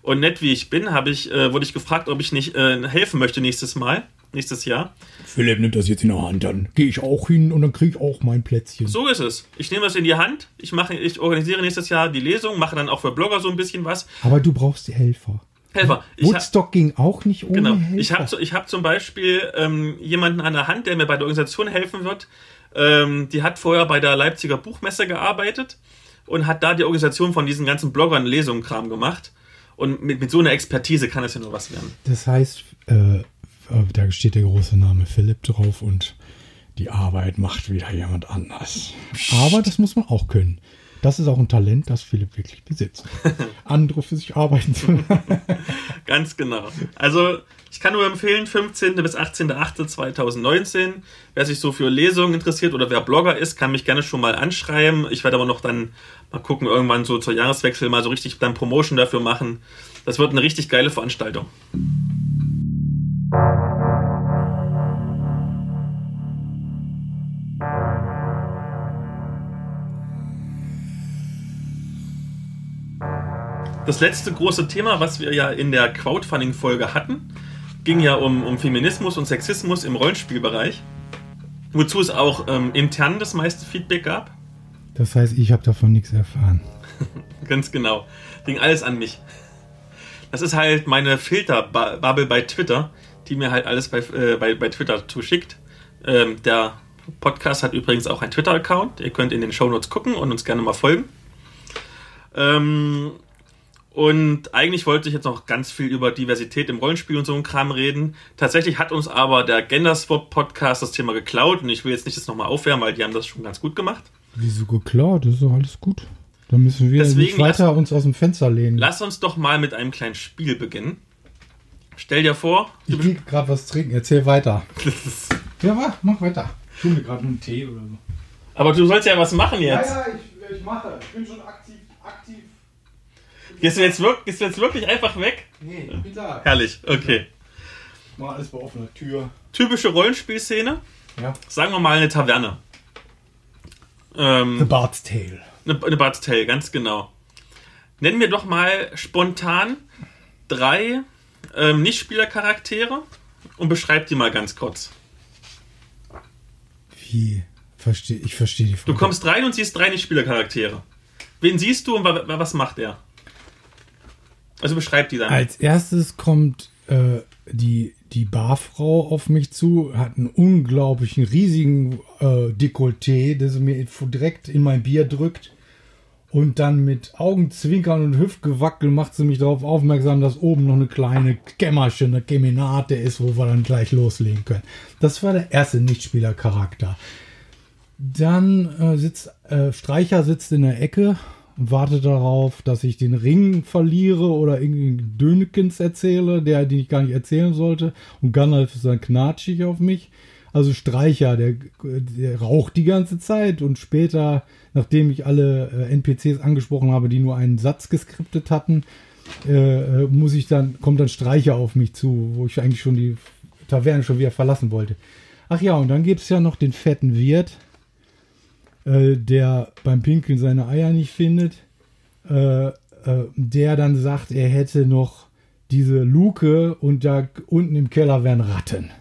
Speaker 2: Und nett wie ich bin, habe ich, äh, wurde ich gefragt, ob ich nicht äh, helfen möchte nächstes Mal, nächstes Jahr.
Speaker 4: Philipp nimmt das jetzt in der Hand, dann gehe ich auch hin und dann kriege ich auch mein Plätzchen.
Speaker 2: So ist es. Ich nehme das in die Hand, ich, mache, ich organisiere nächstes Jahr die Lesung, mache dann auch für Blogger so ein bisschen was.
Speaker 4: Aber du brauchst die Helfer.
Speaker 2: Helfer. Ich
Speaker 4: Woodstock ging auch nicht ohne
Speaker 2: Genau.
Speaker 4: Helfer.
Speaker 2: Ich habe ich hab zum Beispiel ähm, jemanden an der Hand, der mir bei der Organisation helfen wird. Ähm, die hat vorher bei der Leipziger Buchmesse gearbeitet und hat da die Organisation von diesen ganzen Bloggern Lesungen-Kram gemacht. Und mit, mit so einer Expertise kann es ja nur was werden.
Speaker 4: Das heißt, äh, äh, da steht der große Name Philipp drauf und die Arbeit macht wieder jemand anders. Aber das muss man auch können. Das ist auch ein Talent, das Philipp wirklich besitzt. Andere für sich arbeiten zu.
Speaker 2: Ganz genau. Also, ich kann nur empfehlen, 15. bis 18.08.2019. Wer sich so für Lesungen interessiert oder wer Blogger ist, kann mich gerne schon mal anschreiben. Ich werde aber noch dann mal gucken, irgendwann so zur Jahreswechsel mal so richtig dann Promotion dafür machen. Das wird eine richtig geile Veranstaltung. Das letzte große Thema, was wir ja in der Crowdfunding-Folge hatten, ging ja um, um Feminismus und Sexismus im Rollenspielbereich. Wozu es auch ähm, intern das meiste Feedback gab.
Speaker 4: Das heißt, ich habe davon nichts erfahren.
Speaker 2: Ganz genau. Ging alles an mich. Das ist halt meine Filterbubble bei Twitter, die mir halt alles bei, äh, bei, bei Twitter zuschickt. Ähm, der Podcast hat übrigens auch einen Twitter-Account. Ihr könnt in den Shownotes gucken und uns gerne mal folgen. Ähm, und eigentlich wollte ich jetzt noch ganz viel über Diversität im Rollenspiel und so ein Kram reden. Tatsächlich hat uns aber der Genderswap Podcast das Thema geklaut und ich will jetzt nicht das nochmal aufwärmen, weil die haben das schon ganz gut gemacht.
Speaker 4: Wieso geklaut? Das ist doch alles gut. Dann müssen wir
Speaker 2: Deswegen
Speaker 4: nicht weiter uns aus dem Fenster lehnen.
Speaker 2: Lass uns doch mal mit einem kleinen Spiel beginnen. Stell dir vor,
Speaker 4: ich will gerade was trinken. Erzähl weiter. Ja, mach, mach weiter. Tu mir gerade einen Tee oder so.
Speaker 2: aber du sollst ja was machen jetzt.
Speaker 4: ja, ich, ich mache. Ich bin schon aktiv. aktiv.
Speaker 2: Gehst, du jetzt wirklich, gehst du jetzt wirklich einfach weg?
Speaker 4: Nee, ich bin da.
Speaker 2: Herrlich, okay.
Speaker 4: Mal alles bei offener Tür.
Speaker 2: Typische Rollenspielszene.
Speaker 4: Ja.
Speaker 2: Sagen wir mal eine Taverne.
Speaker 4: The
Speaker 2: Ähm,
Speaker 4: Bard's Tale.
Speaker 2: eine, eine Bard's Tale, ganz genau. Nenn mir doch mal spontan drei ähm, Nicht-Spieler-Charaktere und beschreib die mal ganz kurz.
Speaker 4: Wie? Versteh, ich verstehe die Frage.
Speaker 2: Du kommst rein und siehst drei Nicht-Spieler-Charaktere. Wen siehst du und wa wa- was macht er? Also beschreib die dann.
Speaker 4: Als erstes kommt äh, die, die Barfrau auf mich zu, hat einen unglaublichen, riesigen äh, Dekolleté, das mir direkt in mein Bier drückt. Und dann mit Augenzwinkern und Hüftgewackel macht sie mich darauf aufmerksam, dass oben noch eine kleine Kämmerchen, eine Kemenate ist, wo wir dann gleich loslegen können. Das war der erste Nichtspielercharakter. Dann äh, sitzt äh, Streicher sitzt in der Ecke und wartet darauf, dass ich den Ring verliere oder irgendwie Dönekens erzähle, der den ich gar nicht erzählen sollte. Und Gandalf ist dann knatschig auf mich. Also Streicher, der, der raucht die ganze Zeit und später, nachdem ich alle äh, NPCs angesprochen habe, die nur einen Satz geskriptet hatten, äh, äh, muss ich dann, kommt dann Streicher auf mich zu, wo ich eigentlich schon die Taverne schon wieder verlassen wollte. Ach ja, und dann gibt es ja noch den fetten Wirt, äh, der beim Pinkeln seine Eier nicht findet, äh, äh, der dann sagt, er hätte noch diese Luke und da unten im Keller wären Ratten.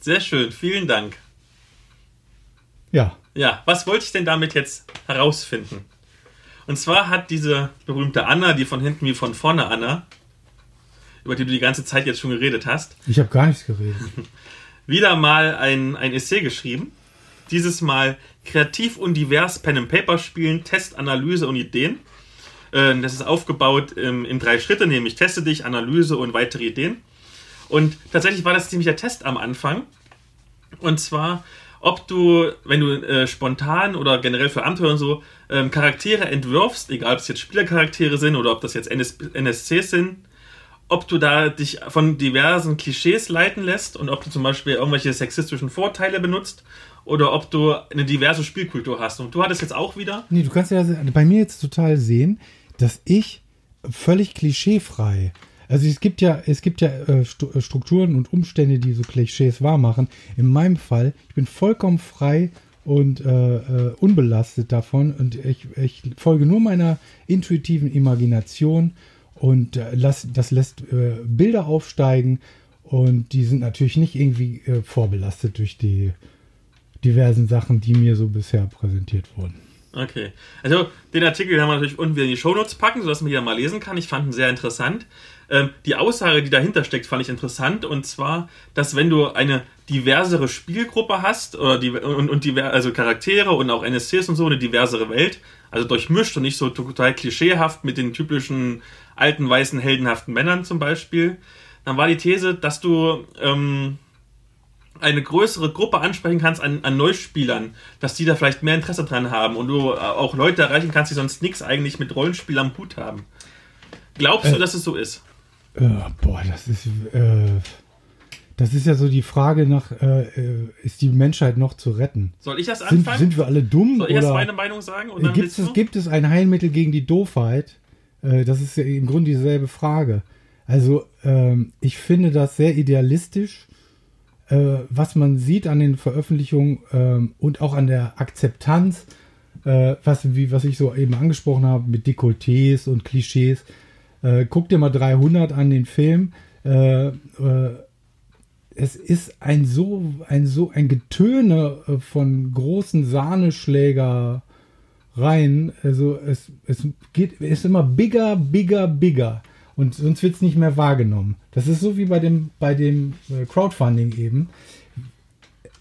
Speaker 2: Sehr schön, vielen Dank.
Speaker 4: Ja.
Speaker 2: Ja, was wollte ich denn damit jetzt herausfinden? Und zwar hat diese berühmte Anna, die von hinten wie von vorne Anna, über die du die ganze Zeit jetzt schon geredet hast,
Speaker 4: Ich habe gar nichts geredet.
Speaker 2: wieder mal ein, ein Essay geschrieben. Dieses Mal kreativ und divers Pen and Paper spielen, Test, Analyse und Ideen. Äh, Das ist aufgebaut ähm, in drei Schritte, nämlich teste dich, Analyse und weitere Ideen. Und tatsächlich war das ziemlich der Test am Anfang. Und zwar, ob du, wenn du äh, spontan oder generell für Abenteuer und so ähm, Charaktere entwirfst, egal ob es jetzt Spielercharaktere sind oder ob das jetzt NS NSCs sind, ob du da dich von diversen Klischees leiten lässt und ob du zum Beispiel irgendwelche sexistischen Vorteile benutzt oder ob du eine diverse Spielkultur hast. Und du hattest jetzt auch wieder.
Speaker 4: Nee, du kannst ja bei mir jetzt total sehen, dass ich völlig klischeefrei. Also es gibt ja, es gibt ja äh, äh, Strukturen und Umstände, die so Klischees wahr machen. In meinem Fall, ich bin vollkommen frei und äh, äh, unbelastet davon und ich, ich folge nur meiner intuitiven Imagination und äh, lass, das lässt äh, Bilder aufsteigen und die sind natürlich nicht irgendwie vorbelastet durch die diversen Sachen, die mir so bisher präsentiert wurden.
Speaker 2: Okay. Also den Artikel haben wir natürlich unten wieder in die Shownotes packen, sodass man hier mal lesen kann. Ich fand ihn sehr interessant. Ähm, die Aussage, die dahinter steckt, fand ich interessant. Und zwar, dass wenn du eine diversere Spielgruppe hast oder die, und, und diver, also Charaktere und auch NSCs und so, eine diversere Welt, also durchmischt und nicht so total klischeehaft mit den typischen alten, weißen, heldenhaften Männern zum Beispiel, dann war die These, dass du ähm, eine größere Gruppe ansprechen kannst an, an Neuspielern, dass die da vielleicht mehr Interesse dran haben und du äh, auch Leute erreichen kannst, die sonst nichts eigentlich mit Rollenspiel am Hut haben. Glaubst du,
Speaker 4: Äh.
Speaker 2: dass es so ist?
Speaker 4: Äh, boah, das ist, äh, das ist ja so die Frage nach, äh, äh, ist die Menschheit noch zu retten?
Speaker 2: Soll ich das
Speaker 4: Sind,
Speaker 2: anfangen?
Speaker 4: sind wir alle dumm?
Speaker 2: Soll ich
Speaker 4: oder
Speaker 2: meine Meinung sagen? Und dann
Speaker 4: gibt, es,
Speaker 2: du?
Speaker 4: gibt es ein Heilmittel gegen die Doofheit? Das ist ja im Grunde dieselbe Frage. Also, ähm, ich finde das sehr idealistisch, äh, was man sieht an den Veröffentlichungen ähm, und auch an der Akzeptanz, äh, was, wie, was ich so eben angesprochen habe, mit Dekolletés und Klischees. Äh, guck dir mal 300 an den Film. Äh, äh, es ist ein so ein so ein Getöne äh, von großen Sahneschlägereien. Also es, es geht ist immer bigger, bigger, bigger und sonst wird es nicht mehr wahrgenommen. Das ist so wie bei dem bei dem äh, Crowdfunding eben.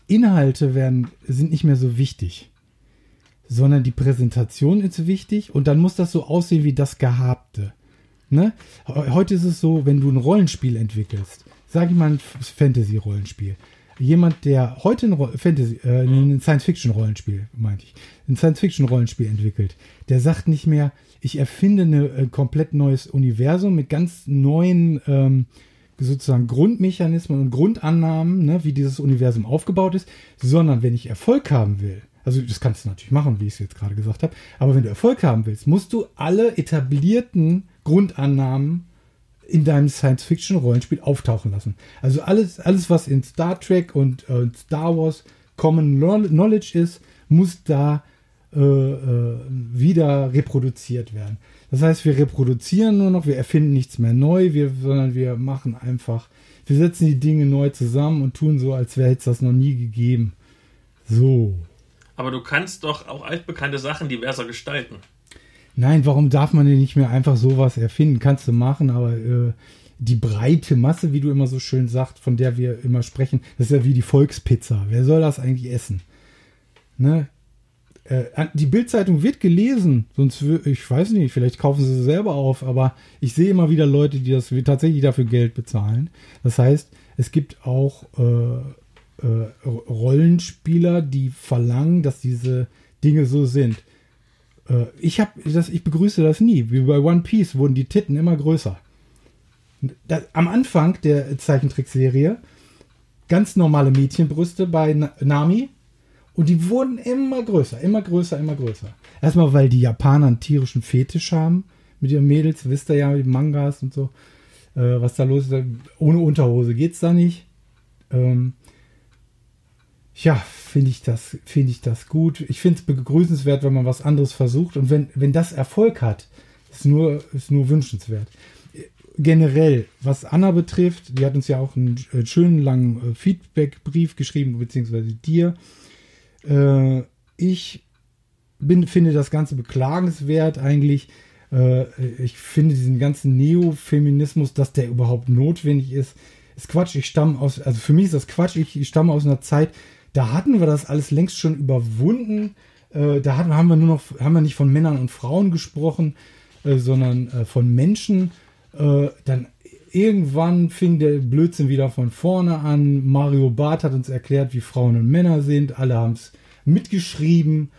Speaker 4: Inhalte werden sind nicht mehr so wichtig, sondern die Präsentation ist wichtig und dann muss das so aussehen wie das Gehabte. Ne? He- Heute ist es so, wenn du ein Rollenspiel entwickelst, sag ich mal ein Fantasy-Rollenspiel. Jemand, der heute ein Fantasy, äh, ein Science-Fiction-Rollenspiel, meinte ich, ein Science-Fiction-Rollenspiel entwickelt, der sagt nicht mehr, ich erfinde ein äh, komplett neues Universum mit ganz neuen ähm, sozusagen Grundmechanismen und Grundannahmen, ne, wie dieses Universum aufgebaut ist, sondern wenn ich Erfolg haben will, also das kannst du natürlich machen, wie ich es jetzt gerade gesagt habe, aber wenn du Erfolg haben willst, musst du alle etablierten Grundannahmen in deinem Science-Fiction-Rollenspiel auftauchen lassen. Also alles, alles was in Star Trek und äh, Star Wars Common Kno- Knowledge ist, muss da äh, äh, wieder reproduziert werden. Das heißt, wir reproduzieren nur noch, wir erfinden nichts mehr neu, wir, sondern wir machen einfach, wir setzen die Dinge neu zusammen und tun so, als wäre es das noch nie gegeben. So.
Speaker 2: Aber du kannst doch auch altbekannte Sachen diverser gestalten.
Speaker 4: Nein, warum darf man denn nicht mehr einfach sowas erfinden? Kannst du machen, aber äh, die breite Masse, wie du immer so schön sagst, von der wir immer sprechen, das ist ja wie die Volkspizza. Wer soll das eigentlich essen? Ne? Äh, die Bildzeitung wird gelesen, sonst ich weiß nicht, vielleicht kaufen sie sie selber auf, aber ich sehe immer wieder Leute, die das tatsächlich dafür Geld bezahlen. Das heißt, es gibt auch äh, äh, Rollenspieler, die verlangen, dass diese Dinge so sind. Äh, ich habe das, ich begrüße das nie. Wie bei One Piece wurden die Titten immer größer. Da, am Anfang der Zeichentrickserie ganz normale Mädchenbrüste bei Na- Nami und die wurden immer größer, immer größer, immer größer. Erstmal, weil die Japaner einen tierischen Fetisch haben mit ihren Mädels, wisst ihr ja, mit Mangas und so, äh, was da los ist. Ohne Unterhose geht's da nicht. Ähm, ja, finde ich das, finde ich das gut. Ich finde es begrüßenswert, wenn man was anderes versucht und wenn, wenn das Erfolg hat, ist nur, ist nur wünschenswert. generell, was Anna betrifft, die hat uns ja auch einen äh, schönen langen äh, Feedback-Brief geschrieben, beziehungsweise dir. Äh, ich bin, finde das Ganze beklagenswert eigentlich. Äh, ich finde diesen ganzen Neofeminismus, dass der überhaupt notwendig ist, ist Quatsch. Ich stamme aus, also für mich ist das Quatsch. Ich, ich stamme aus einer Zeit, da hatten wir das alles längst schon überwunden. Äh, da hatten, haben wir nur noch, haben wir nicht von Männern und Frauen gesprochen, äh, sondern äh, von Menschen. Äh, dann irgendwann fing der Blödsinn wieder von vorne an. Mario Barth hat uns erklärt, wie Frauen und Männer sind. Alle haben es mitgeschrieben.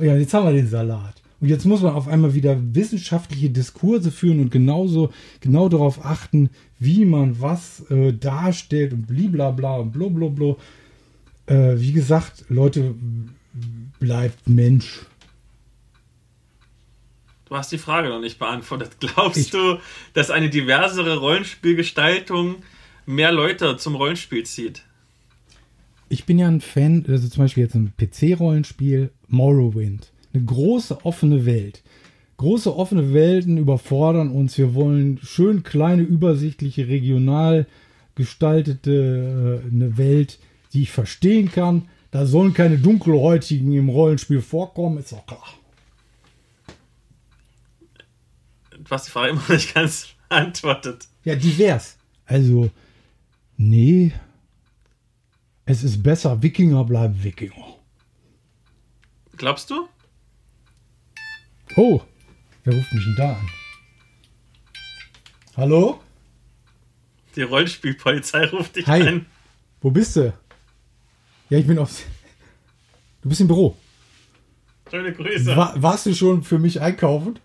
Speaker 4: Ja, jetzt haben wir den Salat. Und jetzt muss man auf einmal wieder wissenschaftliche Diskurse führen und genauso genau darauf achten, wie man was äh, darstellt und bliblabla und blablabla. Äh, wie gesagt, Leute, bleibt Mensch.
Speaker 2: Du hast die Frage noch nicht beantwortet. Glaubst
Speaker 4: Ich-
Speaker 2: du, dass eine diversere Rollenspielgestaltung mehr Leute zum Rollenspiel zieht?
Speaker 4: Ich bin ja ein Fan, also zum Beispiel jetzt ein PC-Rollenspiel, Morrowind. Eine große offene Welt. Große offene Welten überfordern uns. Wir wollen schön kleine, übersichtliche, regional gestaltete äh, eine Welt, die ich verstehen kann. Da sollen keine Dunkelhäutigen im Rollenspiel vorkommen, ist doch klar.
Speaker 2: Hast die Frage immer nicht ganz beantwortet.
Speaker 4: Ja, divers. Also, nee. Es ist besser, Wikinger bleiben Wikinger.
Speaker 2: Glaubst du?
Speaker 4: Oh, wer ruft mich denn da an? Hallo?
Speaker 2: Die Rollenspielpolizei ruft dich
Speaker 4: Hi.
Speaker 2: an.
Speaker 4: Wo bist du? Ja, ich bin auf. Du bist im Büro.
Speaker 2: Schöne Grüße.
Speaker 4: Wa warst du schon für mich einkaufen?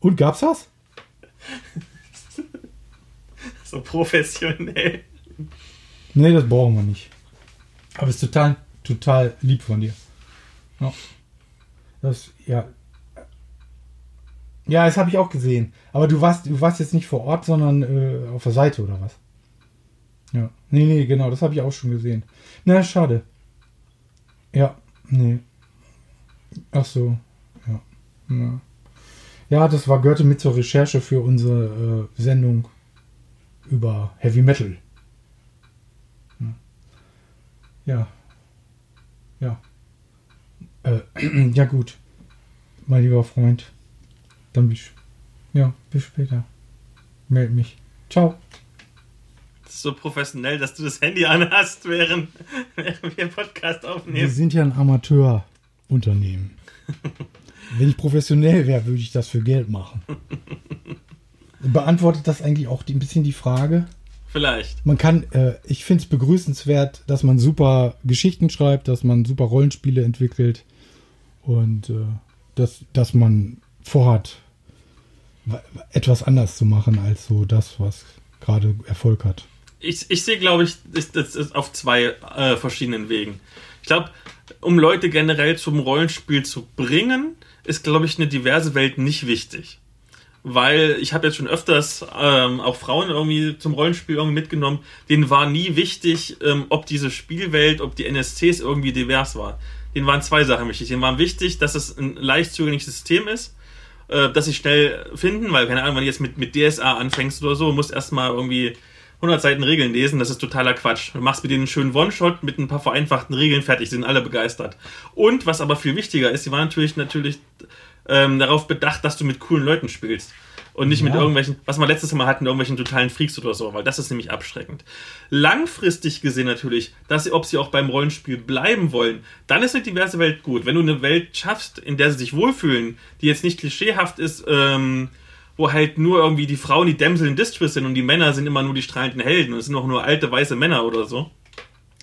Speaker 4: Und gab's was?
Speaker 2: So professionell.
Speaker 4: Nee, das brauchen wir nicht. Aber es ist total, total lieb von dir. Ja. Das, ja. Ja, das habe ich auch gesehen. Aber du warst, du warst jetzt nicht vor Ort, sondern äh, auf der Seite oder was? Ja. Nee, nee, genau, das habe ich auch schon gesehen. Na, schade. Ja, nee. Ach so. Ja. Ja, ja das war, gehörte mit zur Recherche für unsere äh, Sendung über Heavy Metal. Ja. Ja. Äh, ja, gut. Mein lieber Freund. Dann bis. Ja, bis später. Meld mich. Ciao.
Speaker 2: Das ist so professionell, dass du das Handy anhast, während, während wir einen Podcast
Speaker 4: Wir
Speaker 2: aufnehmen.
Speaker 4: sind ja ein Amateurunternehmen. Wenn ich professionell wäre, würde ich das für Geld machen. Beantwortet das eigentlich auch die, ein bisschen die Frage?
Speaker 2: Vielleicht.
Speaker 4: Man kann, äh, ich finde es begrüßenswert, dass man super Geschichten schreibt, dass man super Rollenspiele entwickelt und äh, dass, dass man vorhat, wa- etwas anders zu machen als so das, was gerade Erfolg hat.
Speaker 2: Ich, ich sehe, glaube ich, das, das ist auf zwei äh, verschiedenen Wegen. Ich glaube, um Leute generell zum Rollenspiel zu bringen, ist, glaube ich, eine diverse Welt nicht wichtig. Weil ich habe jetzt schon öfters ähm, auch Frauen irgendwie zum Rollenspiel irgendwie mitgenommen, denen war nie wichtig, ähm, ob diese Spielwelt, ob die NSCs irgendwie divers war. Denen waren zwei Sachen wichtig. Denen war wichtig, dass es ein leicht zugängliches System ist, äh, dass sie schnell finden, weil, keine Ahnung, wenn du jetzt mit, mit DSA anfängst oder so, musst erstmal irgendwie 100 Seiten Regeln lesen, das ist totaler Quatsch. Du machst mit denen einen schönen One-Shot mit ein paar vereinfachten Regeln fertig, sind alle begeistert. Und was aber viel wichtiger ist, sie waren natürlich natürlich ähm, darauf bedacht, dass du mit coolen Leuten spielst. Und nicht mit
Speaker 4: Ja.
Speaker 2: irgendwelchen, was wir letztes Mal hatten, irgendwelchen totalen Freaks oder so, weil das ist nämlich abschreckend. Langfristig gesehen natürlich, dass sie, ob sie auch beim Rollenspiel bleiben wollen, dann ist eine diverse Welt gut. Wenn du eine Welt schaffst, in der sie sich wohlfühlen, die jetzt nicht klischeehaft ist, ähm, wo halt nur irgendwie die Frauen die Dämsel in Distress sind und die Männer sind immer nur die strahlenden Helden und es sind auch nur alte weiße Männer oder so.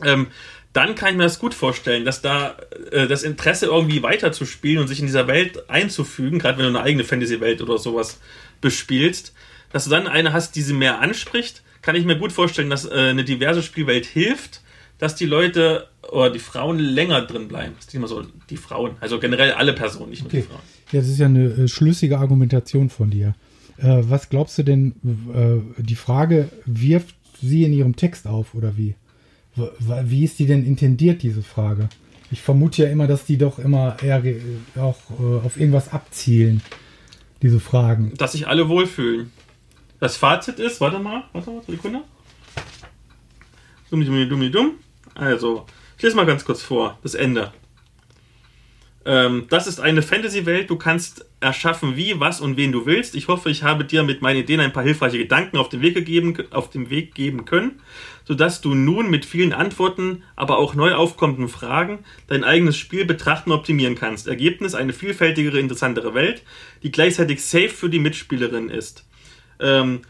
Speaker 2: Ähm, dann kann ich mir das gut vorstellen, dass da äh, das Interesse irgendwie weiterzuspielen und sich in dieser Welt einzufügen, gerade wenn du eine eigene Fantasy-Welt oder sowas bespielst, dass du dann eine hast, die sie mehr anspricht, kann ich mir gut vorstellen, dass äh, eine diverse Spielwelt hilft, dass die Leute oder die Frauen länger drin bleiben. Das ist immer so, die Frauen, also generell alle Personen, nicht nur die
Speaker 4: Okay.
Speaker 2: Frauen.
Speaker 4: Ja, das ist ja eine äh, schlüssige Argumentation von dir. Äh, was glaubst du denn, äh, die Frage wirft sie in ihrem Text auf oder wie? W- Wie ist die denn intendiert, diese Frage? Ich vermute ja immer, dass die doch immer eher auch äh, auf irgendwas abzielen, diese Fragen.
Speaker 2: Dass sich alle wohlfühlen. das Fazit ist, warte mal, warte mal, Sekunde. Dummi, dummi, dummi, dumm. Also, ich lese mal ganz kurz vor, das Ende. Ähm, das ist eine Fantasy-Welt. Du kannst erschaffen, wie, was und wen du willst. Ich hoffe, ich habe dir mit meinen Ideen ein paar hilfreiche Gedanken auf den Weg, gegeben, auf den Weg geben können, sodass du nun mit vielen Antworten, aber auch neu aufkommenden Fragen dein eigenes Spiel betrachten und optimieren kannst. Ergebnis eine vielfältigere, interessantere Welt, die gleichzeitig safe für die Mitspielerin ist. Ähm,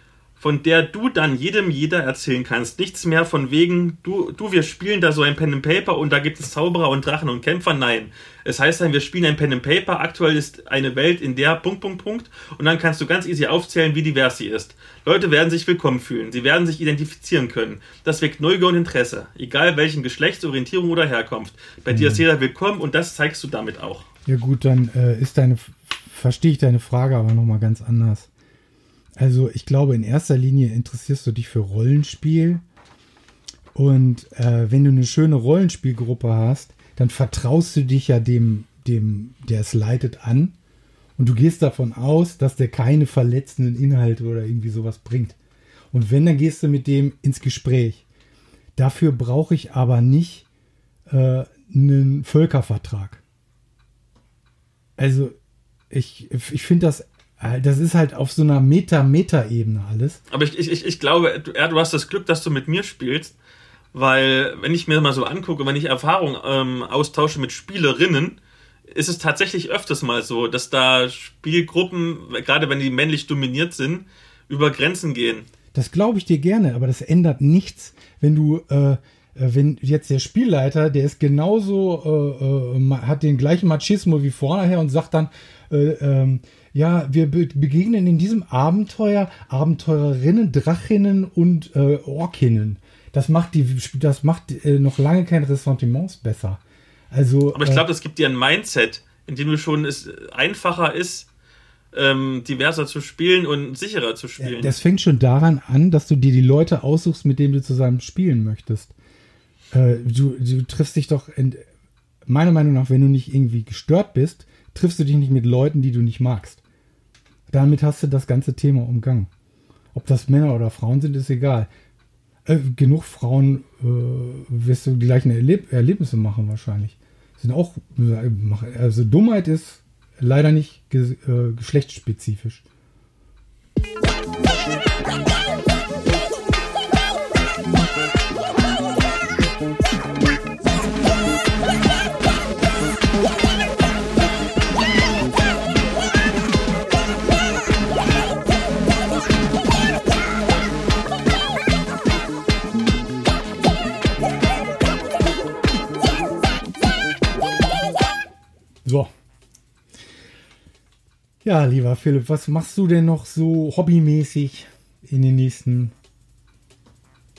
Speaker 2: von der du dann jedem jeder erzählen kannst. Nichts mehr von wegen, du, du, wir spielen da so ein Pen and Paper und da gibt es Zauberer und Drachen und Kämpfer. Nein. Es heißt dann, wir spielen ein Pen and Paper. Aktuell ist eine Welt, in der Punkt, Punkt, Punkt. Und dann kannst du ganz easy aufzählen, wie divers sie ist. Leute werden sich willkommen fühlen. Sie werden sich identifizieren können. Das weckt Neugier und Interesse. Egal welchen Geschlechtsorientierung oder Herkunft. Bei dir ist jeder willkommen und das zeigst du damit auch.
Speaker 4: Ja gut, dann äh, ist deine, verstehe ich deine Frage aber nochmal ganz anders. Also ich glaube, in erster Linie interessierst du dich für Rollenspiel. Und äh, wenn du eine schöne Rollenspielgruppe hast, dann vertraust du dich ja dem, dem, der es leitet, an. Und du gehst davon aus, dass der keine verletzenden Inhalte oder irgendwie sowas bringt. Und wenn, dann gehst du mit dem ins Gespräch. Dafür brauche ich aber nicht äh, einen Völkervertrag. Also ich, ich finde das das ist halt auf so einer Meta-Meta-Ebene alles.
Speaker 2: Aber ich, ich, ich glaube, ja, du hast das Glück, dass du mit mir spielst, weil wenn ich mir mal so angucke, wenn ich Erfahrung ähm, austausche mit Spielerinnen, ist es tatsächlich öfters mal so, dass da Spielgruppen, gerade wenn die männlich dominiert sind, über Grenzen gehen.
Speaker 4: Das glaube ich dir gerne, aber das ändert nichts, wenn du, äh, äh wenn jetzt der Spielleiter, der ist genauso, äh, äh, hat den gleichen Machismo wie vorher und sagt dann, äh, ähm, ja, wir be begegnen in diesem Abenteuer Abenteurerinnen, Drachinnen und äh, Orkinnen. Das macht die, das macht äh, noch lange keine Ressentiments besser. Also,
Speaker 2: Aber ich glaube, äh, das gibt dir ein Mindset, in dem du schon es einfacher ist, ähm, diverser zu spielen und sicherer zu spielen.
Speaker 4: Das fängt schon daran an, dass du dir die Leute aussuchst, mit denen du zusammen spielen möchtest. Äh, du, du triffst dich doch, in, meiner Meinung nach, wenn du nicht irgendwie gestört bist, triffst du dich nicht mit Leuten, die du nicht magst damit hast du das ganze Thema umgangen. Ob das Männer oder Frauen sind, ist egal. Äh, genug Frauen äh, wirst du die gleichen Erleb Erlebnisse machen wahrscheinlich. Sind auch, also Dummheit ist leider nicht ge äh, geschlechtsspezifisch. Ja, lieber Philipp, was machst du denn noch so hobbymäßig in den nächsten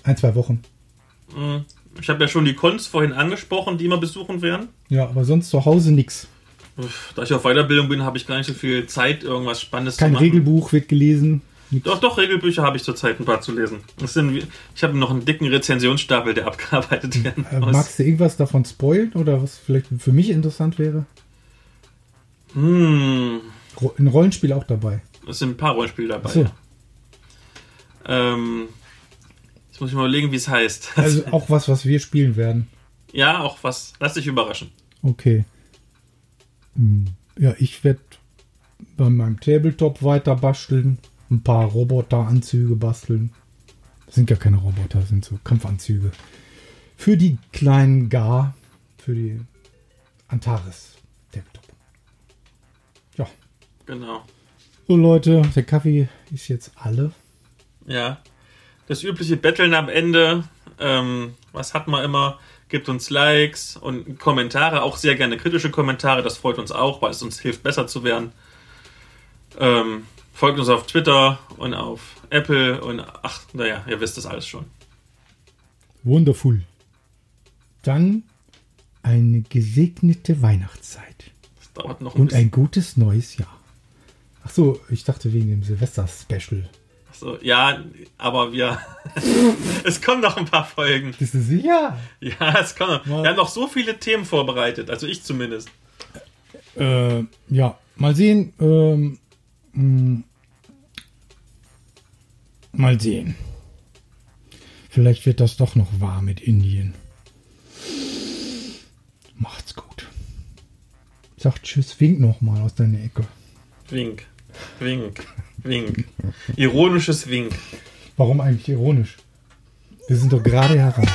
Speaker 4: ein, zwei Wochen?
Speaker 2: Hm, ich habe ja schon die Cons vorhin angesprochen, die wir besuchen werden.
Speaker 4: Ja, aber sonst zu Hause nichts.
Speaker 2: Da ich auf Weiterbildung bin, habe ich gar nicht so viel Zeit, irgendwas Spannendes
Speaker 4: Kein
Speaker 2: zu machen.
Speaker 4: Kein Regelbuch wird gelesen.
Speaker 2: Nix. Doch, doch, Regelbücher habe ich zurzeit ein paar zu lesen. Sind, ich habe noch einen dicken Rezensionsstapel, der abgearbeitet werden
Speaker 4: äh, muss. Magst du irgendwas davon spoilen oder was vielleicht für mich interessant wäre?
Speaker 2: Hm.
Speaker 4: Ein Rollenspiel auch dabei.
Speaker 2: Es sind ein paar Rollenspiele dabei.
Speaker 4: So.
Speaker 2: Ähm, jetzt muss ich mal überlegen, wie es heißt.
Speaker 4: Also auch was, was wir spielen werden.
Speaker 2: Ja, auch was. Lass dich überraschen.
Speaker 4: Okay. Hm. Ja, ich werde bei meinem Tabletop weiter basteln. Ein paar Roboteranzüge basteln. Das sind ja keine Roboter, das sind so Kampfanzüge. Für die kleinen Gar, für die Antares.
Speaker 2: Genau.
Speaker 4: So Leute, der Kaffee ist jetzt alle.
Speaker 2: Ja. Das übliche Betteln am Ende. Ähm, was hat man immer? Gibt uns Likes und Kommentare, auch sehr gerne kritische Kommentare. Das freut uns auch, weil es uns hilft, besser zu werden. Ähm, folgt uns auf Twitter und auf Apple und ach, naja, ihr wisst das alles schon.
Speaker 4: Wundervoll. Dann eine gesegnete Weihnachtszeit.
Speaker 2: Das dauert noch
Speaker 4: ein Und bisschen. ein gutes neues Jahr. Ach so, ich dachte wegen dem Silvester-Special.
Speaker 2: Ach so, ja, aber wir. es kommen noch ein paar Folgen.
Speaker 4: Bist du sicher?
Speaker 2: Ja, es kommen noch. Wir haben noch so viele Themen vorbereitet, also ich zumindest.
Speaker 4: Äh, ja, mal sehen. Ähm, hm. Mal sehen. Vielleicht wird das doch noch wahr mit Indien. Macht's gut. Sag Tschüss, wink noch mal aus deiner Ecke.
Speaker 2: Wink, wink, wink. Ironisches Wink.
Speaker 4: Warum eigentlich ironisch? Wir sind doch gerade heran.